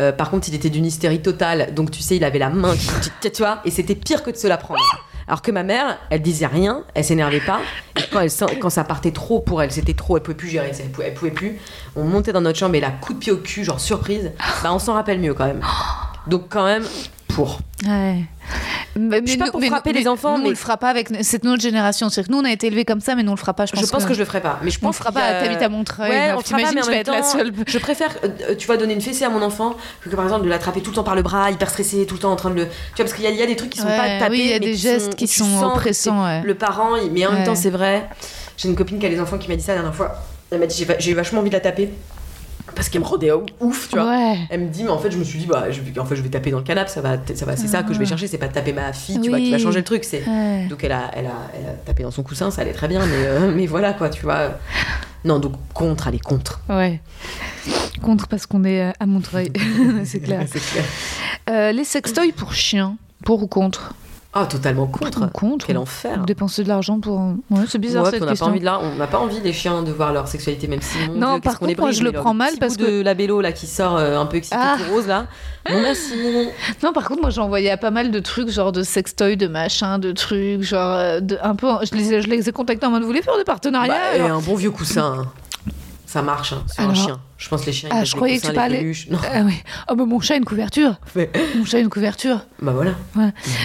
Euh, par contre, il était d'une hystérie totale. Donc, tu sais, il avait la main qui. tu- tu vois, et c'était pire que de se la prendre. Alors que ma mère, elle disait rien, elle s'énervait pas. Et quand, elle, sent- quand ça partait trop pour elle, c'était trop, elle pouvait plus gérer elle pouvait, elle pouvait plus. On montait dans notre chambre et la coup de pied au cul, genre surprise. Bah, on s'en rappelle mieux quand même. Donc, quand même, pour. Ouais. Mais, suis pas pour frapper les enfants, nous, on mais- le fera pas avec. C'est notre génération. C'est que nous on a été élevés comme ça, mais nous on le fera pas. Je pense, Je pense que, je le ferai pas. Mais je On le pense fera pas. a- T'habites à Montreuil. Ouais, on le fera pas, T'imagines, mais en je vais même être la temps, seule. je préfère, euh, tu vois, donner une fessée à mon enfant que, que, par exemple de l'attraper tout le temps par le bras, hyper stressé, tout le temps en train de le. Tu vois, parce qu'il y, y a des trucs qui sont Ouais, pas tapés. oui, il y a des gestes qui tu sont que oppressants. Le parent, mais en même temps, c'est vrai. J'ai une copine qui a des enfants qui m'a dit ça la dernière fois. Elle m'a dit j'ai vachement envie de la taper parce qu'elle me rendait ouf, tu vois. Ouais. Elle me dit, mais en fait, je me suis dit, bah, je, en fait, je vais taper dans le canapé, ça va, ça va, c'est ça que je vais chercher, c'est pas de taper ma fille, tu vois, qui va Ah. Changer le truc, c'est. Ouais. Donc elle a, elle, a, elle a tapé dans son coussin, ça allait très bien, mais, euh, mais voilà quoi, tu vois. Non, donc contre, allez, contre. Ouais. Contre parce qu'on est euh, à Montreuil. [laughs] c'est clair. [laughs] Clair. Euh, les sextoys pour chiens. Pour ou contre? Ah, totalement contre. Contre Quel enfer. Dépenser de l'argent pour. Ouais, c'est bizarre Ouais, cette on n'a pas question. envie de là, on n'a pas envie les chiens de voir leur sexualité, même si. mon Non, Dieu, par est contre, moi, je le prends mal parce de la bélo là qui sort euh, un peu excité Ah. tout rose là. Non merci. [laughs] Non, par contre, moi, j'ai envoyé à pas mal de trucs, genre de sextoy, de machin, de trucs, genre euh, de, un peu. Je les, ai- je les ai contactés en mode, vous voulez faire des partenariats Bah, et Alors- un bon vieux coussin. Ça marche hein, sur un chien. Je pense que les chiens. ils Ah, mettent je croyais que tu les parlais- peluches. Non. Ah oui. Oh, bah, mon chat a une couverture. [laughs] Mais- Mon chat a une couverture. Bah voilà.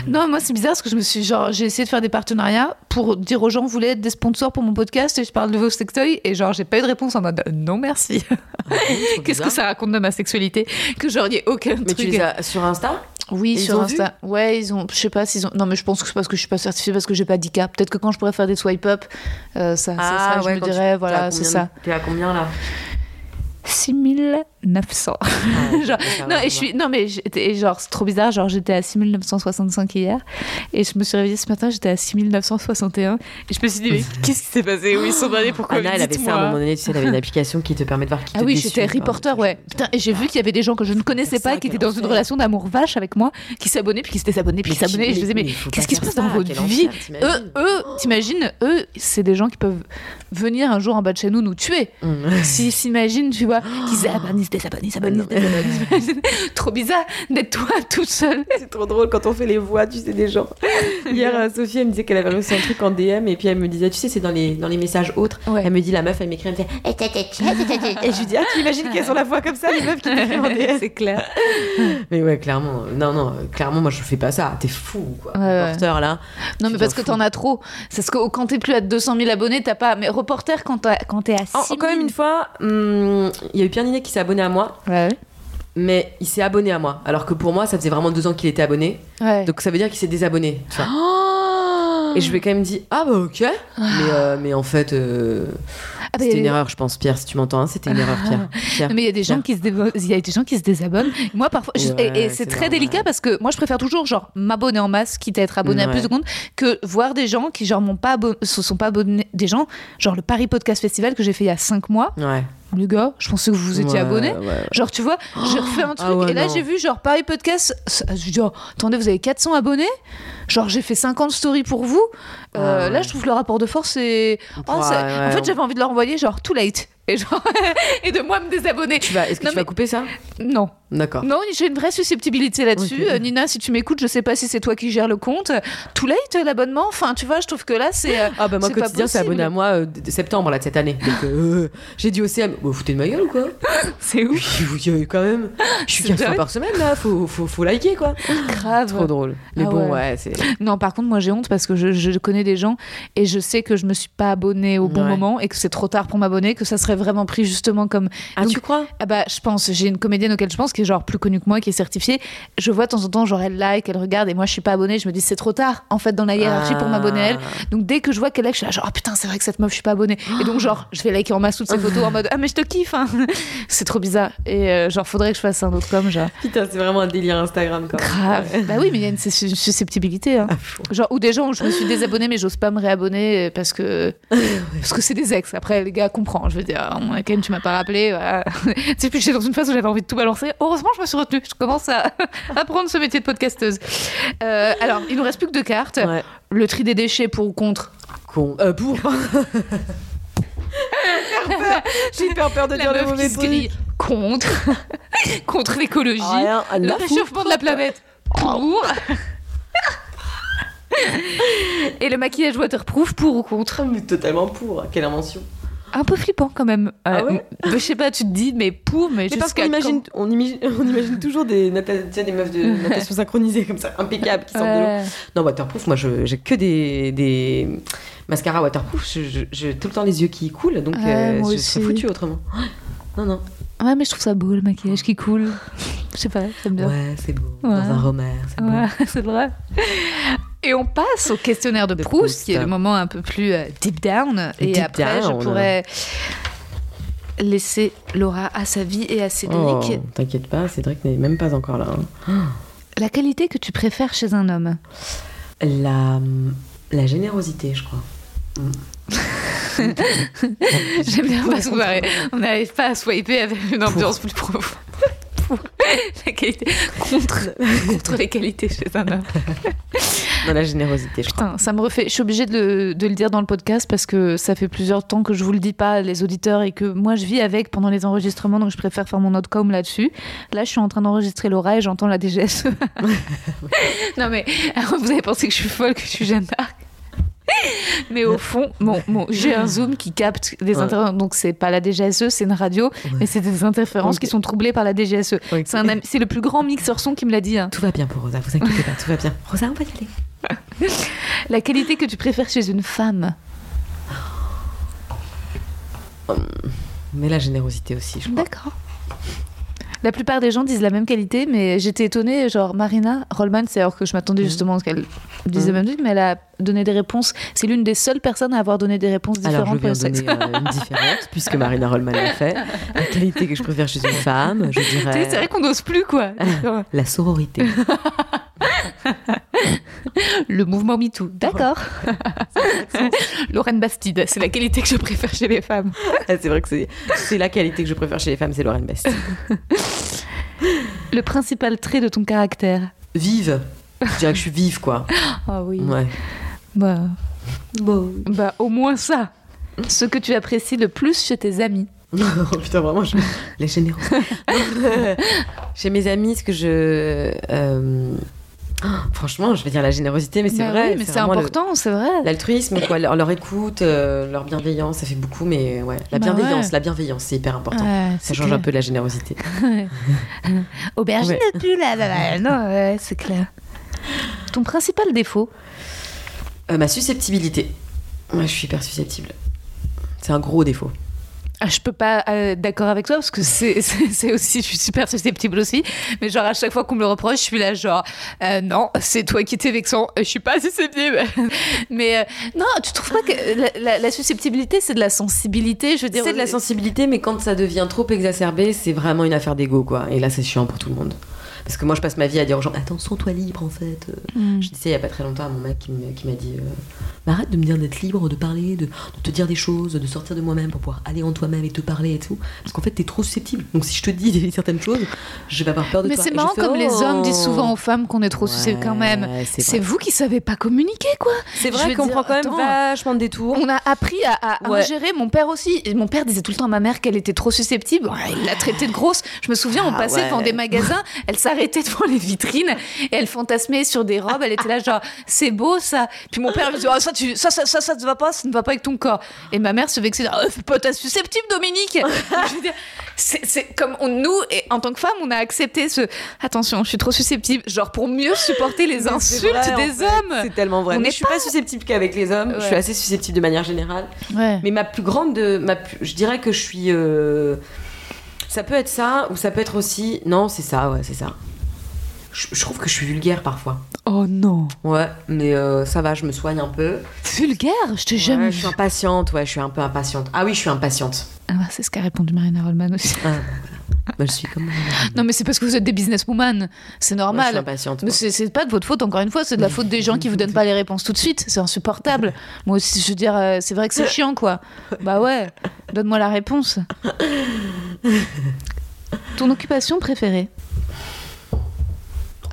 Non, moi, c'est bizarre parce que je me suis genre, j'ai essayé de faire des partenariats pour dire aux gens, vous voulez être des sponsors pour mon podcast et je parle de vos sextoys et genre, j'ai pas eu de réponse en mode non merci. Trop [laughs] Qu'est-ce que ça raconte de ma sexualité? Que ait aucun Mais truc. tu les as sur Insta? Oui, Ils sur Insta. Ouais, ils ont. Je sais pas s'ils ont. Non, mais je pense que c'est parce que je suis pas certifiée, parce que j'ai pas d'ICA. Peut-être que quand je pourrais faire des swipe up, euh, ça, ça serait, je me Ah, dirais, tu- voilà, c'est ça. T'es à combien là? 6900. [laughs] genre, non, et je suis, non, mais et genre, c'est trop bizarre. Genre, j'étais à 6965 hier. Et je me suis réveillée ce matin, j'étais à 6961. Et je me suis dit, mais [laughs] qu'est-ce qui s'est passé? Où ils sont allés? Pourquoi? Anna, elle avait ça à un moment donné, tu sais, elle avait une application qui te permet de voir qui Ah te oui, déçut, j'étais reporter, ouais. Putain, et j'ai vu qu'il y avait des gens que je ne connaissais pas, qui étaient dans une relation d'amour vache avec moi, qui s'abonnaient, puis qui se désabonnaient, puis qui s'abonnaient. Et je qui- disais, mais qu'est-ce qui se passe dans votre vie? Eux, eux, t'imagines, eux, c'est des gens qui peuvent venir un jour en bas de chez nous nous tuer. Hum. S'ils s'imaginent, tu vois, qu'ils [gasps] se désabonnent. t'imagines Trop bizarre d'être toi toute seule. C'est trop drôle quand on fait les voix, tu sais, des gens. Hier, [laughs] Sophie, elle me disait qu'elle avait reçu un truc en DM et puis elle me disait, tu sais, c'est dans les, dans les messages autres. Ouais. Elle me dit, la meuf, elle m'écrit, elle me fait. Et je lui dis, ah, tu imagines qu'elles ont la voix comme ça, les meufs qui t'écrivent en DM [laughs] C'est clair. [laughs] Mais ouais, clairement, non, non, clairement, moi, je fais pas ça. T'es fou, quoi. Ouais. Reporter, là. Non, mais parce que t'en as trop. C'est ce que quand t'es plus à 200 000 abonnés, t'as pas. Mais reporter, quand t'es à 6 Oh, 000... quand même, une fois, hum, il y a eu Pierre Ninet qui s'est abonné à moi, Ouais. mais il s'est abonné à moi. Alors que pour moi, ça faisait vraiment deux ans qu'il était abonné. Ouais. Donc ça veut dire qu'il s'est désabonné. tu vois. Oh Et je lui ai quand même dit, ah bah ok. Mais, euh, mais en fait, euh, Ah, bah, c'était une erreur, je pense, Pierre, si tu m'entends. hein, c'était une erreur, Pierre. Pierre. Mais il y a des gens qui se il y a des gens qui se désabonnent. Moi parfois je- Ouais, et, et c'est très délicat parce que moi je préfère toujours genre m'abonner en masse quitte à être abonné à Ouais. plus de comptes que voir des gens qui genre m'ont pas se sont pas abonnés des gens genre le Paris Podcast Festival que j'ai fait il y a 5 mois. Ouais. Les gars, je pensais que vous vous étiez Ouais, abonnés. ouais. Genre, tu vois, j'ai refait un [gasps] truc ah ouais, et là j'ai vu genre Paris Podcast. Je dis, oh, attendez, vous avez 400 abonnés Genre, j'ai fait 50 stories pour vous. Euh, Ah. Là, je trouve que le rapport de force, c'est. Oh, ça- en fait, j'avais envie de leur envoyer genre too late. Et, genre [laughs] et de moi me désabonner. Vas, est-ce que Non, tu vas mais- couper ça? Non. D'accord. Non, j'ai une vraie susceptibilité là-dessus. Euh, Nina, si tu m'écoutes, je sais pas si c'est toi qui gères le compte. Too late, euh, l'abonnement? Enfin, tu vois, je trouve que là, c'est. euh, Ah bah moi quotidien c'est abonné à moi euh, de septembre là de cette année. Donc euh, [laughs] j'ai dit au CM, vous foutez de ma gueule ou quoi? [laughs] C'est Oui, quand même. Je suis C'est 4 fois par semaine là, faut, faut, faut liker quoi. grave. Trop drôle. Mais Ah bon ouais. ouais, c'est. [laughs] Non, par contre, moi j'ai honte parce que je, je connais des gens et je sais que je me suis pas abonnée au bon Ouais. moment et que c'est trop tard pour m'abonner, que ça serait vraiment pris justement comme. Ah Donc, tu crois? Ah bah, je pense, j'ai une comédienne auquel je pense qui est genre plus connue que moi, qui est certifiée. Je vois de temps en temps, genre elle like, elle regarde et moi je suis pas abonnée. Je me dis c'est trop tard en fait dans la hiérarchie pour m'abonner à elle. Ah. Donc dès que je vois qu'elle like, je suis là genre ah putain, c'est vrai que cette meuf, je suis pas abonnée. Et donc genre, je vais liker en masse toutes ses [laughs] photos en mode ah mais je te kiffe. hein. [laughs] c'est trop bizarre. Et euh, genre, faudrait que je fasse un autre comme genre. Putain, c'est vraiment un délire Instagram quand. Grave. Bah oui, mais il y a une sus- une susceptibilité. hein. Genre, ou des gens où je me suis désabonnée, mais j'ose pas me réabonner parce que [laughs] parce que c'est des ex. Après, les gars, comprends. Je veux dire, oh, Ken, tu m'as pas rappelé. Voilà. tu sais, puis j'étais dans une phase où j'avais envie de tout balancer. Heureusement, je me suis retenue. Je commence à [laughs] apprendre ce métier de podcasteuse. Euh, alors, il nous reste plus que deux cartes. Ouais. Le tri des déchets pour ou contre. Con. Euh, pour. [laughs] J'ai hyper peur de La dire le mauvais qui. Contre. [laughs] contre l'écologie. À le foutre. réchauffement de la planète. Pour. Et le maquillage waterproof pour ou contre Mais totalement pour. Quelle invention. Un peu flippant quand même. Ah Euh, ouais je sais pas, tu te dis, mais pour, mais, Mais parce qu'on imagine, quand on imagine, [laughs] on imagine toujours des, des meufs de [laughs] natation synchronisées comme ça, impeccables, qui sortent de l'eau. Ouais. Non, waterproof, moi j'ai que des, des mascaras waterproof. J'ai tout le temps les yeux qui coulent, donc Ouais, euh, je serais foutue autrement. [gasps] Non, non. Ouais, mais je trouve ça beau le maquillage qui coule. [laughs] Je sais pas, j'aime bien. Ouais, c'est beau. Ouais. Dans un roman, c'est beau. Ouais, c'est vrai. Et on passe au questionnaire de, De Proust, Proust. qui est le moment un peu plus euh, deep down. Et Deep après, down. je pourrais laisser Laura à sa vie et à Oh, Cédric. t'inquiète pas, Cédric n'est même pas encore là. hein. [gasps] La qualité que tu préfères chez un homme? La, la générosité, je crois. [laughs] J'aime bien pas se marrer. On n'arrive pas à swiper avec une ambiance plus profonde. [laughs] Pour la qualité contre, contre les qualités chez un homme. [laughs] Dans la générosité, je crois. Putain, ça me refait. Je suis obligée de le, de le dire dans le podcast parce que ça fait plusieurs temps que je vous le dis pas, les auditeurs, et que moi je vis avec pendant les enregistrements, donc je préfère faire mon outcome là-dessus. Là, je suis en train d'enregistrer Laura et j'entends la DGSE. [laughs] [laughs] non mais alors, [laughs] vous avez pensé que je suis folle, que je suis Jeanne d'Arc mais au fond, bon, bon, j'ai un zoom qui capte des Ouais. interférences. Donc, c'est pas la DGSE, c'est une radio, mais c'est des interférences qui sont troublées par la DGSE. Un c'est le plus grand mixeur son qui me l'a dit. hein. Tout va bien pour Rosa, vous inquiétez pas, tout va bien. Rosa, on va y aller. [laughs] La qualité que tu préfères chez une femme? Mais la générosité aussi, je crois. D'accord. La plupart des gens disent la même qualité, mais j'étais étonnée. Genre, Marina Rollman, c'est alors que je m'attendais justement à ce qu'elle dise la même chose, mais elle a donné des réponses. C'est l'une des seules personnes à avoir donné des réponses différentes Alors, je donner euh, une différente, puisque Marina Rollman l'a fait. La qualité que je préfère chez une femme, je [laughs] dirais C'est vrai qu'on n'ose plus, quoi. [laughs] la sororité. [laughs] [laughs] Le mouvement MeToo, d'accord. [laughs] Lorraine Bastide, c'est la qualité que je préfère chez les femmes. Ah, c'est vrai que c'est c'est la qualité que je préfère chez les femmes, c'est Lorraine Best. Le principal trait de ton caractère. Vive. Je dirais que je suis vive, quoi. [gasps] Ah oui. Ouais. Bah, bah, au moins ça. Ce que tu apprécies le plus chez tes amis. [laughs] oh putain, vraiment, je... les généraux. chez mes amis, ce que je. euh, Franchement, je vais dire la générosité, mais c'est Bah vrai. oui, mais c'est important, c'est vrai. L'altruisme, quoi, leur, leur écoute, euh, leur bienveillance, ça fait beaucoup, mais ouais, la Bah bienveillance, ouais. la bienveillance, c'est hyper important. Ouais, ça change clair. un peu de la générosité. [laughs] Aubergine Ouais. plus là, là, là. [laughs] Non, ouais, c'est clair. Ton principal défaut Euh, ma susceptibilité. Moi, je suis hyper susceptible. C'est un gros défaut. Ah, Je peux pas euh, d'accord avec toi parce que [laughs] c'est aussi, je suis super susceptible aussi. Mais genre à chaque fois qu'on me le reproche, je suis là genre euh, non, c'est toi qui t'es vexant, je suis pas susceptible. [laughs] mais euh, non, tu trouves pas que la, la- la susceptibilité c'est de la sensibilité Je veux dire, C'est de la sensibilité, mais quand ça devient trop exacerbé, c'est vraiment une affaire d'ego, quoi. Et là, c'est chiant pour tout le monde. Parce que moi, je passe ma vie à dire aux gens Attends, sens-toi libre, en fait. Hmm. Je disais il y a pas très longtemps à mon mec qui m'a dit Mais Arrête de me dire d'être libre, de parler, de, de te dire des choses, de sortir de moi-même pour pouvoir aller en toi-même et te parler et tout. Parce qu'en fait, t'es trop susceptible. Donc si je te dis [laughs] certaines choses, je vais avoir peur de Mais toi. c'est Et je marrant fais, comme les Oh. hommes disent souvent aux femmes qu'on est trop susceptible quand même. C'est vous qui savez pas communiquer quoi. C'est vrai qu'on prend quand même attends. vachement de détours. On a appris à, à Ouais. ingérer. Mon père aussi. Et mon père disait tout le temps à ma mère qu'elle était trop susceptible. Ouais, Il l'a traitée de grosse. Je me souviens, on Ah passait devant des magasins. [laughs] Elle s'arrêtait devant les vitrines et elle fantasmait sur des robes. Elle était là genre c'est beau ça. Puis mon père lui disait Ah, ça, tu, ça, ça, ça, ça ne va pas, ça ne va pas avec ton corps. Et ma mère se vexait. Ah, fais pas ta susceptible Dominique. [laughs] je veux dire, c'est c'est comme on- nous et en tant que femme, on a accepté ce attention, je suis trop susceptible, genre pour mieux supporter les c'est insultes vrai, des fait. hommes. C'est tellement vrai. On Mais je suis pas susceptible qu'avec les hommes. Je suis assez susceptible de manière générale. Ouais. Mais ma plus grande, de, ma plus- je dirais que je suis. euh, Ça peut être ça, ou ça peut être aussi. Non, c'est ça, ouais, c'est ça. Je, je trouve que je suis vulgaire parfois. Oh non. Ouais, mais euh, ça va, je me soigne un peu. Vulgaire, je t'ai Ouais, jamais je suis impatiente, ouais, je suis un peu impatiente. Ah oui, je suis impatiente. Ah bah, c'est ce qu'a répondu Marina Rollman aussi. Ah, bah, je suis comme. Non, mais c'est parce que vous êtes des businesswoman. C'est Moi, je suis normal. impatiente. mais c'est pas de votre faute, encore une fois, c'est de la faute des gens qui vous donnent pas les réponses tout de suite. C'est insupportable. Moi aussi, je veux dire, euh, c'est vrai que c'est chiant, quoi. Bah ouais, donne-moi la réponse. Ton occupation préférée?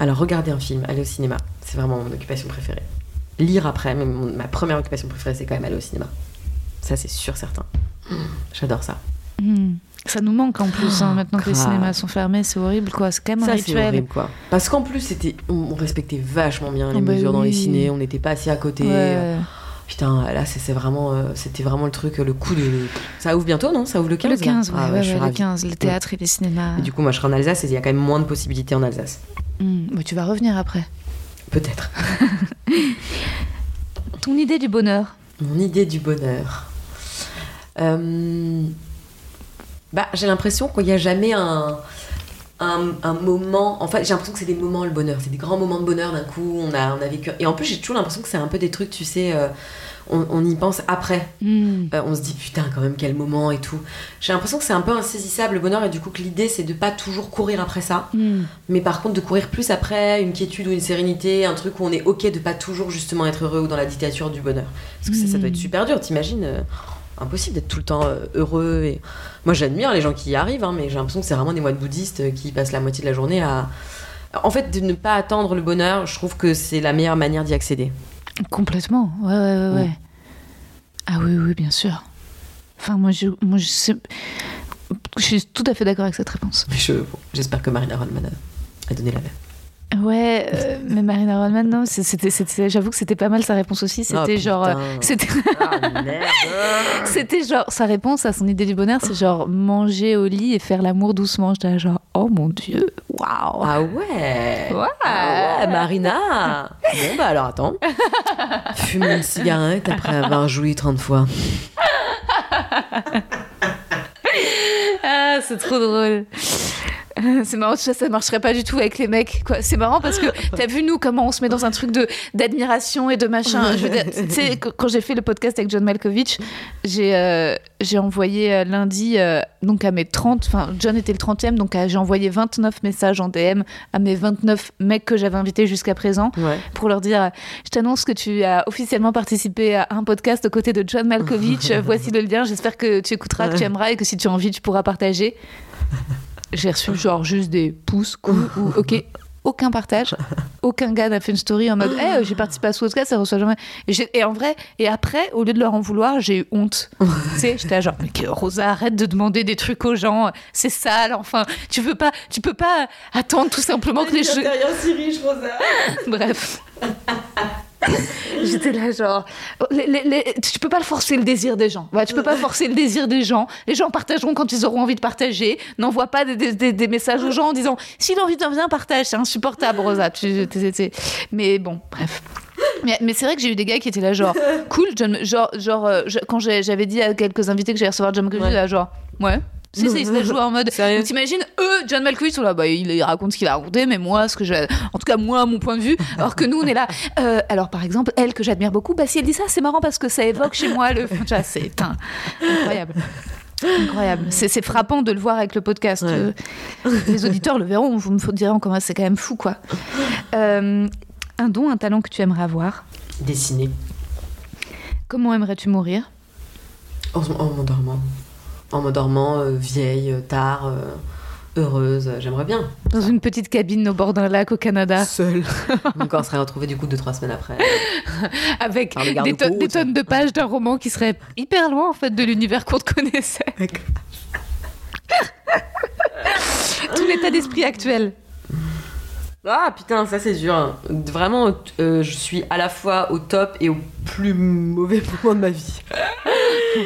Alors, regarder un film, aller au cinéma, c'est vraiment mon occupation préférée. Lire après, mais mon- ma première occupation préférée, c'est quand même aller au cinéma. Ça, c'est sûr, certain. J'adore ça. Hmm. Ça nous manque en plus, hein, maintenant que les cinémas sont fermés, c'est horrible, quoi. C'est quand même un Ça, c'est rituel. horrible, quoi. Parce qu'en plus, c'était, on respectait vachement bien les Ah bah mesures dans les oui. cinés, on n'était pas assis à côté. Ouais. Putain, là, c'est vraiment, euh, c'était vraiment le truc, le coup de. Ça ouvre bientôt, non? Ça ouvre le 15 Le là? 15, ouais, Ah ouais, je suis ouais, le ravie. 15, le théâtre et les cinémas. Et du coup, moi, je serai en Alsace et il y a quand même moins de possibilités en Alsace. Hmm. Bah, tu vas revenir après. Peut-être. [laughs] Ton idée du bonheur Mon idée du bonheur. Euh, Bah, j'ai l'impression qu'il n'y a jamais un, un, un moment. En fait, j'ai l'impression que c'est des moments le bonheur. C'est des grands moments de bonheur d'un coup. On a, on a vécu. Et en plus, j'ai toujours l'impression que c'est un peu des trucs, tu sais. euh, on, on y pense après. Hmm. Euh, on se dit putain, quand même, quel moment et tout. J'ai l'impression que c'est un peu insaisissable le bonheur. Et du coup, que l'idée, c'est de pas toujours courir après ça. Hmm. Mais par contre, de courir plus après une quiétude ou une sérénité, un truc où on est ok de pas toujours justement être heureux ou dans la dictature du bonheur. Parce que ça, ça doit être super dur, t'imagines euh, Impossible d'être tout le temps euh, heureux. Et... Moi, j'admire les gens qui y arrivent, hein, mais j'ai l'impression que c'est vraiment des moines bouddhistes qui passent la moitié de la journée à. En fait, de ne pas attendre le bonheur, je trouve que c'est la meilleure manière d'y accéder. Complètement, ouais, ouais, ouais. ouais. Mm. Ah oui, oui, bien sûr. Enfin, moi, je, moi, je, sais- je suis tout à fait d'accord avec cette réponse. Je- bon, j'espère que Marina Rollman a, a donné la même. Ouais, euh, [laughs] mais Marina Rollman, non, c'était, c'était, j'avoue que c'était pas mal sa réponse aussi. C'était Oh, genre, euh, c'était, Ah [laughs] c'était genre sa réponse à son idée du bonheur, c'est genre manger au lit et faire l'amour doucement. J'étais genre, oh mon dieu, waouh. Ah ouais Ouais. Ah ouais, Marina Bon bah alors attends. [laughs] Fumer une cigarette après avoir joui 30 fois. Ah, c'est trop drôle. [laughs] C'est marrant, ça, ça marcherait pas du tout avec les mecs. quoi. C'est marrant parce que [laughs] t'as vu nous comment on se met dans un truc de d'admiration et de machin. Je veux dire, tu sais, qu- quand j'ai fait le podcast avec John Malkovich, j'ai euh, j'ai envoyé euh, lundi euh, donc à mes 30, enfin John était le 30e, donc à- j'ai envoyé 29 messages en DM à mes 29 mecs que j'avais invités jusqu'à présent Ouais. pour leur dire je t'annonce que tu as officiellement participé à un podcast aux côtés de John Malkovich. [laughs] Voici le lien. J'espère que tu écouteras, que tu aimeras et que si tu as envie, tu pourras partager. J'ai reçu genre juste des pouces, [laughs] ou ok. Aucun partage, aucun gars n'a fait une story en mode hey, euh, j'ai participé à ce podcast, ça reçoit jamais. Et, en vrai, et après, au lieu de leur en vouloir, j'ai eu honte. [laughs] tu sais, j'étais genre, mais Rosa, arrête de demander des trucs aux gens, c'est sale, enfin, tu veux pas, tu peux pas attendre tout simplement que les riche, Rosa. [laughs] Bref. [laughs] J'étais là genre, les- les- les- tu peux pas forcer le désir des gens. Ouais, tu peux pas forcer le désir des gens. Les gens partageront quand ils auront envie de partager. N'envoie pas des, des- des- des messages aux gens en disant s'il a envie de venir partage. C'est insupportable, Rosa. Tu- Mais bon, bref. Mais, mais c'est vrai que j'ai eu des gars qui étaient là genre [laughs] cool, John, genre, genre euh, je- quand j'avais dit à quelques invités que j'allais recevoir John Malkovich, Ouais. là genre ouais. Si, si, ils se la jouent en mode. [laughs] Donc, T'imagines, eux, John Malkovich, sont là, bah, il, il raconte ce qu'il va raconter, mais moi, ce que je. En tout cas, moi, mon point de vue. Alors que nous, on est là. [laughs] euh, alors, par exemple, elle, que j'admire beaucoup, bah, si elle dit ça, c'est marrant parce que ça évoque chez moi le. Enfin, [laughs] c'est un- incroyable. Incroyable. C'est c'est frappant de le voir avec le podcast. Ouais. Euh, Les auditeurs le verront, vous me direz en commun, c'est quand même fou, quoi. Euh, un don, un talent que tu aimerais avoir? Dessiner. Comment aimerais-tu mourir? En, en m'endormant. En m'endormant, euh, vieille, euh, tard, euh, heureuse. J'aimerais bien. Dans une petite cabine au bord d'un lac au Canada, Seule. [laughs] Mon corps serait retrouvé du coup deux, trois semaines après. [laughs] avec des, tonnes- des tonnes de pages d'un roman qui serait hyper loin en fait de l'univers qu'on te connaissait. Tout l'état d'esprit actuel. Ah putain, ça c'est dur. hein. Vraiment, euh, je suis à la fois au top et au plus mauvais [laughs] moment de ma vie.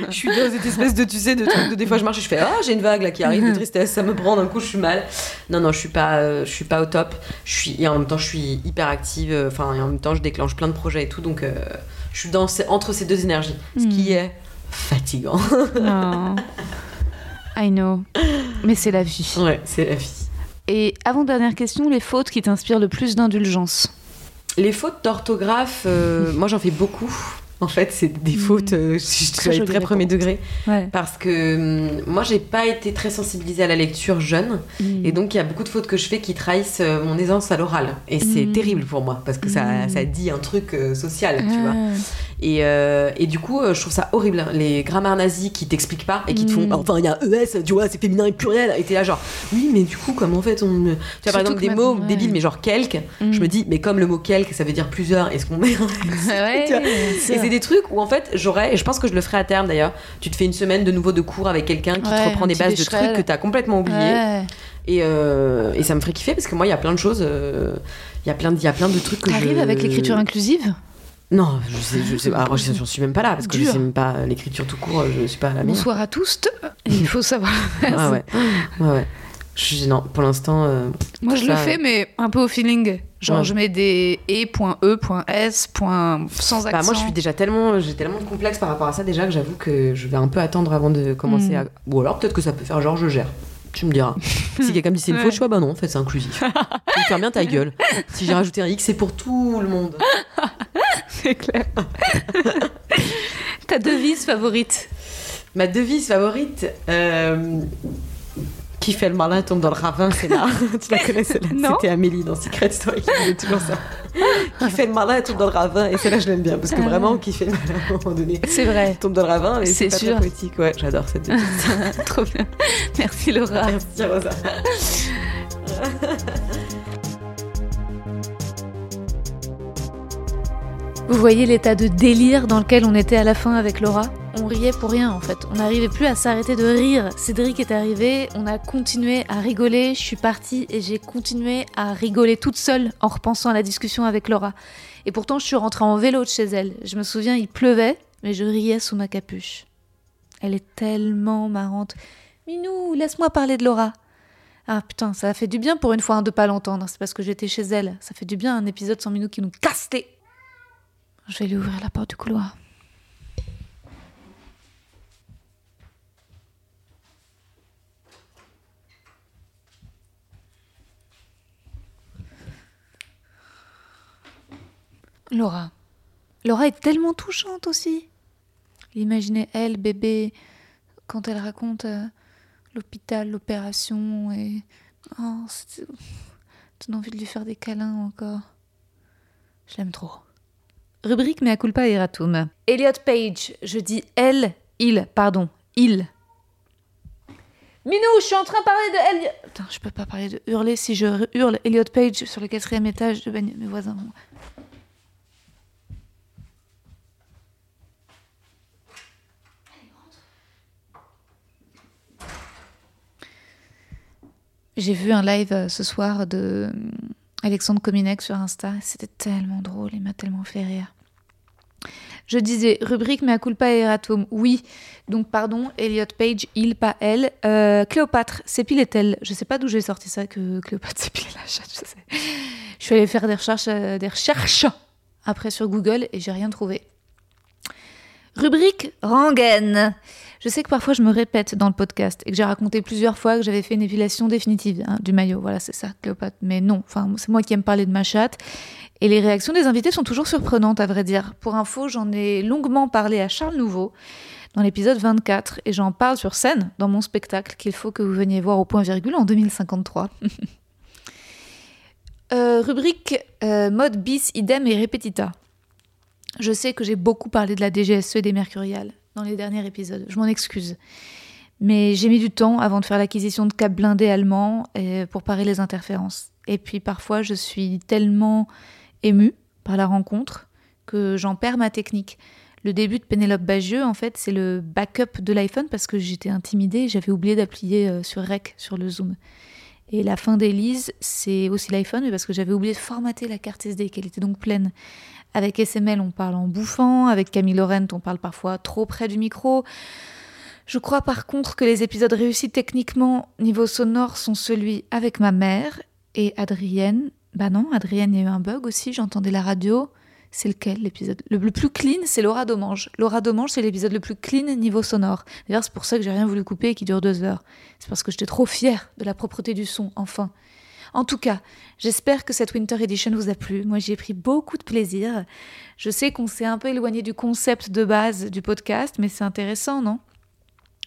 je suis dans cette espèce de, tu sais, de truc de des fois je marche et je fais Ah, j'ai une vague là qui arrive de tristesse, ça me prend d'un coup, je suis mal. Non, non, je suis pas, euh, je suis pas au top. Je suis, et en même temps, je suis hyper active. euh, Enfin, et en même temps, je déclenche plein de projets et tout. Donc, je suis dans, entre ces deux énergies. Ce qui est fatigant. Non. [laughs] I know. Mais c'est la vie. ouais, c'est la vie. Et avant-dernière question, les fautes qui t'inspirent le plus d'indulgence Les fautes d'orthographe, euh, [laughs] moi j'en fais beaucoup. En fait, c'est des fautes, euh, je Très très premier degré. Ouais. Parce que hum, moi, j'ai pas été très sensibilisée à la lecture jeune. Mm. Et donc, il y a beaucoup de fautes que je fais qui trahissent euh, mon aisance à l'oral. Et c'est Mm. terrible pour moi, parce que ça, ça dit un truc euh, social, tu vois. Et, euh, et du coup, euh, je trouve ça horrible. hein, Les grammaires nazis qui t'expliquent pas et qui te font. Mm. Enfin, il y a ES, tu vois, c'est féminin et pluriel. Et t'es là, genre, oui, mais du coup, comme en fait, on. Tu vois, par exemple, des même- mots ouais. débiles, mais genre quelque. Mm. Je me dis, mais comme le mot quelque, ça veut dire plusieurs, est-ce qu'on met un [laughs] Ouais, et c'est des trucs où en fait j'aurais, et je pense que je le ferai à terme d'ailleurs, tu te fais une semaine de nouveau de cours avec quelqu'un qui Ouais, te reprend des bases de trucs que t'as complètement oublié et, euh, et ça me ferait kiffer parce que moi il y a plein de choses, euh, il y a plein de, y a plein de trucs que T'arrives je... avec l'écriture inclusive? Non, je sais, je sais, alors je j'en suis même pas là parce que je sais même pas l'écriture tout court, je suis pas la meilleure. Bonsoir à tous. Il faut savoir. [laughs] Ah ouais, ouais, ouais. Je suis- non, pour l'instant, euh, Moi, je Ça, le fais, mais un peu au feeling. Genre, Ouais. je mets des e.e.s, point sans accent. bah, moi je suis déjà tellement, j'ai tellement de complexes par rapport à ça déjà que j'avoue que je vais un peu attendre avant de commencer Mm. à, ou alors peut-être que ça peut faire genre je gère. Tu me diras. [laughs] Si quelqu'un me dit c'est une Ouais. faute, je vois bah non, en fait c'est inclusif. Tu me fermes bien ta gueule. [laughs] Si j'ai rajouté un X, c'est pour tout le monde. [laughs] C'est clair. Ta devise favorite? Ma devise favorite, euh, qui fait le malin tombe dans le ravin, c'est là. [laughs] tu la connais celle-là. C'était Amélie dans Secret Story qui disait toujours ça. qui fait le malin tombe dans le ravin, et celle-là je l'aime bien parce que Ah. vraiment qui fait le malin à un moment donné. C'est vrai. Tombe dans le ravin, C'est sûr. très poétique. Ouais, j'adore cette devise. [laughs] Trop bien. Merci Laura. Merci Rosa. Vous voyez l'état de délire dans lequel on était à la fin avec Laura? On riait pour rien en fait. On n'arrivait plus à s'arrêter de rire. Cédric est arrivé, on a continué à rigoler. Je suis partie et j'ai continué à rigoler toute seule en repensant à la discussion avec Laura. Et pourtant, je suis rentrée en vélo de chez elle. Je me souviens, il pleuvait, mais je riais sous ma capuche. Elle est tellement marrante. Minou, laisse-moi parler de Laura. Ah putain, ça a fait du bien pour une fois hein, de pas l'entendre. C'est parce que j'étais chez elle. Ça fait du bien un épisode sans Minou qui nous casse les je vais lui ouvrir la porte du couloir. Laura. Laura est tellement touchante aussi. Imaginez elle, bébé, quand elle raconte euh, l'hôpital, l'opération et... Oh, c'est... T'as envie de lui faire des câlins encore. Je l'aime trop. Rubrique Mea culpa erratum. Elliot Page, je dis elle, il, pardon, il. Minou, je suis en train de parler de Elliot. Putain, je peux pas parler de hurler si je hurle Elliot Page sur le quatrième étage de mes voisins. J'ai vu un live euh, ce soir de Alexandre Kominek sur Insta. C'était tellement drôle, il m'a tellement fait rire. Je disais, rubrique mea culpa erratum. Oui, donc pardon, Elliot Page, il, pas elle. Euh, Cléopâtre, s'épilait-elle Je sais pas d'où j'ai sorti ça que Cléopâtre [laughs] s'épilait la chatte. Je, sais. je suis allée faire des recherches, euh, des recherches après sur Google et j'ai rien trouvé. Rubrique rengaine. Je sais que parfois je me répète dans le podcast et que j'ai raconté plusieurs fois que j'avais fait une épilation définitive hein, du maillot. Voilà, c'est ça, Cléopâtre. Mais non, enfin, c'est moi qui aime parler de ma chatte. Et les réactions des invités sont toujours surprenantes, à vrai dire. Pour info, j'en ai longuement parlé à Charles Nouveau dans l'épisode 24 et j'en parle sur scène dans mon spectacle qu'il faut que vous veniez voir au point virgule en 2053. [laughs] Euh, rubrique euh, mode bis, idem et repetita. Je sais que j'ai beaucoup parlé de la DGSE et des mercuriales dans les derniers épisodes. Je m'en excuse. Mais j'ai mis du temps avant de faire l'acquisition de câbles blindés allemands et pour parer les interférences. Et puis parfois, je suis tellement émue par la rencontre que j'en perds ma technique. Le début de Pénélope Bagieux, en fait, c'est le backup de l'iPhone parce que j'étais intimidée, j'avais oublié d'appuyer euh, sur REC sur le zoom. Et la fin d'Elise, c'est aussi l'iPhone, mais parce que j'avais oublié de formater la carte SD, qu'elle était donc pleine. Avec SML, on parle en bouffant. Avec Camille Laurent, on parle parfois trop près du micro. Je crois par contre que les épisodes réussis techniquement niveau sonore sont celui avec ma mère et Adrienne. Bah non, Adrienne, il y a eu un bug aussi, j'entendais la radio. C'est lequel l'épisode? Le, le plus clean, c'est Laura Domange. Laura Domange, c'est l'épisode le plus clean niveau sonore. D'ailleurs, c'est pour ça que j'ai rien voulu couper et qui dure deux heures. C'est parce que j'étais trop fière de la propreté du son, enfin. En tout cas, j'espère que cette Winter Edition vous a plu. Moi, j'y ai pris beaucoup de plaisir. Je sais qu'on s'est un peu éloigné du concept de base du podcast, mais c'est intéressant, non?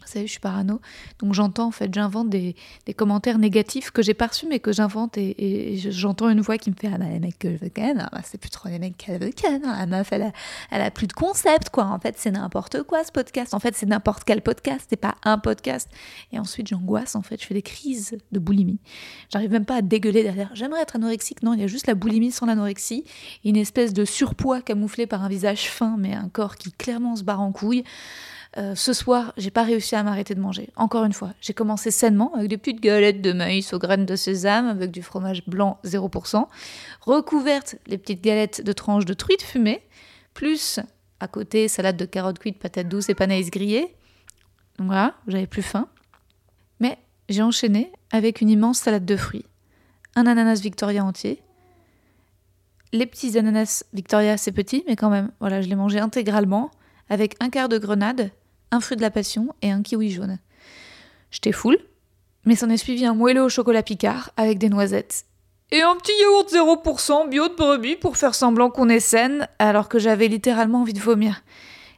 Vous savez, je suis parano. Donc j'entends, en fait, j'invente des, commentaires négatifs que j'ai pas reçus, mais que j'invente et, et je- j'entends une voix qui me fait Ah bah, les mecs que je veux ah bah, c'est plus trop les mecs qu'elle veut ken. La meuf, elle a, plus de concept, quoi. En fait, c'est n'importe quoi ce podcast. En fait, c'est n'importe quel podcast, c'est pas un podcast. Et ensuite, j'angoisse, en fait, je fais des crises de boulimie. J'arrive même pas à dégueuler derrière. J'aimerais être anorexique, non, il y a juste la boulimie sans l'anorexie, une espèce de surpoids camouflé par un visage fin, mais un corps qui clairement se barre en couille. Euh, ce soir, j'ai pas réussi à m'arrêter de manger. Encore une fois, j'ai commencé sainement avec des petites galettes de maïs aux graines de sésame avec du fromage blanc 0%, recouvertes les petites galettes de tranches de truite fumée, plus à côté salade de carottes cuites, patates douces et panaïs grillées. Voilà, j'avais plus faim. Mais j'ai enchaîné avec une immense salade de fruits, un ananas Victoria entier. Les petits ananas Victoria, c'est petit, mais quand même, voilà, je les mangeais intégralement avec un quart de grenade, un fruit de la passion et un kiwi jaune. J'étais full, mais s'en est suivi un moelleux au chocolat picard avec des noisettes. Et un petit yaourt 0% bio de brebis pour faire semblant qu'on est saine, alors que j'avais littéralement envie de vomir.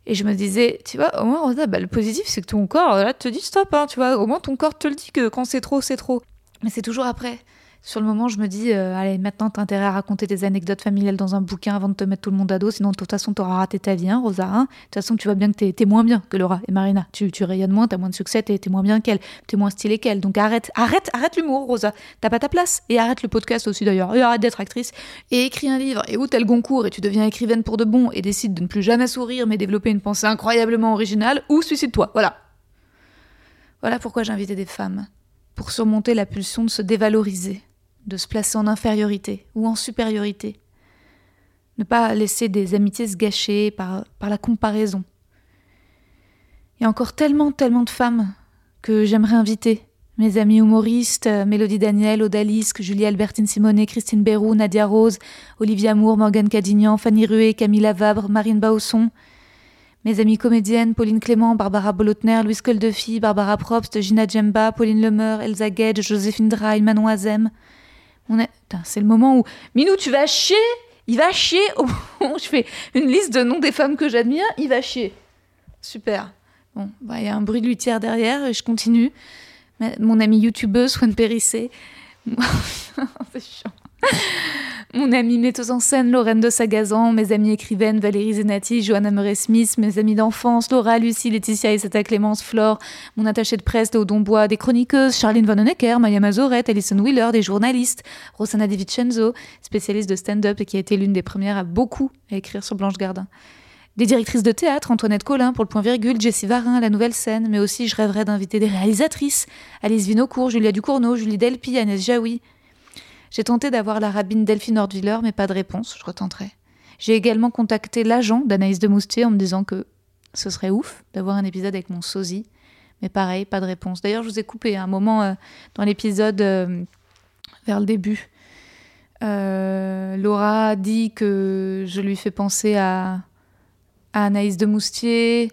Et je me disais, tu vois, au moins, Rosa, bah, le positif, c'est que ton corps, là, te dit stop, hein, tu vois, au moins ton corps te le dit que quand c'est trop, c'est trop. Mais c'est toujours après. Sur le moment, je me dis, euh, allez, maintenant, t'as intérêt à raconter des anecdotes familiales dans un bouquin avant de te mettre tout le monde à dos, sinon, de toute façon, t'auras raté ta vie, hein, Rosa. hein. De toute façon, tu vois bien que t'es, moins bien que Laura et Marina. Tu, tu rayonnes moins, t'as moins de succès, t'es, moins bien qu'elle, t'es moins stylé qu'elle. Donc arrête, arrête, arrête l'humour, Rosa. T'as pas ta place. Et arrête le podcast aussi, d'ailleurs. Et arrête d'être actrice. Et écris un livre. Et où t'as le Goncourt et tu deviens écrivaine pour de bon et décides de ne plus jamais sourire mais développer une pensée incroyablement originale, ou suicide-toi. Voilà. Voilà pourquoi j'ai invité des femmes. Pour surmonter la pulsion de se dévaloriser, de se placer en infériorité ou en supériorité. Ne pas laisser des amitiés se gâcher par, la comparaison. Il y a encore tellement, tellement de femmes que j'aimerais inviter. Mes amis humoristes, euh, Mélodie Daniel, Odalisque, Julie Albertine Simonet, Christine Bérou, Nadia Rose, Olivia Moore, Morgane Cadignan, Fanny Rué, Camille Lavabre, Marine Bausson. Mes amies comédiennes, Pauline Clément, Barbara Bolotner, Louise Coldefy, Barbara Probst, Gina Djemba, Pauline Lemeur, Elsa Gage, Joséphine Draille, Manon. On. Putain, c'est le moment où... Minou, tu vas chier Il va chier. je fais une liste de noms des femmes que j'admire. Il va chier. Super. Bon, bah, il y a un bruit de lutière derrière et je continue. Mon amie youtubeuse, Swan Périssé. [laughs] C'est chiant. Mon amie metteuse en scène, Lorraine de Sagazan, mes amies écrivaines, Valérie Zenati, Johanna Murray-Smith, mes amies d'enfance, Laura, Lucie, Laetitia, Isata Clémence, Flore, mon attaché de presse, Léo Dombois, des chroniqueuses, Charline Vanhoenacker, Maya Mazoret, Alison Wheeler, des journalistes, Rosanna Di Vincenzo, spécialiste de stand-up et qui a été l'une des premières à beaucoup écrire sur Blanche Gardin. Des directrices de théâtre, Antoinette Collin pour le point virgule, Jessie Varin, la nouvelle scène, mais aussi je rêverais d'inviter des réalisatrices, Alice Vinocourt, Julia Ducournau, Julie Delpy, Agnès Jaoui. J'ai tenté d'avoir la rabbine Delphine Nordwiller, mais pas de réponse, je retenterai. J'ai également contacté l'agent d'Anaïs de Moustier en me disant que ce serait ouf d'avoir un épisode avec mon sosie, mais pareil, pas de réponse. D'ailleurs, je vous ai coupé à un moment euh, dans l'épisode euh, vers le début. Euh, Laura dit que je lui fais penser à, à Anaïs de Moustier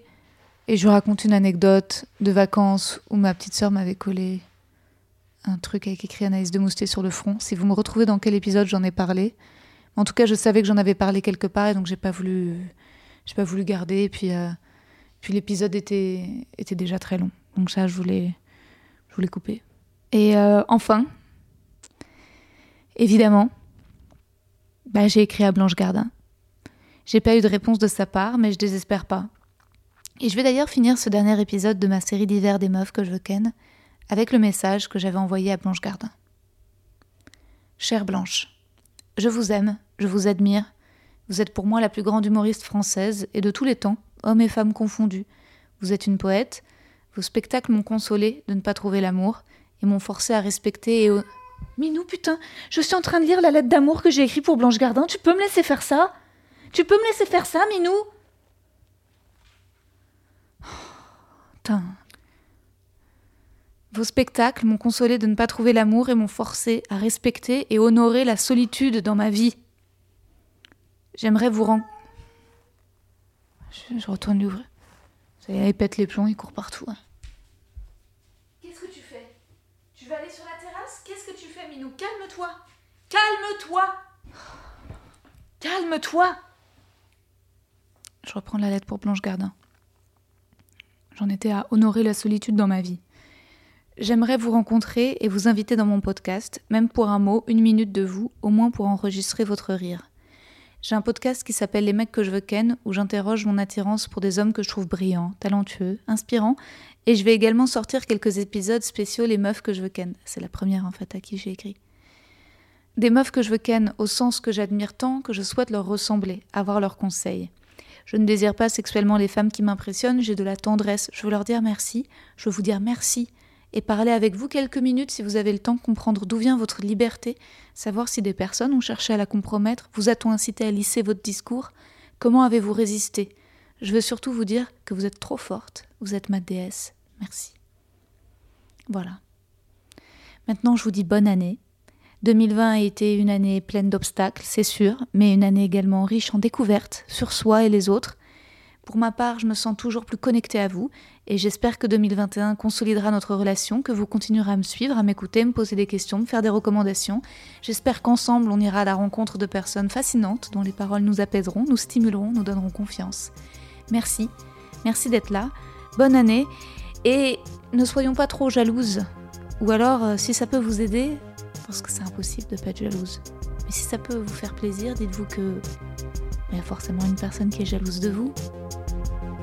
et je raconte une anecdote de vacances où ma petite sœur m'avait collé un truc avec écrit Anaïs de Moustier sur le front. Si vous me retrouvez dans quel épisode j'en ai parlé. En tout cas, je savais que j'en avais parlé quelque part et donc j'ai pas voulu, j'ai pas voulu garder. Et puis, euh, puis l'épisode était, était déjà très long. Donc ça, je voulais, je voulais couper. Et euh, enfin, évidemment, bah, j'ai écrit à Blanche Gardin. J'ai pas eu de réponse de sa part, mais je désespère pas. Et je vais d'ailleurs finir ce dernier épisode de ma série d'hiver des meufs que je ken avec le message que j'avais envoyé à Blanche Gardin. Chère Blanche, je vous aime, je vous admire. Vous êtes pour moi la plus grande humoriste française et de tous les temps, hommes et femmes confondus. Vous êtes une poète. Vos spectacles m'ont consolé de ne pas trouver l'amour et m'ont forcé à respecter et. Minou, putain, je suis en train de lire la lettre d'amour que j'ai écrite pour Blanche Gardin. Tu peux me laisser faire ça? Tu peux me laisser faire ça, Minou? Putain. Vos spectacles m'ont consolé de ne pas trouver l'amour et m'ont forcé à respecter et honorer la solitude dans ma vie. J'aimerais vous rendre. Je, je retourne l'ouvrir. Ça y est, il pète les plombs, il court partout. hein. Qu'est-ce que tu fais? Tu vas aller sur la terrasse? Qu'est-ce que tu fais, Minou? Calme-toi Calme-toi Calme-toi Je reprends la lettre pour Blanche Gardin. J'en étais à honorer la solitude dans ma vie. J'aimerais vous rencontrer et vous inviter dans mon podcast, même pour un mot, une minute de vous, au moins pour enregistrer votre rire. J'ai un podcast qui s'appelle Les mecs que je veux ken, où j'interroge mon attirance pour des hommes que je trouve brillants, talentueux, inspirants, et je vais également sortir quelques épisodes spéciaux Les meufs que je veux ken. C'est la première en fait à qui j'ai écrit. Des meufs que je veux ken au sens que j'admire tant que je souhaite leur ressembler, avoir leurs conseils. Je ne désire pas sexuellement les femmes qui m'impressionnent, j'ai de la tendresse, je veux leur dire merci, je veux vous dire merci, et parler avec vous quelques minutes si vous avez le temps, comprendre d'où vient votre liberté, savoir si des personnes ont cherché à la compromettre, vous a-t-on incité à lisser votre discours, comment avez-vous résisté? Je veux surtout vous dire que vous êtes trop forte, vous êtes ma déesse, merci. Voilà. Maintenant, je vous dis bonne année. 2020 a été une année pleine d'obstacles, c'est sûr, mais une année également riche en découvertes sur soi et les autres. Pour ma part, je me sens toujours plus connectée à vous et j'espère que 2021 consolidera notre relation, que vous continuerez à me suivre, à m'écouter, me poser des questions, me faire des recommandations. J'espère qu'ensemble, on ira à la rencontre de personnes fascinantes dont les paroles nous apaiseront, nous stimuleront, nous donneront confiance. Merci, merci d'être là. Bonne année et ne soyons pas trop jalouses. Ou alors, euh, si ça peut vous aider, parce que c'est impossible de pas être jalouse. Mais si ça peut vous faire plaisir, dites-vous que il y a forcément une personne qui est jalouse de vous.